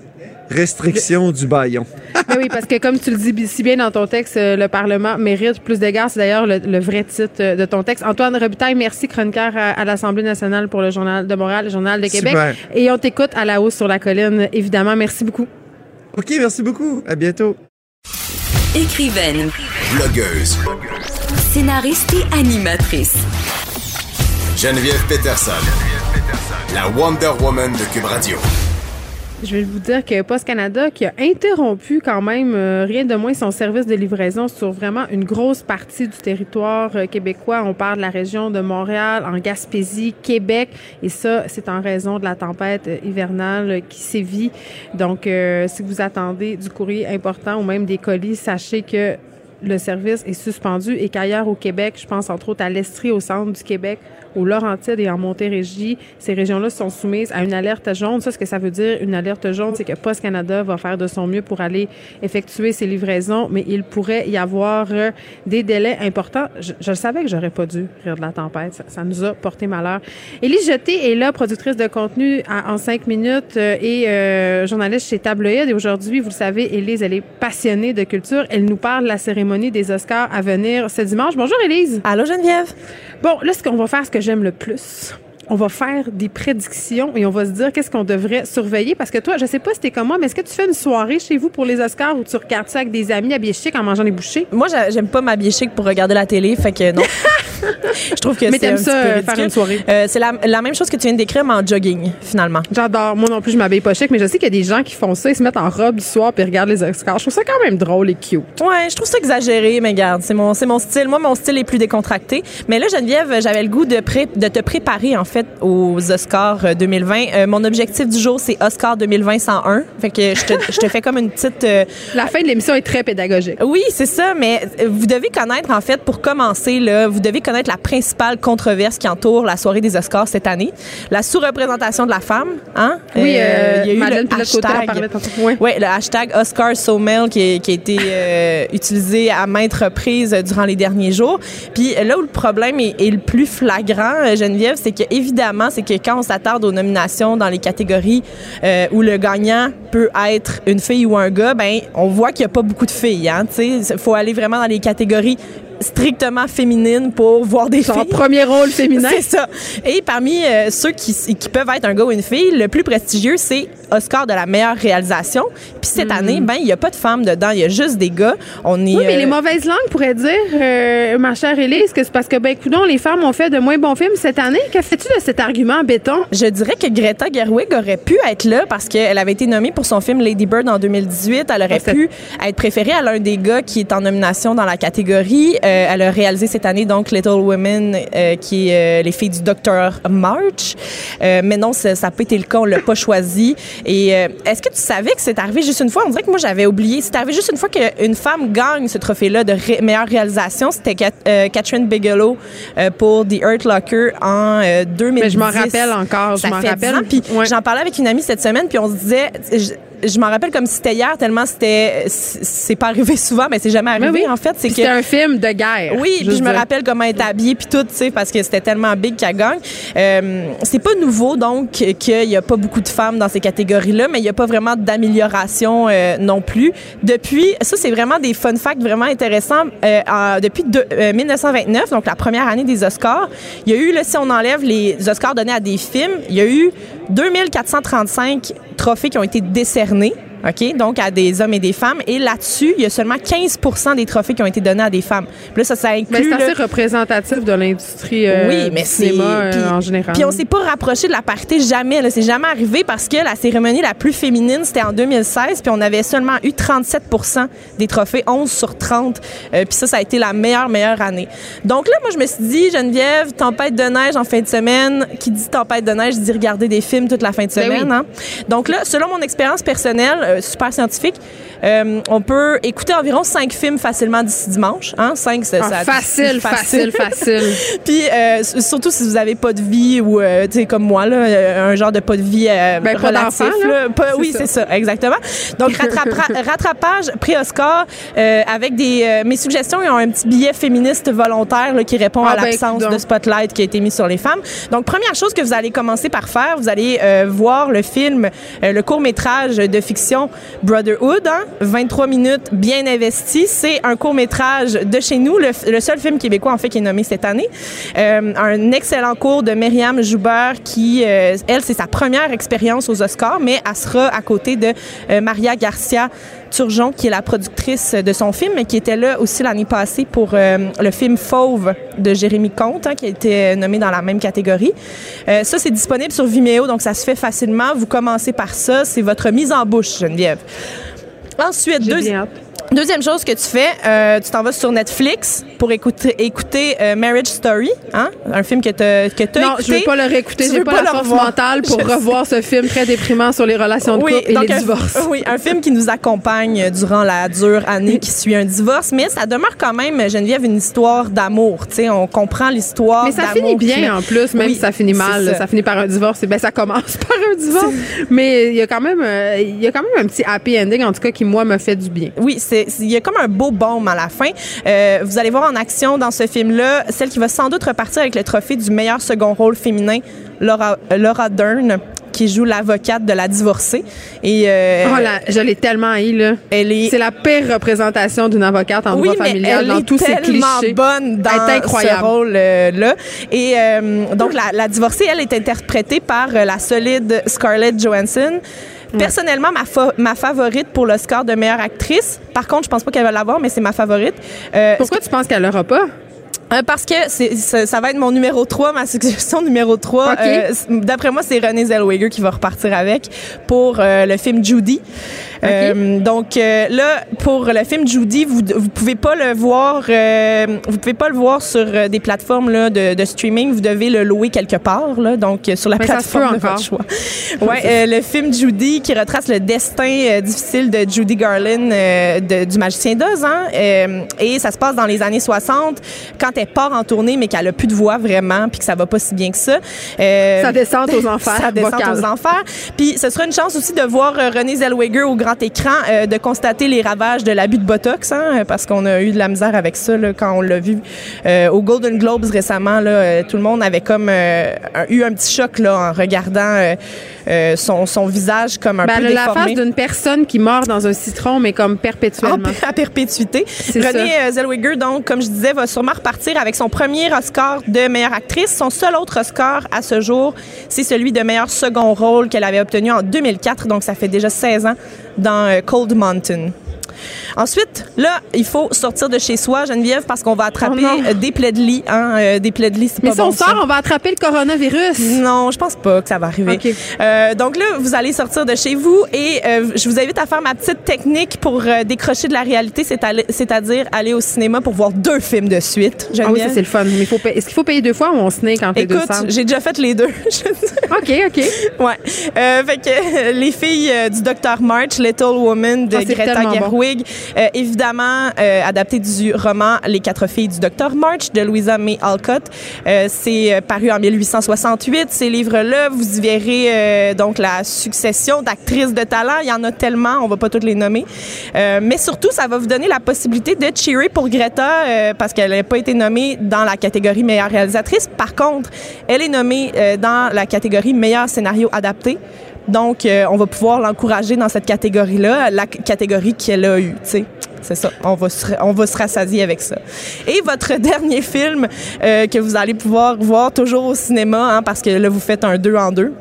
restriction du baillon. Ben [LAUGHS] oui, parce que comme tu le dis si bien dans ton texte, euh, le Parlement mérite plus d'égards. C'est d'ailleurs le, le vrai titre euh, de ton texte. Antoine Robitaille, merci, chroniqueur à, à l'Assemblée nationale pour le Journal de Montréal, le Journal de Québec. Super. Et on t'écoute à la hausse sur la colline, évidemment. Merci beaucoup. OK, merci beaucoup. À bientôt. Écrivaine, Blogueuse. scénariste et animatrice. Geneviève Peterson. La Wonder Woman de Cube Radio. Je vais vous dire que Post Canada qui a interrompu quand même euh, rien de moins son service de livraison sur vraiment une grosse partie du territoire euh, québécois. On parle de la région de Montréal, en Gaspésie, Québec, et ça, c'est en raison de la tempête euh, hivernale qui sévit. Donc, euh, si vous attendez du courrier important ou même des colis, sachez que le service est suspendu et qu'ailleurs au Québec, je pense entre autres à l'Estrie, au centre du Québec, au Laurentides et en Montérégie, ces régions-là sont soumises à une alerte jaune. Ça, ce que ça veut dire, une alerte jaune, c'est que Post Canada va faire de son mieux pour aller effectuer ses livraisons, mais il pourrait y avoir euh, des délais importants. Je, je le savais que j'aurais pas dû rire de la tempête. Ça, ça nous a porté malheur. Élise Jeté est là, productrice de contenu à- en cinq minutes euh, et euh, journaliste chez Tabloïd. Et aujourd'hui, vous le savez, Élise, elle est passionnée de culture. Elle nous parle de la cérémonie des Oscars à venir ce dimanche. Bonjour, Élise. Allô, Geneviève? Bon, là, ce qu'on va faire, ce que j'aime le plus, on va faire des prédictions et on va se dire qu'est-ce qu'on devrait surveiller. Parce que toi, je sais pas si t'es comme moi, mais est-ce que tu fais une soirée chez vous pour les Oscars ou tu regardes ça avec des amis habillés chic en mangeant des bouchées? Moi, j'a- j'aime pas m'habiller chic pour regarder la télé, fait que non. [LAUGHS] je trouve que Mais c'est t'aimes un ça, petit peu euh, ridicule. faire une soirée? Euh, c'est la, la même chose que tu viens de décrire, mais en jogging, finalement. J'adore. Moi non plus, je m'habille pas chic, mais je sais qu'il y a des gens qui font ça, ils se mettent en robe du soir puis regardent les Oscars. Je trouve ça quand même drôle et cute. Ouais, je trouve ça exagéré, mais regarde, c'est mon, mon style. Moi, mon style est plus décontracté. Mais là, Geneviève, j'avais le goût de, pré- de te préparer, en fait, aux Oscars euh, 2020. Euh, mon objectif du jour, c'est Oscar 2020 101. Fait que je te, je te fais comme une petite... euh, La fin de l'émission est très pédagogique. Oui, c'est ça, mais euh, vous devez connaître, en fait, pour commencer, là, vous devez connaître la principale controverse qui entoure la soirée des Oscars cette année. La sous-représentation de la femme, hein? Oui, euh, il y a eu Madeleine le hashtag-. Ouais. Ouais, le hashtag Oscar So Male qui, qui a été euh, utilisé à maintes reprises euh, durant les derniers jours. Puis euh, là où le problème est, est le plus flagrant, euh, Geneviève, c'est que évidemment, c'est que quand on s'attarde aux nominations dans les catégories euh, où le gagnant peut être une fille ou un gars, ben on voit qu'il y a pas beaucoup de filles. Hein, tu sais, faut aller vraiment dans les catégories strictement féminines pour voir des Genre filles. premier rôle [LAUGHS] féminin. C'est ça. Et parmi euh, ceux qui, qui peuvent être un gars ou une fille, le plus prestigieux, c'est Oscar de la meilleure réalisation. Puis cette année, ben il y a pas de femmes dedans, il y a juste des gars. On est Hmm. Oui, mais euh, les mauvaises langues pourraient dire, euh, ma chère Élise, que c'est parce que, ben, coudon, les femmes ont fait de moins bons films cette année. Que fais-tu de cet argument en béton? Je dirais que Greta Gerwig aurait pu être là parce qu'elle avait été nommée pour son film Lady Bird en 2018. Elle aurait pu être préférée à l'un des gars qui est en nomination dans la catégorie. Euh, elle a réalisé cette année donc Little Women, euh, qui est euh, les filles du Dr March. Euh, mais non, ça n'a pas été le cas. On l'a pas choisi. Et euh, est-ce que tu savais que c'est arrivé juste une fois? On dirait que moi j'avais oublié. C'est arrivé juste une fois qu'une femme gagne ce trophée-là de ré- meilleure réalisation. C'était Cat- euh, Catherine Bigelow euh, pour The Earth Locker en euh, 2010. Mais je m'en rappelle encore, je Ça m'en fait rappelle. 10 ans. Puis Ouais. j'en parlais avec une amie cette semaine, puis on se disait, je, je m'en rappelle comme si c'était hier, tellement c'était, c'est pas arrivé souvent, mais c'est jamais Mais arrivé oui. en fait. C'est que un film de guerre. oui, puis je me rappelle comment elle était habillée puis tout, tu sais, parce que c'était tellement big qu'elle gagne. Euh, c'est pas nouveau donc qu'il y a pas beaucoup de femmes dans ces catégories-là, mais il y a pas vraiment d'amélioration euh, non plus. Depuis, ça c'est vraiment des fun facts vraiment intéressants. Euh, en- depuis de- euh, 1929, donc la première année des Oscars, il y a eu, là, si on enlève les Oscars donnés à des films, il y a eu 2435 trophées qui ont été décernés. Disney OK? Donc, à des hommes et des femmes. Et là-dessus, il y a seulement 15% des trophées qui ont été donnés à des femmes. Puis là, ça, ça Mais inclut. c'est là- assez représentatif de l'industrie euh, oui, mais du c'est cinéma euh, en général. Puis on s'est pas rapproché de la parité jamais. Là, c'est jamais arrivé parce que la cérémonie la plus féminine c'était en 2016, puis on avait seulement eu 37 des trophées, 11 sur 30. Euh, puis ça, ça a été la meilleure meilleure année. Donc là, moi, je me suis dit, Geneviève, tempête de neige en fin de semaine. Qui dit tempête de neige dit regarder des films toute la fin de Ben semaine. oui. hein? Donc là, selon mon expérience personnelle, euh, super scientifique. Euh, on peut écouter environ cinq films facilement d'ici dimanche. Hein? Cinq, c'est Ah, [LAUGHS] facile, facile, facile. [LAUGHS] Puis euh, surtout si vous avez pas de vie ou euh, tu sais comme moi là, un genre de pas de vie Ben, relatif. là. Pas- oui, ça. c'est ça, exactement. Donc [LAUGHS] rattrapage pré-Oscar avec des mes suggestions. Ils ont un petit billet féministe volontaire là, qui répond Ah, à ben, l'absence de spotlight qui a été mis sur les femmes. Donc première chose que vous allez commencer par faire, vous allez voir le film, le court métrage de fiction Brotherhood, hein, 23 minutes bien investi. C'est un court métrage de chez nous, le, le seul film québécois en fait qui est nommé cette année. Euh, un excellent cours de Myriam Joubert qui, euh, elle, c'est sa première expérience aux Oscars, mais elle sera à côté de euh, Maria Garcia Turgeon, qui est la productrice de son film, mais qui était là aussi l'année passée pour euh, le film Fauve de Jérémy Comte, hein, qui a été nommé dans la même catégorie. Euh, ça, c'est disponible sur Vimeo, donc ça se fait facilement. Vous commencez par ça. C'est votre mise en bouche, Geneviève. Ensuite, deux- bien hâte. Deuxième chose que tu fais, euh, tu t'en vas sur Netflix pour écouter, écouter euh, Marriage Story, hein? un film que tu as écouté. Non, je veux pas le réécouter. J'ai pas, pas la le force revoir. mentale pour Je sais. revoir ce film très déprimant sur les relations de Oui, couple et donc les un- divorces. [LAUGHS] Oui, un film qui nous accompagne durant la dure année qui suit un divorce, mais ça demeure quand même, Geneviève, une histoire d'amour. Tu sais, on comprend l'histoire. Mais ça finit bien en plus, même Oui, si ça finit mal. ça. Ça. finit par un divorce. Et ben ça commence [LAUGHS] par un divorce. Mais il y a quand même, euh, y a quand même un petit happy ending en tout cas qui moi me fait du bien. Oui, c'est- il y a comme un beau baume à la fin. Euh, vous allez voir en action dans ce film-là celle qui va sans doute repartir avec le trophée du meilleur second rôle féminin, Laura, euh, Laura Dern qui joue l'avocate de la divorcée et euh, Oh là, je l'ai tellement haï là. elle est C'est la pire représentation d'une avocate en oui, droit mais familial elle dans est tous ses tellement clichés. bonne dans Elle est incroyable. ce rôle-là. Et euh, donc, la, la divorcée, elle est interprétée par la solide Scarlett Johansson. Personnellement, ma, fa- ma favorite pour le score de meilleure actrice. Par contre, je pense pas qu'elle va l'avoir, mais c'est ma favorite. Euh, Pourquoi tu penses qu'elle l'aura pas? Euh, parce que ça, ça va être mon numéro 3, ma suggestion [LAUGHS] numéro 3. OK. Euh, D'après moi, c'est Renée Zellweger qui va repartir avec pour euh, le film Judy. Donc là, pour le film Judy, vous vous pouvez pas le voir, vous pouvez pas le voir sur des plateformes là, de, de streaming. Vous devez le louer quelque part, là, donc sur la Mais plateforme de votre choix. Ouais, le film Judy qui retrace le destin difficile de Judy Garland de- du Magicien d'Oz, hein, et ça se passe dans les années 60 quand elle part en tournée mais qu'elle a plus de voix vraiment puis que ça va pas si bien que ça. Euh, Sa descente aux [LAUGHS] enfers descente vocale. aux enfers. Puis ce sera une chance aussi de voir euh, Renée Zellweger au grand écran, euh, de constater les ravages de l'abus de Botox, hein, parce qu'on a eu de la misère avec ça là, quand on l'a vu euh, au Golden Globes récemment. Là, tout le monde avait comme un- eu un petit choc là, en regardant son, son visage comme un Ben, peu elle a la déformé. face d'une personne qui mord dans un citron, mais comme perpétuellement. En- [LAUGHS] à perpétuité. Ça. euh, Zellweger, donc, comme je disais, va sûrement repartir avec son premier Oscar de meilleure actrice. Son seul autre Oscar à ce jour, c'est celui de meilleur second rôle qu'elle avait obtenu en 2004. Donc, ça fait déjà 16 ans dans euh, Cold Mountain. Ensuite, là, il faut sortir de chez soi, Geneviève, parce qu'on va attraper Oh des plaies de lit. Hein, euh, des plaies de lit, c'est Mais pas si bon, on ça. sort, on va attraper le coronavirus. Non, je pense pas que ça va arriver. Euh, donc là, vous allez sortir de chez vous et euh, je vous invite à faire ma petite technique pour décrocher de la réalité, c'est-à-dire aller au cinéma pour voir deux films de suite. Ah oui, Geneviève. ça c'est le fun. Mais faut est-ce qu'il faut payer deux fois ou on se quand t'es Écoute, j'ai déjà fait les deux. [LAUGHS] OK, OK. ouais. Fait que [LAUGHS] les filles du Dr. March, Little Woman de c'est Greta tellement euh, évidemment euh, adapté du roman Les quatre filles du Dr. March de Louisa May Alcott. Euh, c'est euh, paru en 1868. Ces livres-là, vous y verrez donc la succession d'actrices de talent. Il y en a tellement, on va pas toutes les nommer. Mais surtout, ça va vous donner la possibilité de cheerer pour Greta parce qu'elle n'a pas été nommée dans la catégorie meilleure réalisatrice. Par contre, elle est nommée dans la catégorie meilleur scénario adapté. Donc, euh, on va pouvoir l'encourager dans cette catégorie-là, la catégorie qu'elle a eue, tu sais. C'est ça. On va, se, on va se rassasier avec ça. Et votre [LAUGHS] dernier film euh, que vous allez pouvoir voir toujours au cinéma, hein, parce que là, vous faites un deux en deux,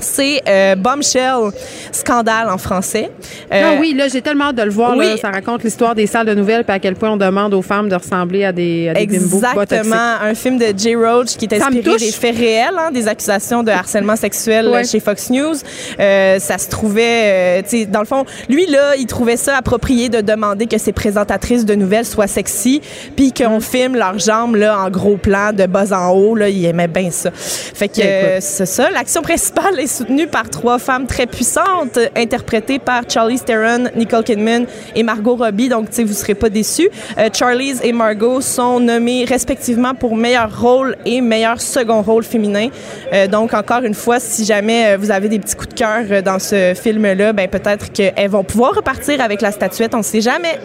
c'est euh, Bombshell, Scandale en français. Euh, Ah oui, là, j'ai tellement hâte de le voir. oui. là. Ça raconte l'histoire des salles de nouvelles puis à quel point on demande aux femmes de ressembler à des, à des. Exactement, un film de Jay Roach qui est inspiré des faits réels, hein, des accusations de harcèlement [LAUGHS] sexuel Ouais. chez Fox News. Euh, ça se trouvait, euh, tu sais, dans le fond, lui là, il trouvait ça approprié de demander que ses présentatrices de nouvelles soient sexy, puis qu'on Mm. filme leurs jambes là en gros plan de bas en haut. Là, il aimait bien ça. Fait que euh, c'est ça. L'action principale est soutenu par trois femmes très puissantes, interprétées par Charlize Theron, Nicole Kidman et Margot Robbie. Donc, vous serez pas déçus. Euh, Charlize et Margot sont nommées respectivement pour meilleur rôle et meilleur second rôle féminin. Euh, donc, encore une fois, si jamais euh, vous avez des petits coups de cœur euh, dans ce film-là, ben peut-être qu'elles vont pouvoir repartir avec la statuette. On ne sait jamais.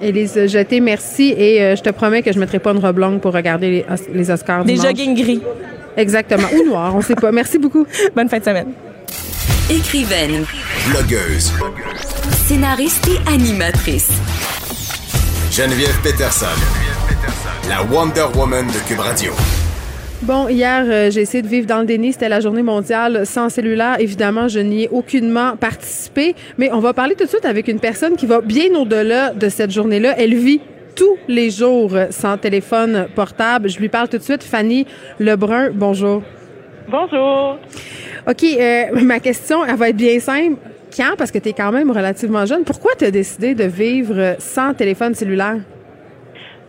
Élise Jeté, merci. Et euh, je te promets que je ne mettrai pas une robe longue pour regarder les, Os- les Oscars. Des dimanche. jogging gris. Exactement. Ou noir, on sait pas. Merci beaucoup. Bonne fin de semaine. Écrivaine, Blogueuse. scénariste et animatrice. Geneviève Peterson. La Wonder Woman de Cube Radio. Bon, hier, euh, j'ai essayé de vivre dans le déni. C'était la journée mondiale sans cellulaire. Évidemment, je n'y ai aucunement participé. Mais on va parler tout de suite avec une personne qui va bien au-delà de cette journée-là. Elle vit tous les jours sans téléphone portable. Je lui parle tout de suite. Fanny Lebrun, bonjour. Bonjour. OK, euh, ma question, elle va être bien simple. Quand, parce que tu es quand même relativement jeune, pourquoi tu as décidé de vivre sans téléphone cellulaire?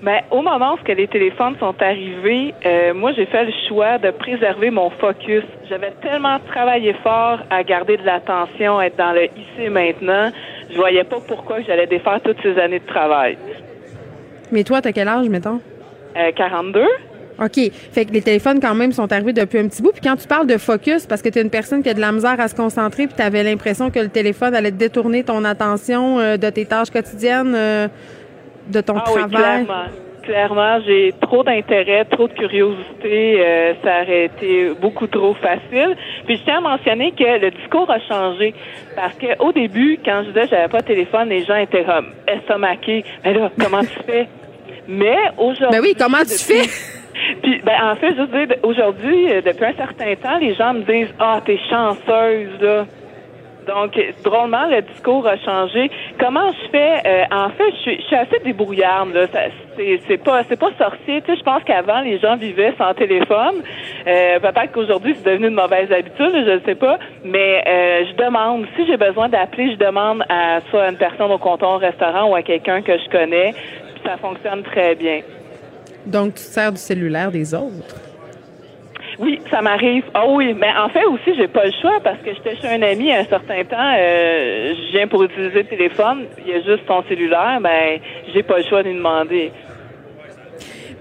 Ben, au moment où les téléphones sont arrivés, euh, moi, j'ai fait le choix de préserver mon focus. J'avais tellement travaillé fort à garder de l'attention, être dans le ici et maintenant. Je voyais pas pourquoi j'allais défaire toutes ces années de travail. Mais toi, t'as quel âge, mettons? Euh, 42? OK. Fait que les téléphones, quand même, sont arrivés depuis un petit bout. Puis quand tu parles de focus, parce que tu es une personne qui a de la misère à se concentrer, puis tu avais l'impression que le téléphone allait te détourner ton attention euh, de tes tâches quotidiennes, euh, de ton ah oui, travail. clairement. Clairement, j'ai trop d'intérêt, trop de curiosité. euh, ça aurait été beaucoup trop facile. Puis je tiens à mentionner que le discours a changé. Parce que au début, quand je disais que j'avais pas de téléphone, les gens étaient comme estomaqués. Mais là, comment tu fais? Mais aujourd'hui. Ben oui, comment tu fais? [LAUGHS] Puis, ben, en fait, je veux dire, aujourd'hui, euh, depuis un certain temps, les gens me disent Ah, t'es chanceuse, là. Donc, drôlement, le discours a changé. Comment je fais? Euh, en fait, je suis, je suis assez débrouillarde. Là. C'est pas, c'est pas sorcier. Tu sais, je pense qu'avant, les gens vivaient sans téléphone. Euh, peut-être qu'aujourd'hui, c'est devenu une mauvaise habitude. Je ne sais pas. Mais euh, je demande. Si j'ai besoin d'appeler, je demande à soit une personne au comptoir au restaurant ou à quelqu'un que je connais. Ça fonctionne très bien. Donc, tu te sers du cellulaire des autres? Oui, ça m'arrive. Ah oui, mais en fait aussi, j'ai pas le choix parce que j'étais chez un ami à un certain temps. Euh, je viens pour utiliser le téléphone. Il y a juste son cellulaire. Ben, j'ai pas le choix de lui demander.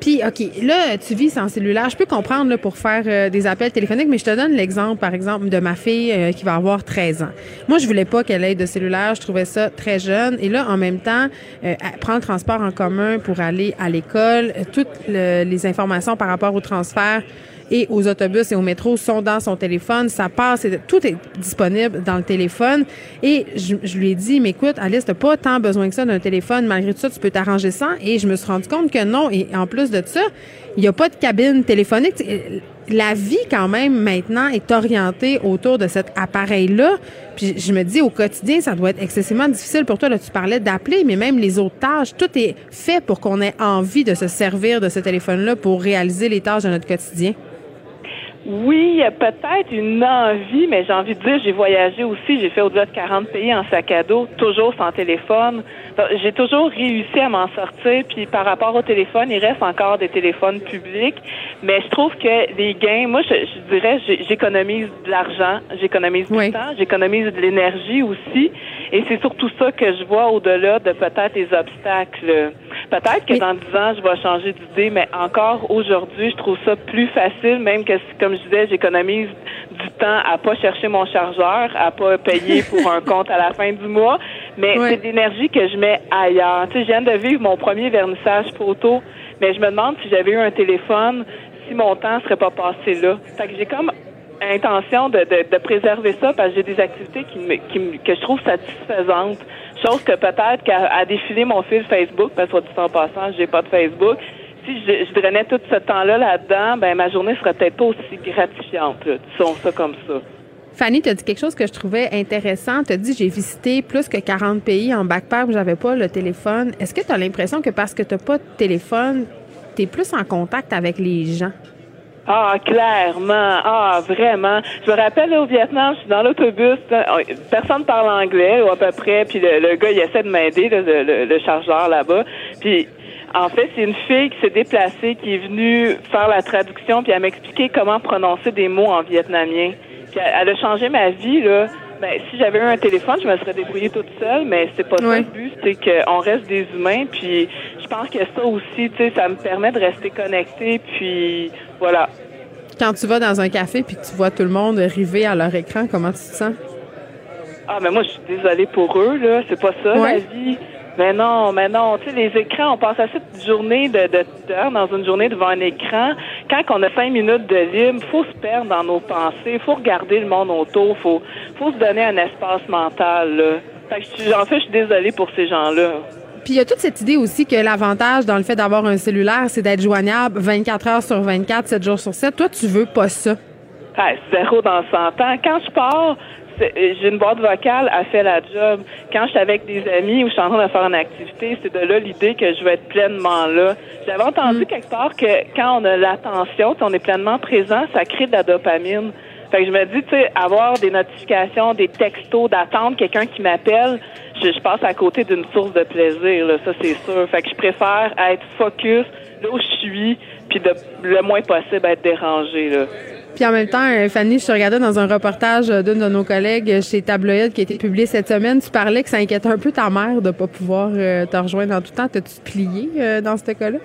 Puis, OK, là, tu vis sans cellulaire. Je peux comprendre pour faire euh, des appels téléphoniques, mais je te donne l'exemple, par exemple, de ma fille euh, qui va avoir 13 ans. Moi, je voulais pas qu'elle ait de cellulaire. Je trouvais ça très jeune. Et là, en même temps, euh, le transport en commun pour aller à l'école. Euh, Toutes le- les informations par rapport au transfert et aux autobus et au métro sont dans son téléphone. Ça passe, tout est disponible dans le téléphone. Et je, je lui ai dit, mais écoute, Alice, t'as pas tant besoin que ça d'un téléphone. Malgré tout ça, tu peux t'arranger sans. Et je me suis rendu compte que non. Et en plus de ça, il n'y a pas de cabine téléphonique. La vie, quand même, maintenant, est orientée autour de cet appareil-là. Puis je me dis, au quotidien, ça doit être excessivement difficile pour toi. Là, tu parlais d'appeler, mais même les autres tâches, tout est fait pour qu'on ait envie de se servir de ce téléphone-là pour réaliser les tâches de notre quotidien. Oui, il y a peut-être une envie, mais j'ai envie de dire, j'ai voyagé aussi, j'ai fait au-delà de 40 pays en sac à dos, toujours sans téléphone. J'ai toujours réussi à m'en sortir, puis par rapport au téléphone, il reste encore des téléphones publics, mais je trouve que les gains, moi, je, je dirais, j'économise de l'argent, j'économise du temps, j'économise de l'énergie aussi, et c'est surtout ça que je vois au-delà de peut-être les obstacles. Peut-être que dans 10 ans, je vais changer d'idée, mais encore aujourd'hui, je trouve ça plus facile, même que, si, comme je disais, j'économise du temps à pas chercher mon chargeur, à pas payer pour un compte à la fin du mois, mais c'est de l'énergie que je mets ailleurs. Tu sais, je viens de vivre mon premier vernissage photo, mais je me demande si j'avais eu un téléphone, si mon temps serait pas passé là. Fait que j'ai comme intention de, de, de préserver ça parce que j'ai des activités qui me, qui me- que je trouve satisfaisantes. Chose que peut-être qu'à défiler mon fil Facebook, parce que soit dit en passant, j'ai pas de Facebook. Si je, je drainais tout ce temps-là là-dedans, ben ma journée serait peut-être pas aussi gratifiante. Disons ça comme ça. Fanny, tu as dit quelque chose que je trouvais intéressant. Tu as dit j'ai visité plus que 40 pays en backpack, j'avais pas le téléphone. Est-ce que tu as l'impression que parce que tu pas de téléphone, tu es plus en contact avec les gens? Ah, clairement. Ah, vraiment. Je me rappelle là, au Vietnam, je suis dans l'autobus, personne parle anglais ou à peu près, puis le, le gars il essaie de m'aider, le- le chargeur là-bas. Puis en fait, c'est une fille qui s'est déplacée, qui est venue faire la traduction, puis elle m'expliquer comment prononcer des mots en vietnamien. Puis elle, a changé ma vie, là. Ben, si j'avais eu un téléphone, je me serais débrouillée toute seule, mais c'est pas ça le but, c'est qu'on reste des humains, puis je pense que ça aussi, tu sais, ça me permet de rester connecté, puis voilà. Quand tu vas dans un café puis que tu vois tout le monde river à leur écran, comment tu te sens? Ah, mais moi, je suis désolée pour eux, là. C'est pas ça, la vie. Mais non, mais non. Tu sais, les écrans, on passe assez de journée de, de dans une journée devant un écran. Quand on a cinq minutes de libre, faut se perdre dans nos pensées. Faut regarder le monde autour. Faut, faut se donner un espace mental, là. Fait que en fait, je suis désolée pour ces gens-là. Puis il y a toute cette idée aussi que l'avantage dans le fait d'avoir un cellulaire, c'est d'être joignable 24 heures sur 24, 7 jours sur 7. Toi, tu veux pas ça. Ah, zéro dans 100 ans. Quand je pars, j'ai une boîte vocale, elle fait la job. Quand je suis avec des amis ou je suis en train de faire une activité, c'est de là l'idée que je vais être pleinement là. J'avais entendu quelque part que quand on a l'attention, on est pleinement présent, ça crée de la dopamine. Fait que je me dis, tu sais, avoir des notifications, des textos, d'attendre quelqu'un qui m'appelle, je, je passe à côté d'une source de plaisir, là, ça c'est sûr. Fait que je préfère être focus là où je suis, puis de le moins possible être dérangé, là. Puis en même temps, euh, Fanny, je te regardais dans un reportage euh, d'une de nos collègues euh, chez Tabloïd qui a été publié cette semaine. Tu parlais que ça inquiétait un peu ta mère de pas pouvoir te rejoindre en tout temps. T'as-tu plié dans ce cas-là?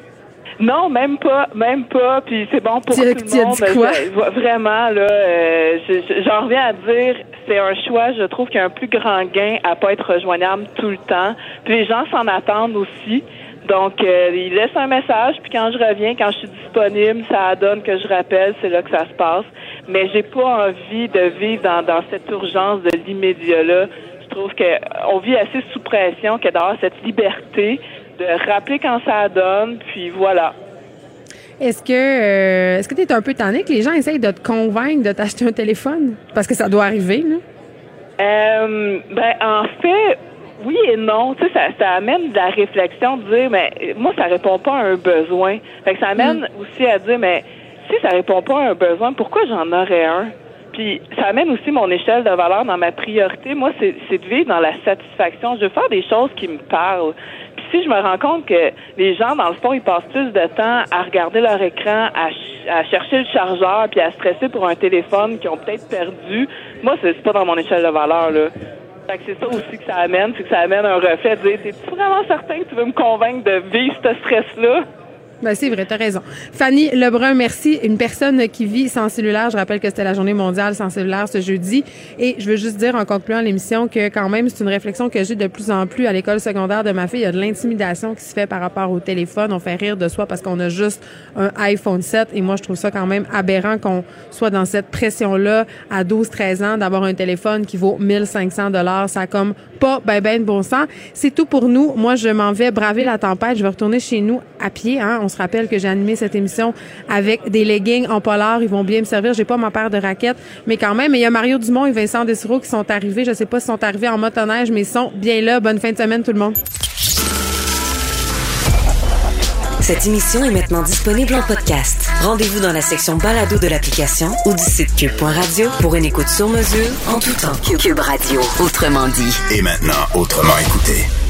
Non, même pas, même pas. Puis c'est bon pour Tu tout le monde. dit quoi? Je- vraiment là, euh, je- je- j'en reviens à dire, c'est un choix. Je trouve qu'il y a un plus grand gain à pas être rejoignable tout le temps. Puis les gens s'en attendent aussi. Donc, euh, ils laissent un message, puis quand je reviens, quand je suis disponible, ça donne que je rappelle, c'est là que ça se passe. Mais j'ai pas envie de vivre dans, dans cette urgence de l'immédiat-là. Je trouve qu'on vit assez sous pression que d'avoir cette liberté de rappeler quand ça donne, puis voilà. Est-ce que euh, est-ce que tu es un peu tanné que les gens essayent de te convaincre de t'acheter un téléphone? Parce que ça doit arriver, là. Euh, ben, en fait, oui et non. Tu sais, ça, ça amène de la réflexion de dire, mais moi, ça répond pas à un besoin. Fait que ça amène aussi à dire, mais si ça répond pas à un besoin, pourquoi j'en aurais un? Puis ça amène aussi mon échelle de valeur dans ma priorité. Moi, c'est de vivre dans la satisfaction. Je veux faire des choses qui me parlent. Puis si je me rends compte que les gens, dans le fond, ils passent plus de temps à regarder leur écran, à, ch- à chercher le chargeur, puis à stresser pour un téléphone qu'ils ont peut-être perdu, moi, c'est pas dans mon échelle de valeur, là. C'est ça aussi que ça amène, c'est que ça amène un reflet de dire, t'es-tu vraiment certain que tu veux me convaincre de vivre ce stress-là? Ben, c'est vrai, t'as raison. Fanny Lebrun, merci. Une personne qui vit sans cellulaire. Je rappelle que c'était la journée mondiale sans cellulaire ce jeudi. Et je veux juste dire en concluant l'émission que quand même, c'est une réflexion que j'ai de plus en plus à l'école secondaire de ma fille. Il y a de l'intimidation qui se fait par rapport au téléphone. On fait rire de soi parce qu'on a juste un iPhone 7. Et moi, je trouve ça quand même aberrant qu'on soit dans cette pression-là à 12, 13 ans d'avoir un téléphone qui vaut 1500 dollars. Ça a comme pas ben ben de bon sens. C'est tout pour nous. Moi, je m'en vais braver la tempête. Je vais retourner chez nous à pied. Hein. On se rappelle que j'ai animé cette émission avec des leggings en polar. Ils vont bien me servir. J'ai pas ma paire de raquettes, mais quand même. Et il y a Mario Dumont et Vincent Dessureau qui sont arrivés. Je sais pas s'ils sont arrivés en motoneige, mais ils sont bien là. Bonne fin de semaine, tout le monde. Cette émission est maintenant disponible en podcast. Rendez-vous dans la section balado de l'application ou du site cube.radio pour une écoute sur mesure en tout temps. Cube Radio, autrement dit. Et maintenant, autrement écouté.